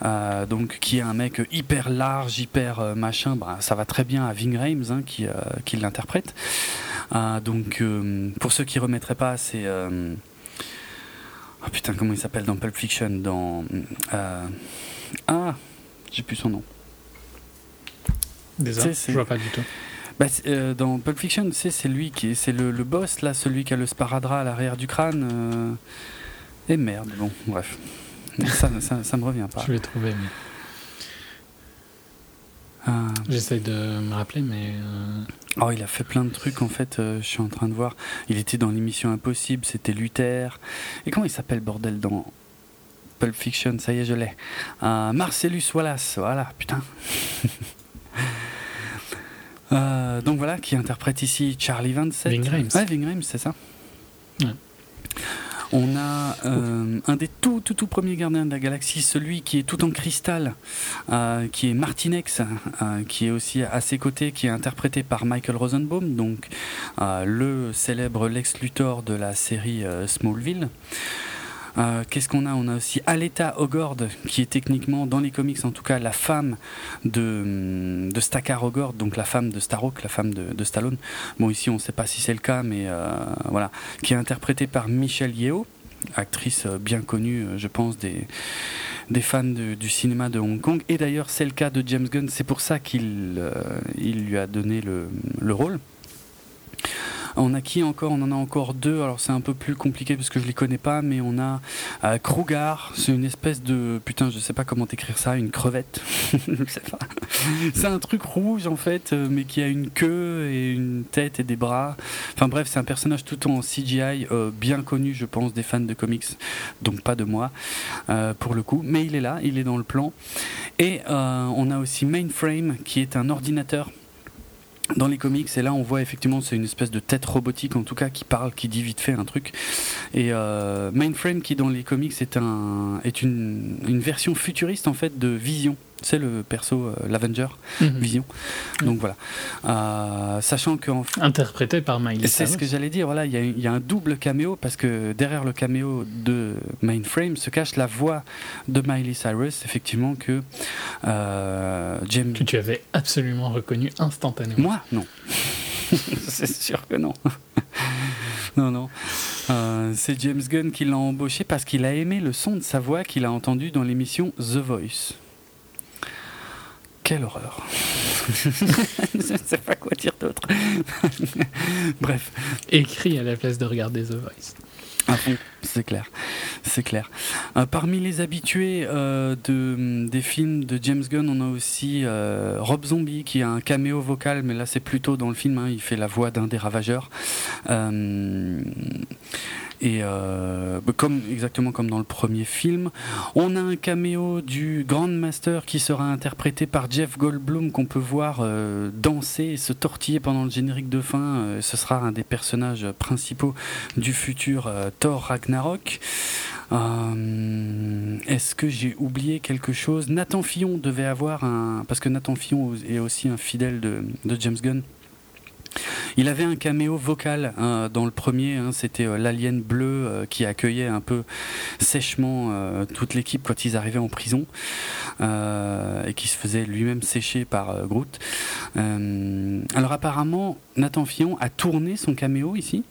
Euh, donc qui est un mec hyper large, hyper machin. Bah, ça va très bien à Ving Rhames hein, qui, qui l'interprète. Donc pour ceux qui remettraient pas, c'est oh putain comment il s'appelle dans Pulp Fiction? Dans ah j'ai plus son nom. C'est- je vois pas du tout. Bah, euh, dans Pulp Fiction, c'est lui qui est, c'est le, le boss là, celui qui a le sparadrap à l'arrière du crâne. euh, Et merde, bon, bref. Ça, [laughs] ça, ça me revient pas. Je vais trouver. mais Ah. J'essaie de me rappeler, mais. euh, Oh, il a fait plein de trucs en fait. euh, je suis en train de voir. Il était dans l'émission Impossible, c'était Luther. Et comment il s'appelle bordel dans Pulp Fiction? Ça y est, je l'ai. Euh, Marcellus Wallace, voilà, putain. [laughs] Euh, donc voilà, qui interprète ici Charlie 27. Ving Rhames. Ouais, Ving Rhames, c'est ça. Ouais. On a euh, un des tout, tout, tout premiers gardiens de la galaxie, celui qui est tout en cristal, euh, qui est Martinex, euh, qui est aussi à ses côtés, qui est interprété par Michael Rosenbaum, donc le célèbre Lex Luthor de la série Smallville. Euh, Qu'est-ce qu'on a On a aussi Aleta Ogord, qui est techniquement, dans les comics en tout cas, la femme de, de Stakar Ogord, donc la femme de Starhawk, la femme de, Stallone. Bon, ici, on ne sait pas si c'est le cas, mais euh, voilà. Qui est interprétée par Michelle Yeoh, actrice bien connue, euh, je pense, des, des fans du cinéma de Hong Kong. Et d'ailleurs, c'est le cas de James Gunn, c'est pour ça qu'il il lui a donné le, le rôle. On a qui encore? On en a encore deux. Alors c'est un peu plus compliqué parce que je les connais pas, mais on a euh, Krugar. C'est une espèce de putain, je sais pas comment écrire ça, une crevette. [laughs] je sais pas. C'est un truc rouge en fait, euh, mais qui a une queue et une tête et des bras. Enfin bref, c'est un personnage tout en CGI, euh, bien connu, je pense, des fans de comics, donc pas de moi pour le coup. Mais il est là, il est dans le plan. Et on a aussi Mainframe, qui est un ordinateur dans les comics et là on voit effectivement c'est une espèce de tête robotique en tout cas qui parle qui dit vite fait un truc. Et euh, Mainframe qui dans les comics est un est une, une version futuriste en fait de Vision c'est le perso euh, l'Avenger mhm. Vision. Donc voilà. Euh, sachant que interprété par Miley. C'est ce que j'allais dire. Voilà, il y, y, a un double caméo parce que derrière le caméo de Mainframe se cache la voix de Miley Cyrus, effectivement que euh, James. Que tu avais absolument reconnu instantanément. Moi, non. [laughs] c'est sûr que non. [laughs] non, non. Euh, c'est James Gunn qui l'a embauché parce qu'il a aimé le son de sa voix qu'il a entendu dans l'émission The Voice. Quelle horreur. [laughs] je ne sais pas quoi dire d'autre. [laughs] Bref. Écrit à la place de regarder The Voice. Ah c'est clair, c'est clair. Euh, parmi les habitués euh, de, des films de James Gunn, on a aussi euh, Rob Zombie qui a un caméo vocal, mais là c'est plutôt dans le film, hein, il fait la voix d'un des ravageurs. Et euh, comme exactement comme dans le premier film, on a un caméo du Grand Master qui sera interprété par Jeff Goldblum qu'on peut voir euh, danser et se tortiller pendant le générique de fin. Euh, ce sera un des personnages principaux du futur Thor Ragnarok. Est-ce que j'ai oublié quelque chose? Nathan Fillon devait avoir un parce que Nathan Fillon est aussi un fidèle de James Gunn. Il avait un caméo vocal hein, dans le premier, hein, c'était euh, l'alien bleu euh, qui accueillait un peu sèchement euh, toute l'équipe quand ils arrivaient en prison et qui se faisait lui-même sécher par Groot. alors apparemment, Nathan Fillon a tourné son caméo ici,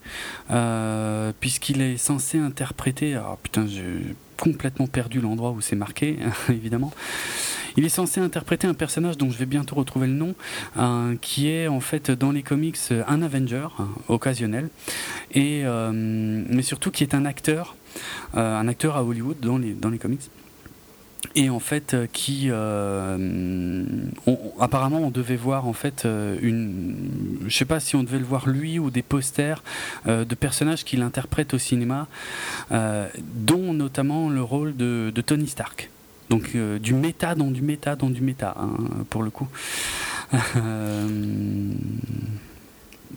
puisqu'il est censé interpréter. Alors putain, j'ai complètement perdu l'endroit où c'est marqué, [laughs] évidemment. Il est censé interpréter un personnage dont je vais bientôt retrouver le nom, qui est en fait dans les comics un Avenger occasionnel, et euh, mais surtout qui est un acteur, euh, un acteur à Hollywood dans les comics et en fait euh, qui apparemment on devait voir en fait une je sais pas si on devait le voir lui ou des posters de personnages qu'il interprète au cinéma dont notamment le rôle de Tony Stark donc euh, du méta dans du méta dans du méta, hein, pour le coup. [laughs] Euh,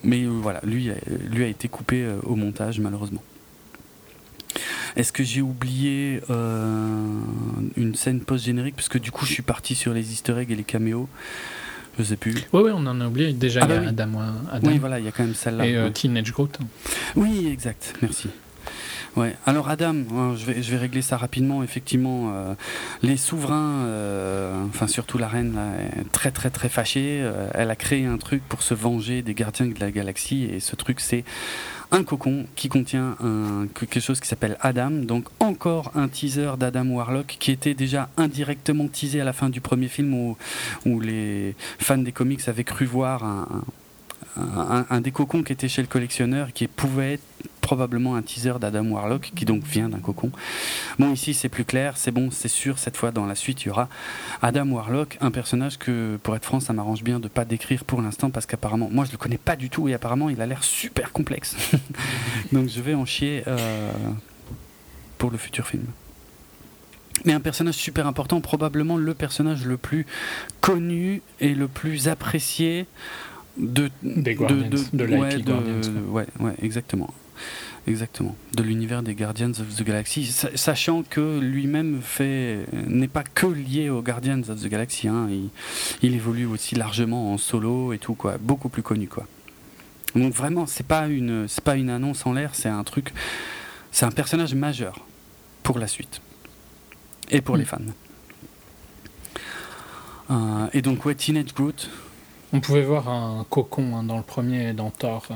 mais euh, voilà, lui, lui a été coupé au montage, malheureusement. Est-ce que j'ai oublié une scène post-générique? Parce que du coup, je suis parti sur les easter eggs et les caméos. Je sais plus. Oui, oui, on en a oublié. Déjà, ah il y a bah Adam, Oui, voilà, il y a quand même celle-là. Et Teenage Groot. Oui, exact. Merci. Ouais. Alors Adam, hein, je vais, régler ça rapidement. Effectivement, euh, les souverains, euh, enfin surtout la reine, très très très fâchée. Euh, elle a créé un truc pour se venger des gardiens de la galaxie et ce truc c'est un cocon qui contient quelque chose qui s'appelle Adam. Donc encore un teaser d'Adam Warlock qui était déjà indirectement teasé à la fin du premier film où, les fans des comics avaient cru voir un, un, des cocons qui était chez le collectionneur qui pouvait être probablement un teaser d'Adam Warlock qui donc vient d'un cocon. Bon ici c'est plus clair, c'est bon, c'est sûr, cette fois dans la suite il y aura Adam Warlock, un personnage que pour être franc ça m'arrange bien de pas décrire pour l'instant parce qu'apparemment moi je le connais pas du tout et apparemment il a l'air super complexe. [laughs] donc je vais en chier euh, pour le futur film. Mais un personnage super important, probablement le personnage le plus connu et le plus apprécié de, des Guardians, de, de, ouais, ouais, ouais, exactement. Exactement. De l'univers des Guardians of the Galaxy, sachant que lui-même n'est pas que lié aux Guardians of the Galaxy. Hein. Il, il, évolue aussi largement en solo et tout quoi, beaucoup plus connu quoi. Donc vraiment, c'est pas une c'est pas une annonce en l'air, c'est un truc, c'est un personnage majeur pour la suite et pour mm. les fans. Euh, et donc ouais, Teenage Groot, on pouvait voir un cocon hein, dans le premier, dans Thor, euh,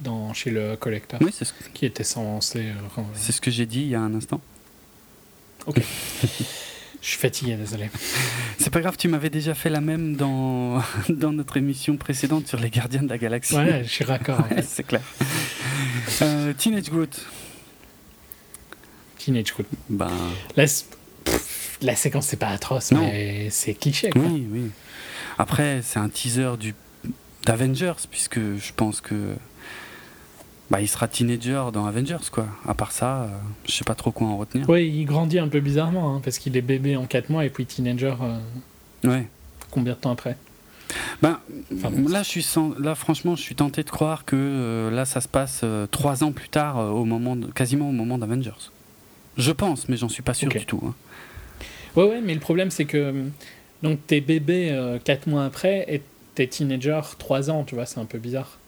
dans, chez le collecteur, oui, c'est ce qui était censé. Euh, c'est ce que j'ai dit il y a un instant. Ok. [laughs] je fatigué, désolé. C'est pas grave, tu m'avais déjà fait la même dans, [laughs] dans notre émission précédente sur les gardiens de la galaxie. Ouais, je suis raccord. [laughs] c'est clair. Euh, Teenage Groot. Teenage Groot. Ben, La, pff, la séquence, c'est pas atroce, Non. mais c'est cliché. Quoi. oui, oui. Après, c'est un teaser du d'Avengers, puisque je pense que bah, il sera teenager dans Avengers, quoi. À part ça, euh, je sais pas trop quoi en retenir. Oui, il grandit un peu bizarrement, hein, parce qu'il est bébé en 4 mois et puis teenager euh, Ouais. combien de temps après? Ben, Enfin, bon, là, je suis sans- là, franchement, je suis tenté de croire que euh, là, ça se passe euh, trois ans plus tard, euh, au moment de- quasiment au moment d'Avengers. Je pense, mais j'en suis pas sûr du tout. hein. Ouais, ouais, mais le problème, c'est que donc t'es bébé 4 mois après et t'es teenager 3 ans, tu vois, c'est un peu bizarre.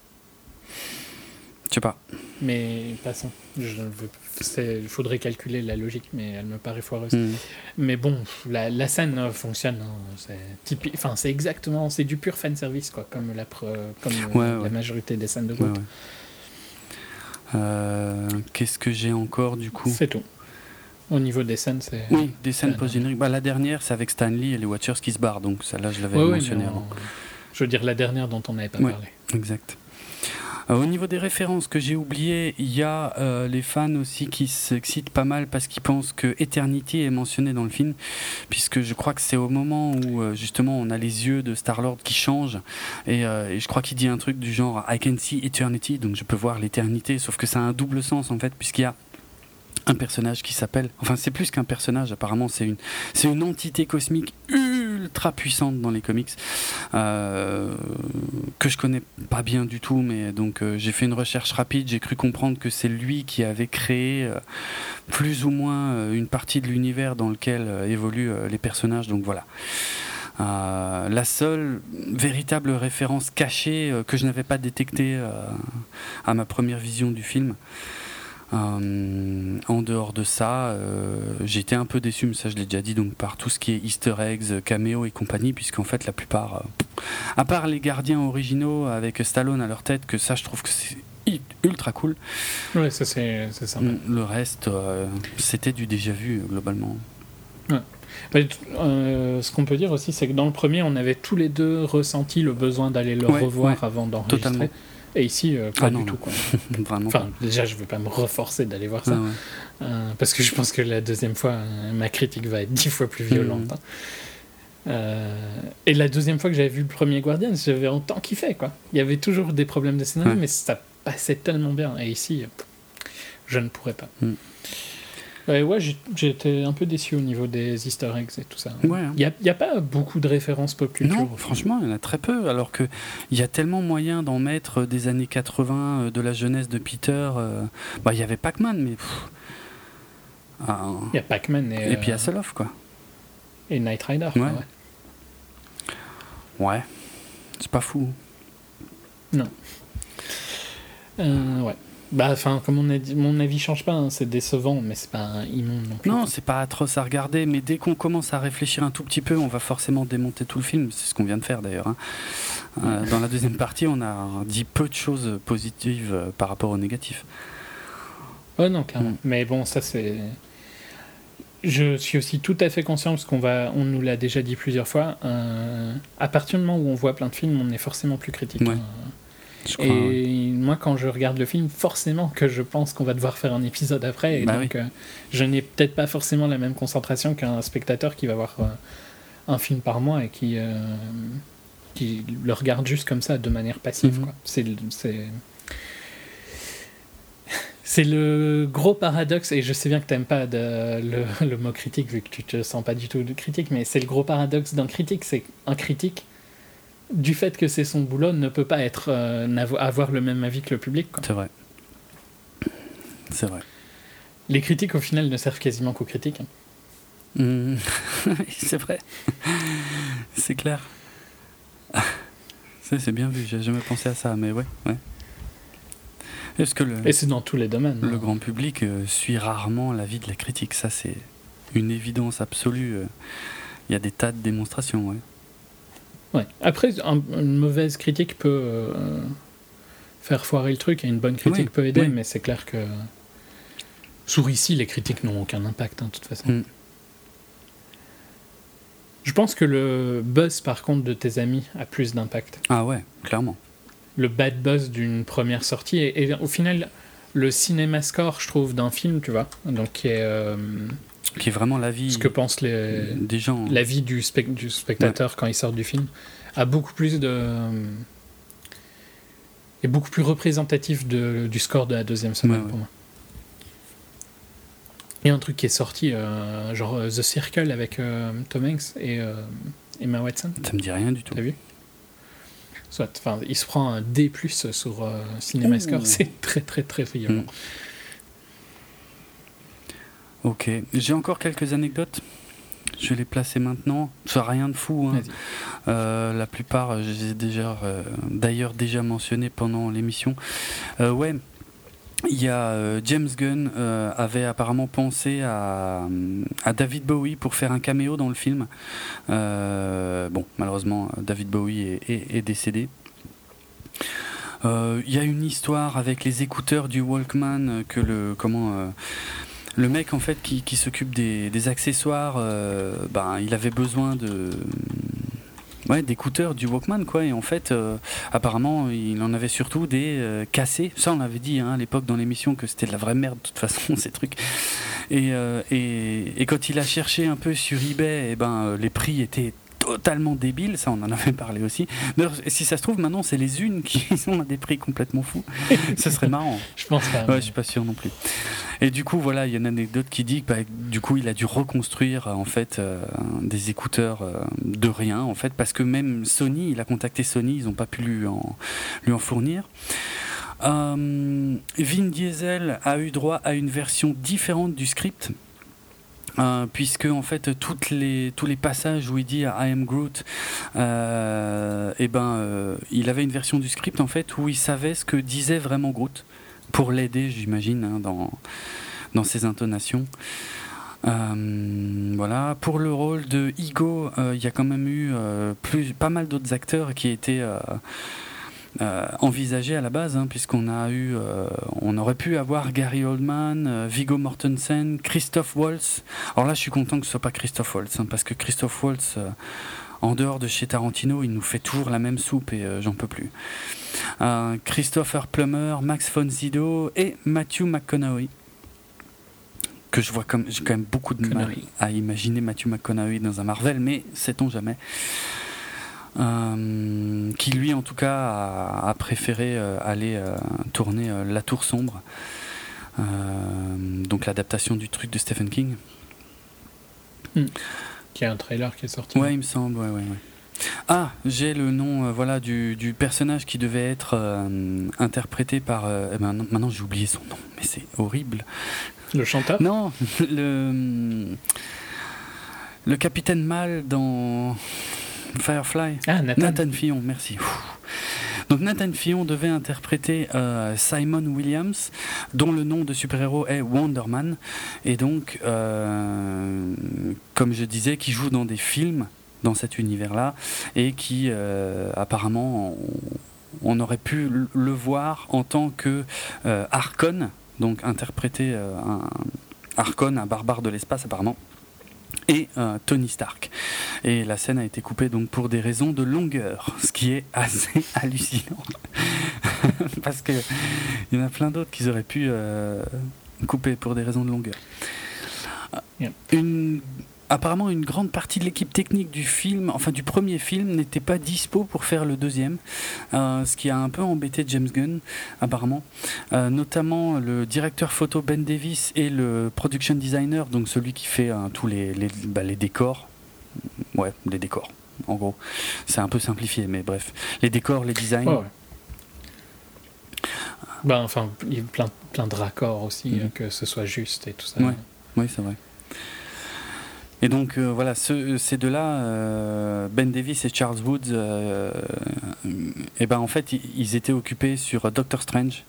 Je sais pas. Mais passons. Il faudrait calculer la logique, mais elle me paraît foireuse. Hmm. Mais bon, la, la scène euh, fonctionne. hein, c'est typi- enfin, c'est exactement, c'est du pur fan service, quoi, comme la, pre- comme Ouais, la ouais. majorité des scènes de ouais. Euh, Qu'est-ce que j'ai encore du coup? C'est tout. Au niveau des scènes, c'est. Oui, des scènes post-génériques. Bah, la dernière, c'est avec Stanley et les Watchers qui se barrent, donc celle-là, je l'avais mentionné avant. Je veux dire la dernière dont on n'avait pas parlé. Exact. Euh, au niveau des références que j'ai oubliées, il y a euh, les fans aussi qui s'excitent pas mal parce qu'ils pensent que Eternity est mentionné dans le film, puisque je crois que c'est au moment où euh, justement on a les yeux de Star-Lord qui changent, et, je crois qu'il dit un truc du genre I can see Eternity, donc je peux voir l'éternité, sauf que ça a un double sens en fait, puisqu'il y a un personnage qui s'appelle, enfin c'est plus qu'un personnage apparemment, c'est une, c'est une entité cosmique puissante dans les comics euh, que je connais pas bien du tout, mais donc euh, j'ai fait une recherche rapide, j'ai cru comprendre que c'est lui qui avait créé euh, plus ou moins une partie de l'univers dans lequel évoluent les personnages, donc voilà. La seule véritable référence cachée que je n'avais pas détectée à ma première vision du film. Euh, en dehors de ça, euh, j'ai été un peu déçu, mais ça je l'ai déjà dit, donc par tout ce qui est Easter eggs, caméo et compagnie, puisqu'en fait la plupart, euh, à part les gardiens originaux avec Stallone à leur tête, que ça je trouve que c'est ultra cool, Ouais, ça c'est sympa. Mm, le reste euh, c'était du déjà vu globalement. Bah, euh, ce qu'on peut dire aussi, c'est que dans le premier, on avait tous les deux ressenti le besoin d'aller le Ouais, revoir ouais, avant d'enregistrer. Et ici, euh, pas Ah du non, tout. non. Quoi. [laughs] Vraiment. Enfin, déjà, je veux pas me reforcer d'aller voir ça. Ah ouais. Euh, parce que je pense que la deuxième fois, euh, ma critique va être dix fois plus violente. Mhm. hein. Euh, et la deuxième fois que j'avais vu le premier Guardian, j'avais autant kiffé. Quoi. Il y avait toujours des problèmes de scénario, Ouais. mais ça passait tellement bien. Et ici, je ne pourrais pas. Mhm. Ouais, ouais, j'ai été un peu déçu au niveau des easter eggs et tout ça. Ouais, hein. Il n'y a, pas beaucoup de références pop culture. Non, franchement, il y en a très peu, alors que il y a tellement moyen d'en mettre des années 80, euh, de la jeunesse de Peter. euh, Bah, il y avait Pac-Man, mais. ah, Il y a Pac-Man et, et puis euh, Hasselhoff, quoi. et Knight Rider. quoi, Ouais. ouais. Ouais, c'est pas fou. Euh, ouais. Bah, enfin, comme on a dit, mon avis change pas, hein, c'est décevant, mais c'est pas immonde non plus. Non, c'est pas atroce à regarder, mais dès qu'on commence à réfléchir un tout petit peu, on va forcément démonter tout le film. C'est ce qu'on vient de faire d'ailleurs. hein. Euh, dans la deuxième partie, on a dit peu de choses positives euh, par rapport au négatif. Oh non, clairement. Mm. Mais bon, ça c'est. Je suis aussi tout à fait conscient, parce qu'on va, on nous l'a déjà dit plusieurs fois, euh, à partir du moment où on voit plein de films, on est forcément plus critique. Ouais. hein. Je crois, Et ouais. moi, quand je regarde le film, forcément que je pense qu'on va devoir faire un épisode après. Et Bah donc, euh, je n'ai peut-être pas forcément la même concentration qu'un spectateur qui va voir euh, un film par mois et qui, euh, qui le regarde juste comme ça, de manière passive. Mhm. C'est le- c'est. C'est le gros paradoxe, et je sais bien que t'aimes pas de- le, le mot critique vu que tu te sens pas du tout de critique, mais c'est le gros paradoxe d'un critique, c'est qu'un critique, du fait que c'est son boulot, ne peut pas être euh, avoir le même avis que le public. C'est vrai. C'est vrai. Les critiques, au final, ne servent quasiment qu'aux critiques. hein. Mhm. [laughs] c'est vrai. c'est clair. C'est c'est bien vu, j'ai jamais pensé à ça, mais ouais. ouais. Est-ce que le, Et c'est dans tous les domaines. le hein. grand public euh, suit rarement l'avis de la critique? Ça, c'est une évidence absolue. euh. Il y a des tas de démonstrations, ouais. Ouais. Après, un- une mauvaise critique peut euh, faire foirer le truc, et une bonne critique Oui, peut aider, oui. mais c'est clair que. Sur ici, les critiques n'ont aucun impact, hein, de toute façon. Mm. Je pense que le buzz, par contre, de tes amis a plus d'impact. Ah ouais, clairement. Le bad buzz d'une première sortie. Et, et au final, le cinéma score, je trouve, d'un film, tu vois, donc qui est. euh, Qui est vraiment l'avis ce que pensent les. des gens. La vie du, du spectateur quand il sort du film a beaucoup plus de. est beaucoup plus représentatif de- du score de la deuxième semaine Ouais, ouais. pour moi. Il y a un truc qui est sorti, euh, genre euh, The Circle avec euh, Tom Hanks et euh, Emma Watson. Ça me dit rien du tout. T'as vu? Soit, enfin, il se prend un D+ sur CinemaScore, Ouh. [laughs] c'est très très très violent. Mm. Ok, j'ai encore quelques anecdotes. Je vais les placer maintenant. Ça rien de fou. hein. Euh, la plupart, euh, je les ai déjà, euh, d'ailleurs déjà mentionné pendant l'émission. Euh, ouais, il y a euh, James Gunn euh, avait apparemment pensé à, à David Bowie pour faire un caméo dans le film. Euh, bon, malheureusement, David Bowie est, est- est décédé. Il y a une histoire avec les écouteurs du Walkman que le comment le mec en fait qui, qui s'occupe des, des accessoires, euh, ben il avait besoin de ouais d'écouteurs du Walkman quoi et en fait euh, apparemment il en avait surtout des euh, cassés. Ça on l'avait dit hein, à l'époque dans l'émission que c'était de la vraie merde de toute façon [laughs] ces trucs. Et, et, et quand il a cherché un peu sur eBay, et ben euh, les prix étaient totalement débiles, ça on en avait parlé aussi. D'ailleurs, si ça se trouve maintenant c'est les unes qui [laughs] sont à des prix complètement fous. Ce serait marrant. [laughs] Je pense pas. Ouais, je suis pas sûr non plus. Et du coup, voilà, il y a une anecdote qui dit que bah, du coup, il a dû reconstruire euh, en fait euh, des écouteurs euh, de rien, en fait, parce que même Sony, il a contacté Sony, ils n'ont pas pu lui en, lui en fournir. Euh, Vin Diesel a eu droit à une version différente du script. Euh, puisque en fait toutes les, tous les passages où il dit I am Groot, euh, et ben euh, il avait une version du script en fait où il savait ce que disait vraiment Groot pour l'aider, j'imagine, hein, dans, dans ses intonations. Voilà. Pour le rôle de Igo, il y a quand même eu plus, pas mal d'autres acteurs qui étaient euh, envisagés à la base, hein, puisqu'on a eu, euh, on aurait pu avoir Gary Oldman, euh, Viggo Mortensen, Christoph Waltz. Alors là, je suis content que ce soit pas Christoph Waltz, hein, parce que Christoph Waltz, en dehors de chez Tarantino, il nous fait toujours la même soupe et euh, j'en peux plus. Euh, Christopher Plummer, Max von Sydow et Matthew McConaughey. Que je vois comme j'ai quand même beaucoup de mal à imaginer Matthew McConaughey dans un Marvel, mais sait-on jamais. Euh, qui lui en tout cas a, a préféré euh, aller euh, tourner La Tour Sombre, donc l'adaptation du truc de Stephen King. Qui a un trailer qui est sorti. Ouais, il me semble, ouais, ouais, ouais. Ah, j'ai le nom voilà, du, du personnage qui devait être interprété par. eh ben, non, maintenant j'ai oublié son nom, mais c'est horrible. Le chanteur? Non, [laughs] le. Le capitaine Mal dans Firefly. Ah, Nathan. Nathan Fillon, merci. Donc Nathan Fillon devait interpréter euh, Simon Williams, dont le nom de super-héros est Wonder Man, et donc, euh, comme je disais, qui joue dans des films dans cet univers-là, et qui euh, apparemment on, on aurait pu le voir en tant que Harkon, donc interpréter un Harkon, un barbare de l'espace apparemment et euh, Tony Stark. Et la scène a été coupée donc pour des raisons de longueur, ce qui est [laughs] assez hallucinant. [laughs] Parce que il y en a plein d'autres qu'ils auraient pu euh, couper pour des raisons de longueur. Une, apparemment, une grande partie de l'équipe technique du film, enfin du premier film, n'était pas dispo pour faire le deuxième, euh, ce qui a un peu embêté James Gunn, apparemment. Euh, notamment le directeur photo Ben Davis et le production designer, donc celui qui fait euh, tous les, les, bah, les décors. Ouais, les décors, en gros. C'est un peu simplifié, mais bref. Les décors, les designs. Ouais. Bah, enfin, il y a plein, plein de raccords aussi, Mhm. euh, que ce soit juste et tout ça. Ouais. Oui, c'est vrai. Et donc euh, voilà, ce- ces deux-là, euh, Ben Davis et Charles Woods, euh, et ben en fait, ils, étaient occupés sur Doctor Strange,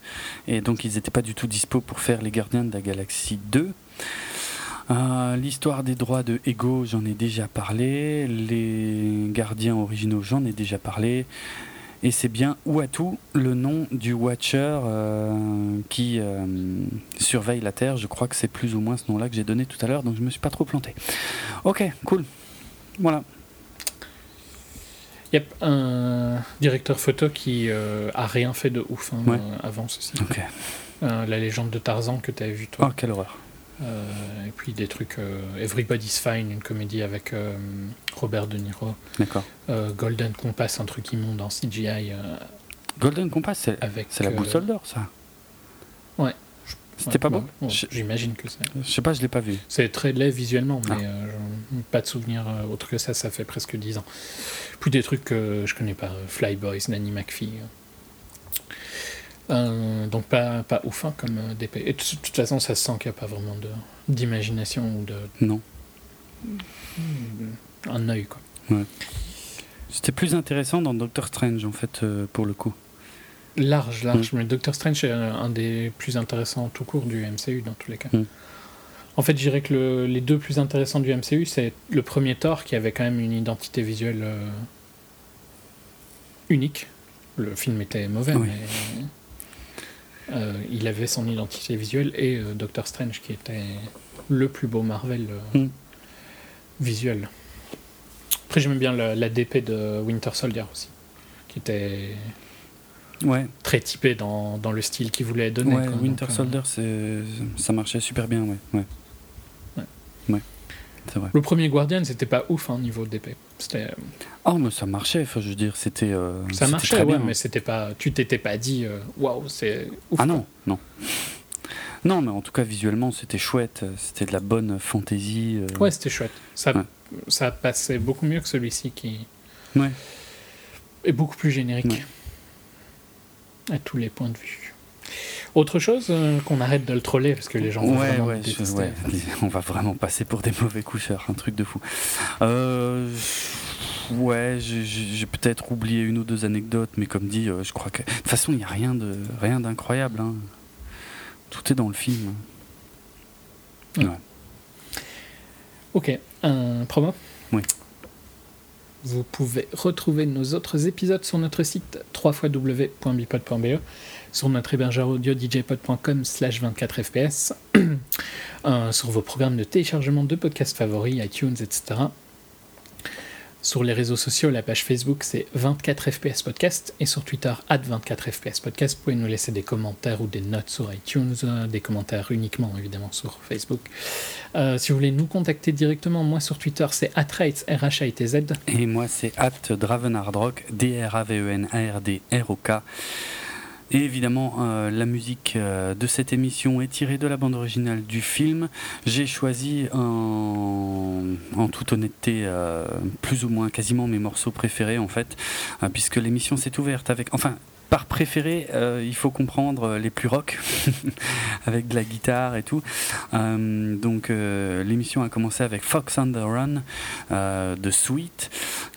et donc ils n'étaient pas du tout dispo pour faire les Gardiens de la Galaxie 2. Euh, L'histoire des droits de Ego, j'en ai déjà parlé. Les gardiens originaux, j'en ai déjà parlé. Et c'est bien Uatu, le nom du Watcher euh, qui euh, surveille la Terre. Je crois que c'est plus ou moins ce nom-là que j'ai donné tout à l'heure, donc je me suis pas trop planté. Ok, cool. Voilà. Yep, un directeur photo qui euh, a rien fait de ouf hein, Ouais. euh, avant ceci. La légende de Tarzan que tu avais vu toi. Oh, quelle horreur. Euh, et puis des trucs euh, Everybody's Fine, une comédie avec euh, Robert De Niro. D'accord. Golden Compass, un truc immonde en CGI Golden Compass, c'est avec. c'est la boussole d'or, ça. Ouais. C'était ouais, pas beau bon, je, J'imagine que c'est. je sais pas, je l'ai pas vu. C'est très laid visuellement, mais Ah. euh, pas de souvenir autre que ça, ça fait presque 10 ans. Puis des trucs que je connais pas, Flyboys, Nanny McPhee. Euh. Donc pas, pas ouf hein, comme euh, DP. Et de toute façon, ça se sent qu'il n'y a pas vraiment de- d'imagination ou de Non. un œil quoi. C'était plus intéressant dans Doctor Strange, en fait, euh, pour le coup. Large, large. Mais Doctor Strange est un des plus intéressants tout court du MCU dans tous les cas. En fait, je dirais que le- les deux plus intéressants du MCU, c'est le premier Thor qui avait quand même une identité visuelle euh, unique. Le film était mauvais, Oui. mais euh, il avait son identité visuelle et euh, Doctor Strange qui était le plus beau Marvel euh, Mm. visuel. Après, j'aime bien la, la DP de Winter Soldier aussi, qui était Ouais, très typé dans, dans le style qu'il voulait donner. ouais quoi. Winter Donc, euh, Soldier, ça marchait super bien, ouais. Ouais, Ouais. Ouais, c'est vrai. Le premier Guardian, c'était pas ouf hein, niveau DP. C'était, euh, Oh, mais ça marchait, je veux dire, c'était. euh, ça marchait, très ouais, bien. mais c'était pas. Tu t'étais pas dit, euh, waouh, c'est ouf. Ah non, non. Non, mais en tout cas, visuellement, c'était chouette. C'était de la bonne fantaisie. euh, Ouais, c'était chouette. Ça, Ouais. ça passait beaucoup mieux que celui-ci qui Ouais. est beaucoup plus générique. Ouais. À tous les points de vue. Autre chose, euh, qu'on arrête de le troller parce que les gens vont Ouais, vraiment ouais, je- [laughs] on va vraiment passer pour des mauvais coucheurs, un truc de fou. Euh, ouais, j'ai- peut-être oublié une ou deux anecdotes, mais comme dit, euh, je crois que de toute façon, il n'y a rien de rien d'incroyable. hein. Tout est dans le film. Ouais. Ok, un promo? Oui. Vous pouvez retrouver nos autres épisodes sur notre site www.bipod.be, sur notre hébergeur audio djpod.com slash 24fps, [clears throat] euh, sur vos programmes de téléchargement de podcasts favoris, iTunes, etc. Sur les réseaux sociaux, la page Facebook c'est 24fps podcast et sur Twitter at 24fps podcast. Vous pouvez nous laisser des commentaires ou des notes sur iTunes, euh, des commentaires uniquement évidemment sur Facebook. Euh, si vous voulez nous contacter directement, moi sur Twitter c'est atraitz, r h a t z Et moi, c'est at Dravenardrock, E D-R-A-V-E-N-A-R-D-R-O-K. Et évidemment, euh, la musique euh, de cette émission est tirée de la bande originale du film. J'ai choisi, en, toute honnêteté, euh, plus ou moins quasiment mes morceaux préférés, en fait, puisque l'émission s'est ouverte avec... Enfin, par préféré, euh, il faut comprendre euh, les plus rock, [laughs] avec de la guitare et tout. Euh, donc l'émission a commencé avec Fox on the Run de Sweet,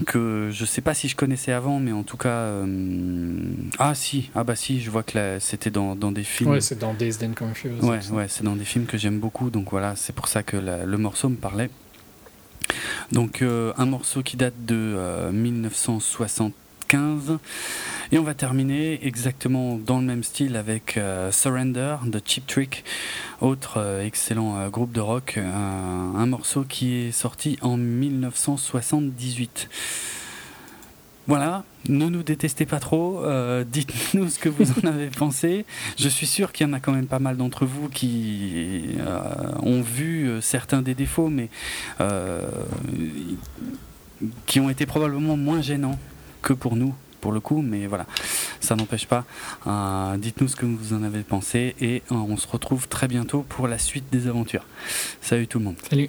que je ne sais pas si je connaissais avant, mais en tout cas, ah si, ah bah si, je vois que c'était dans, des films. Ouais, c'est dans Days and Confused. Ouais, ouais, c'est dans des films que j'aime beaucoup, donc voilà, c'est pour ça que le morceau me parlait. Donc un morceau qui date de 1960. Et on va terminer exactement dans le même style avec euh, Surrender de Cheap Trick, autre euh, excellent euh, groupe de rock, un morceau qui est sorti en 1978. Voilà, ne nous détestez pas trop, [laughs] dites-nous ce que vous en avez pensé. Je suis sûr qu'il y en a quand même pas mal d'entre vous qui ont vu certains des défauts, mais qui ont été probablement moins gênants que pour nous, pour le coup, mais voilà, ça n'empêche pas. Euh, dites-nous ce que vous en avez pensé et euh, on se retrouve très bientôt pour la suite des aventures. Salut tout le monde. Salut.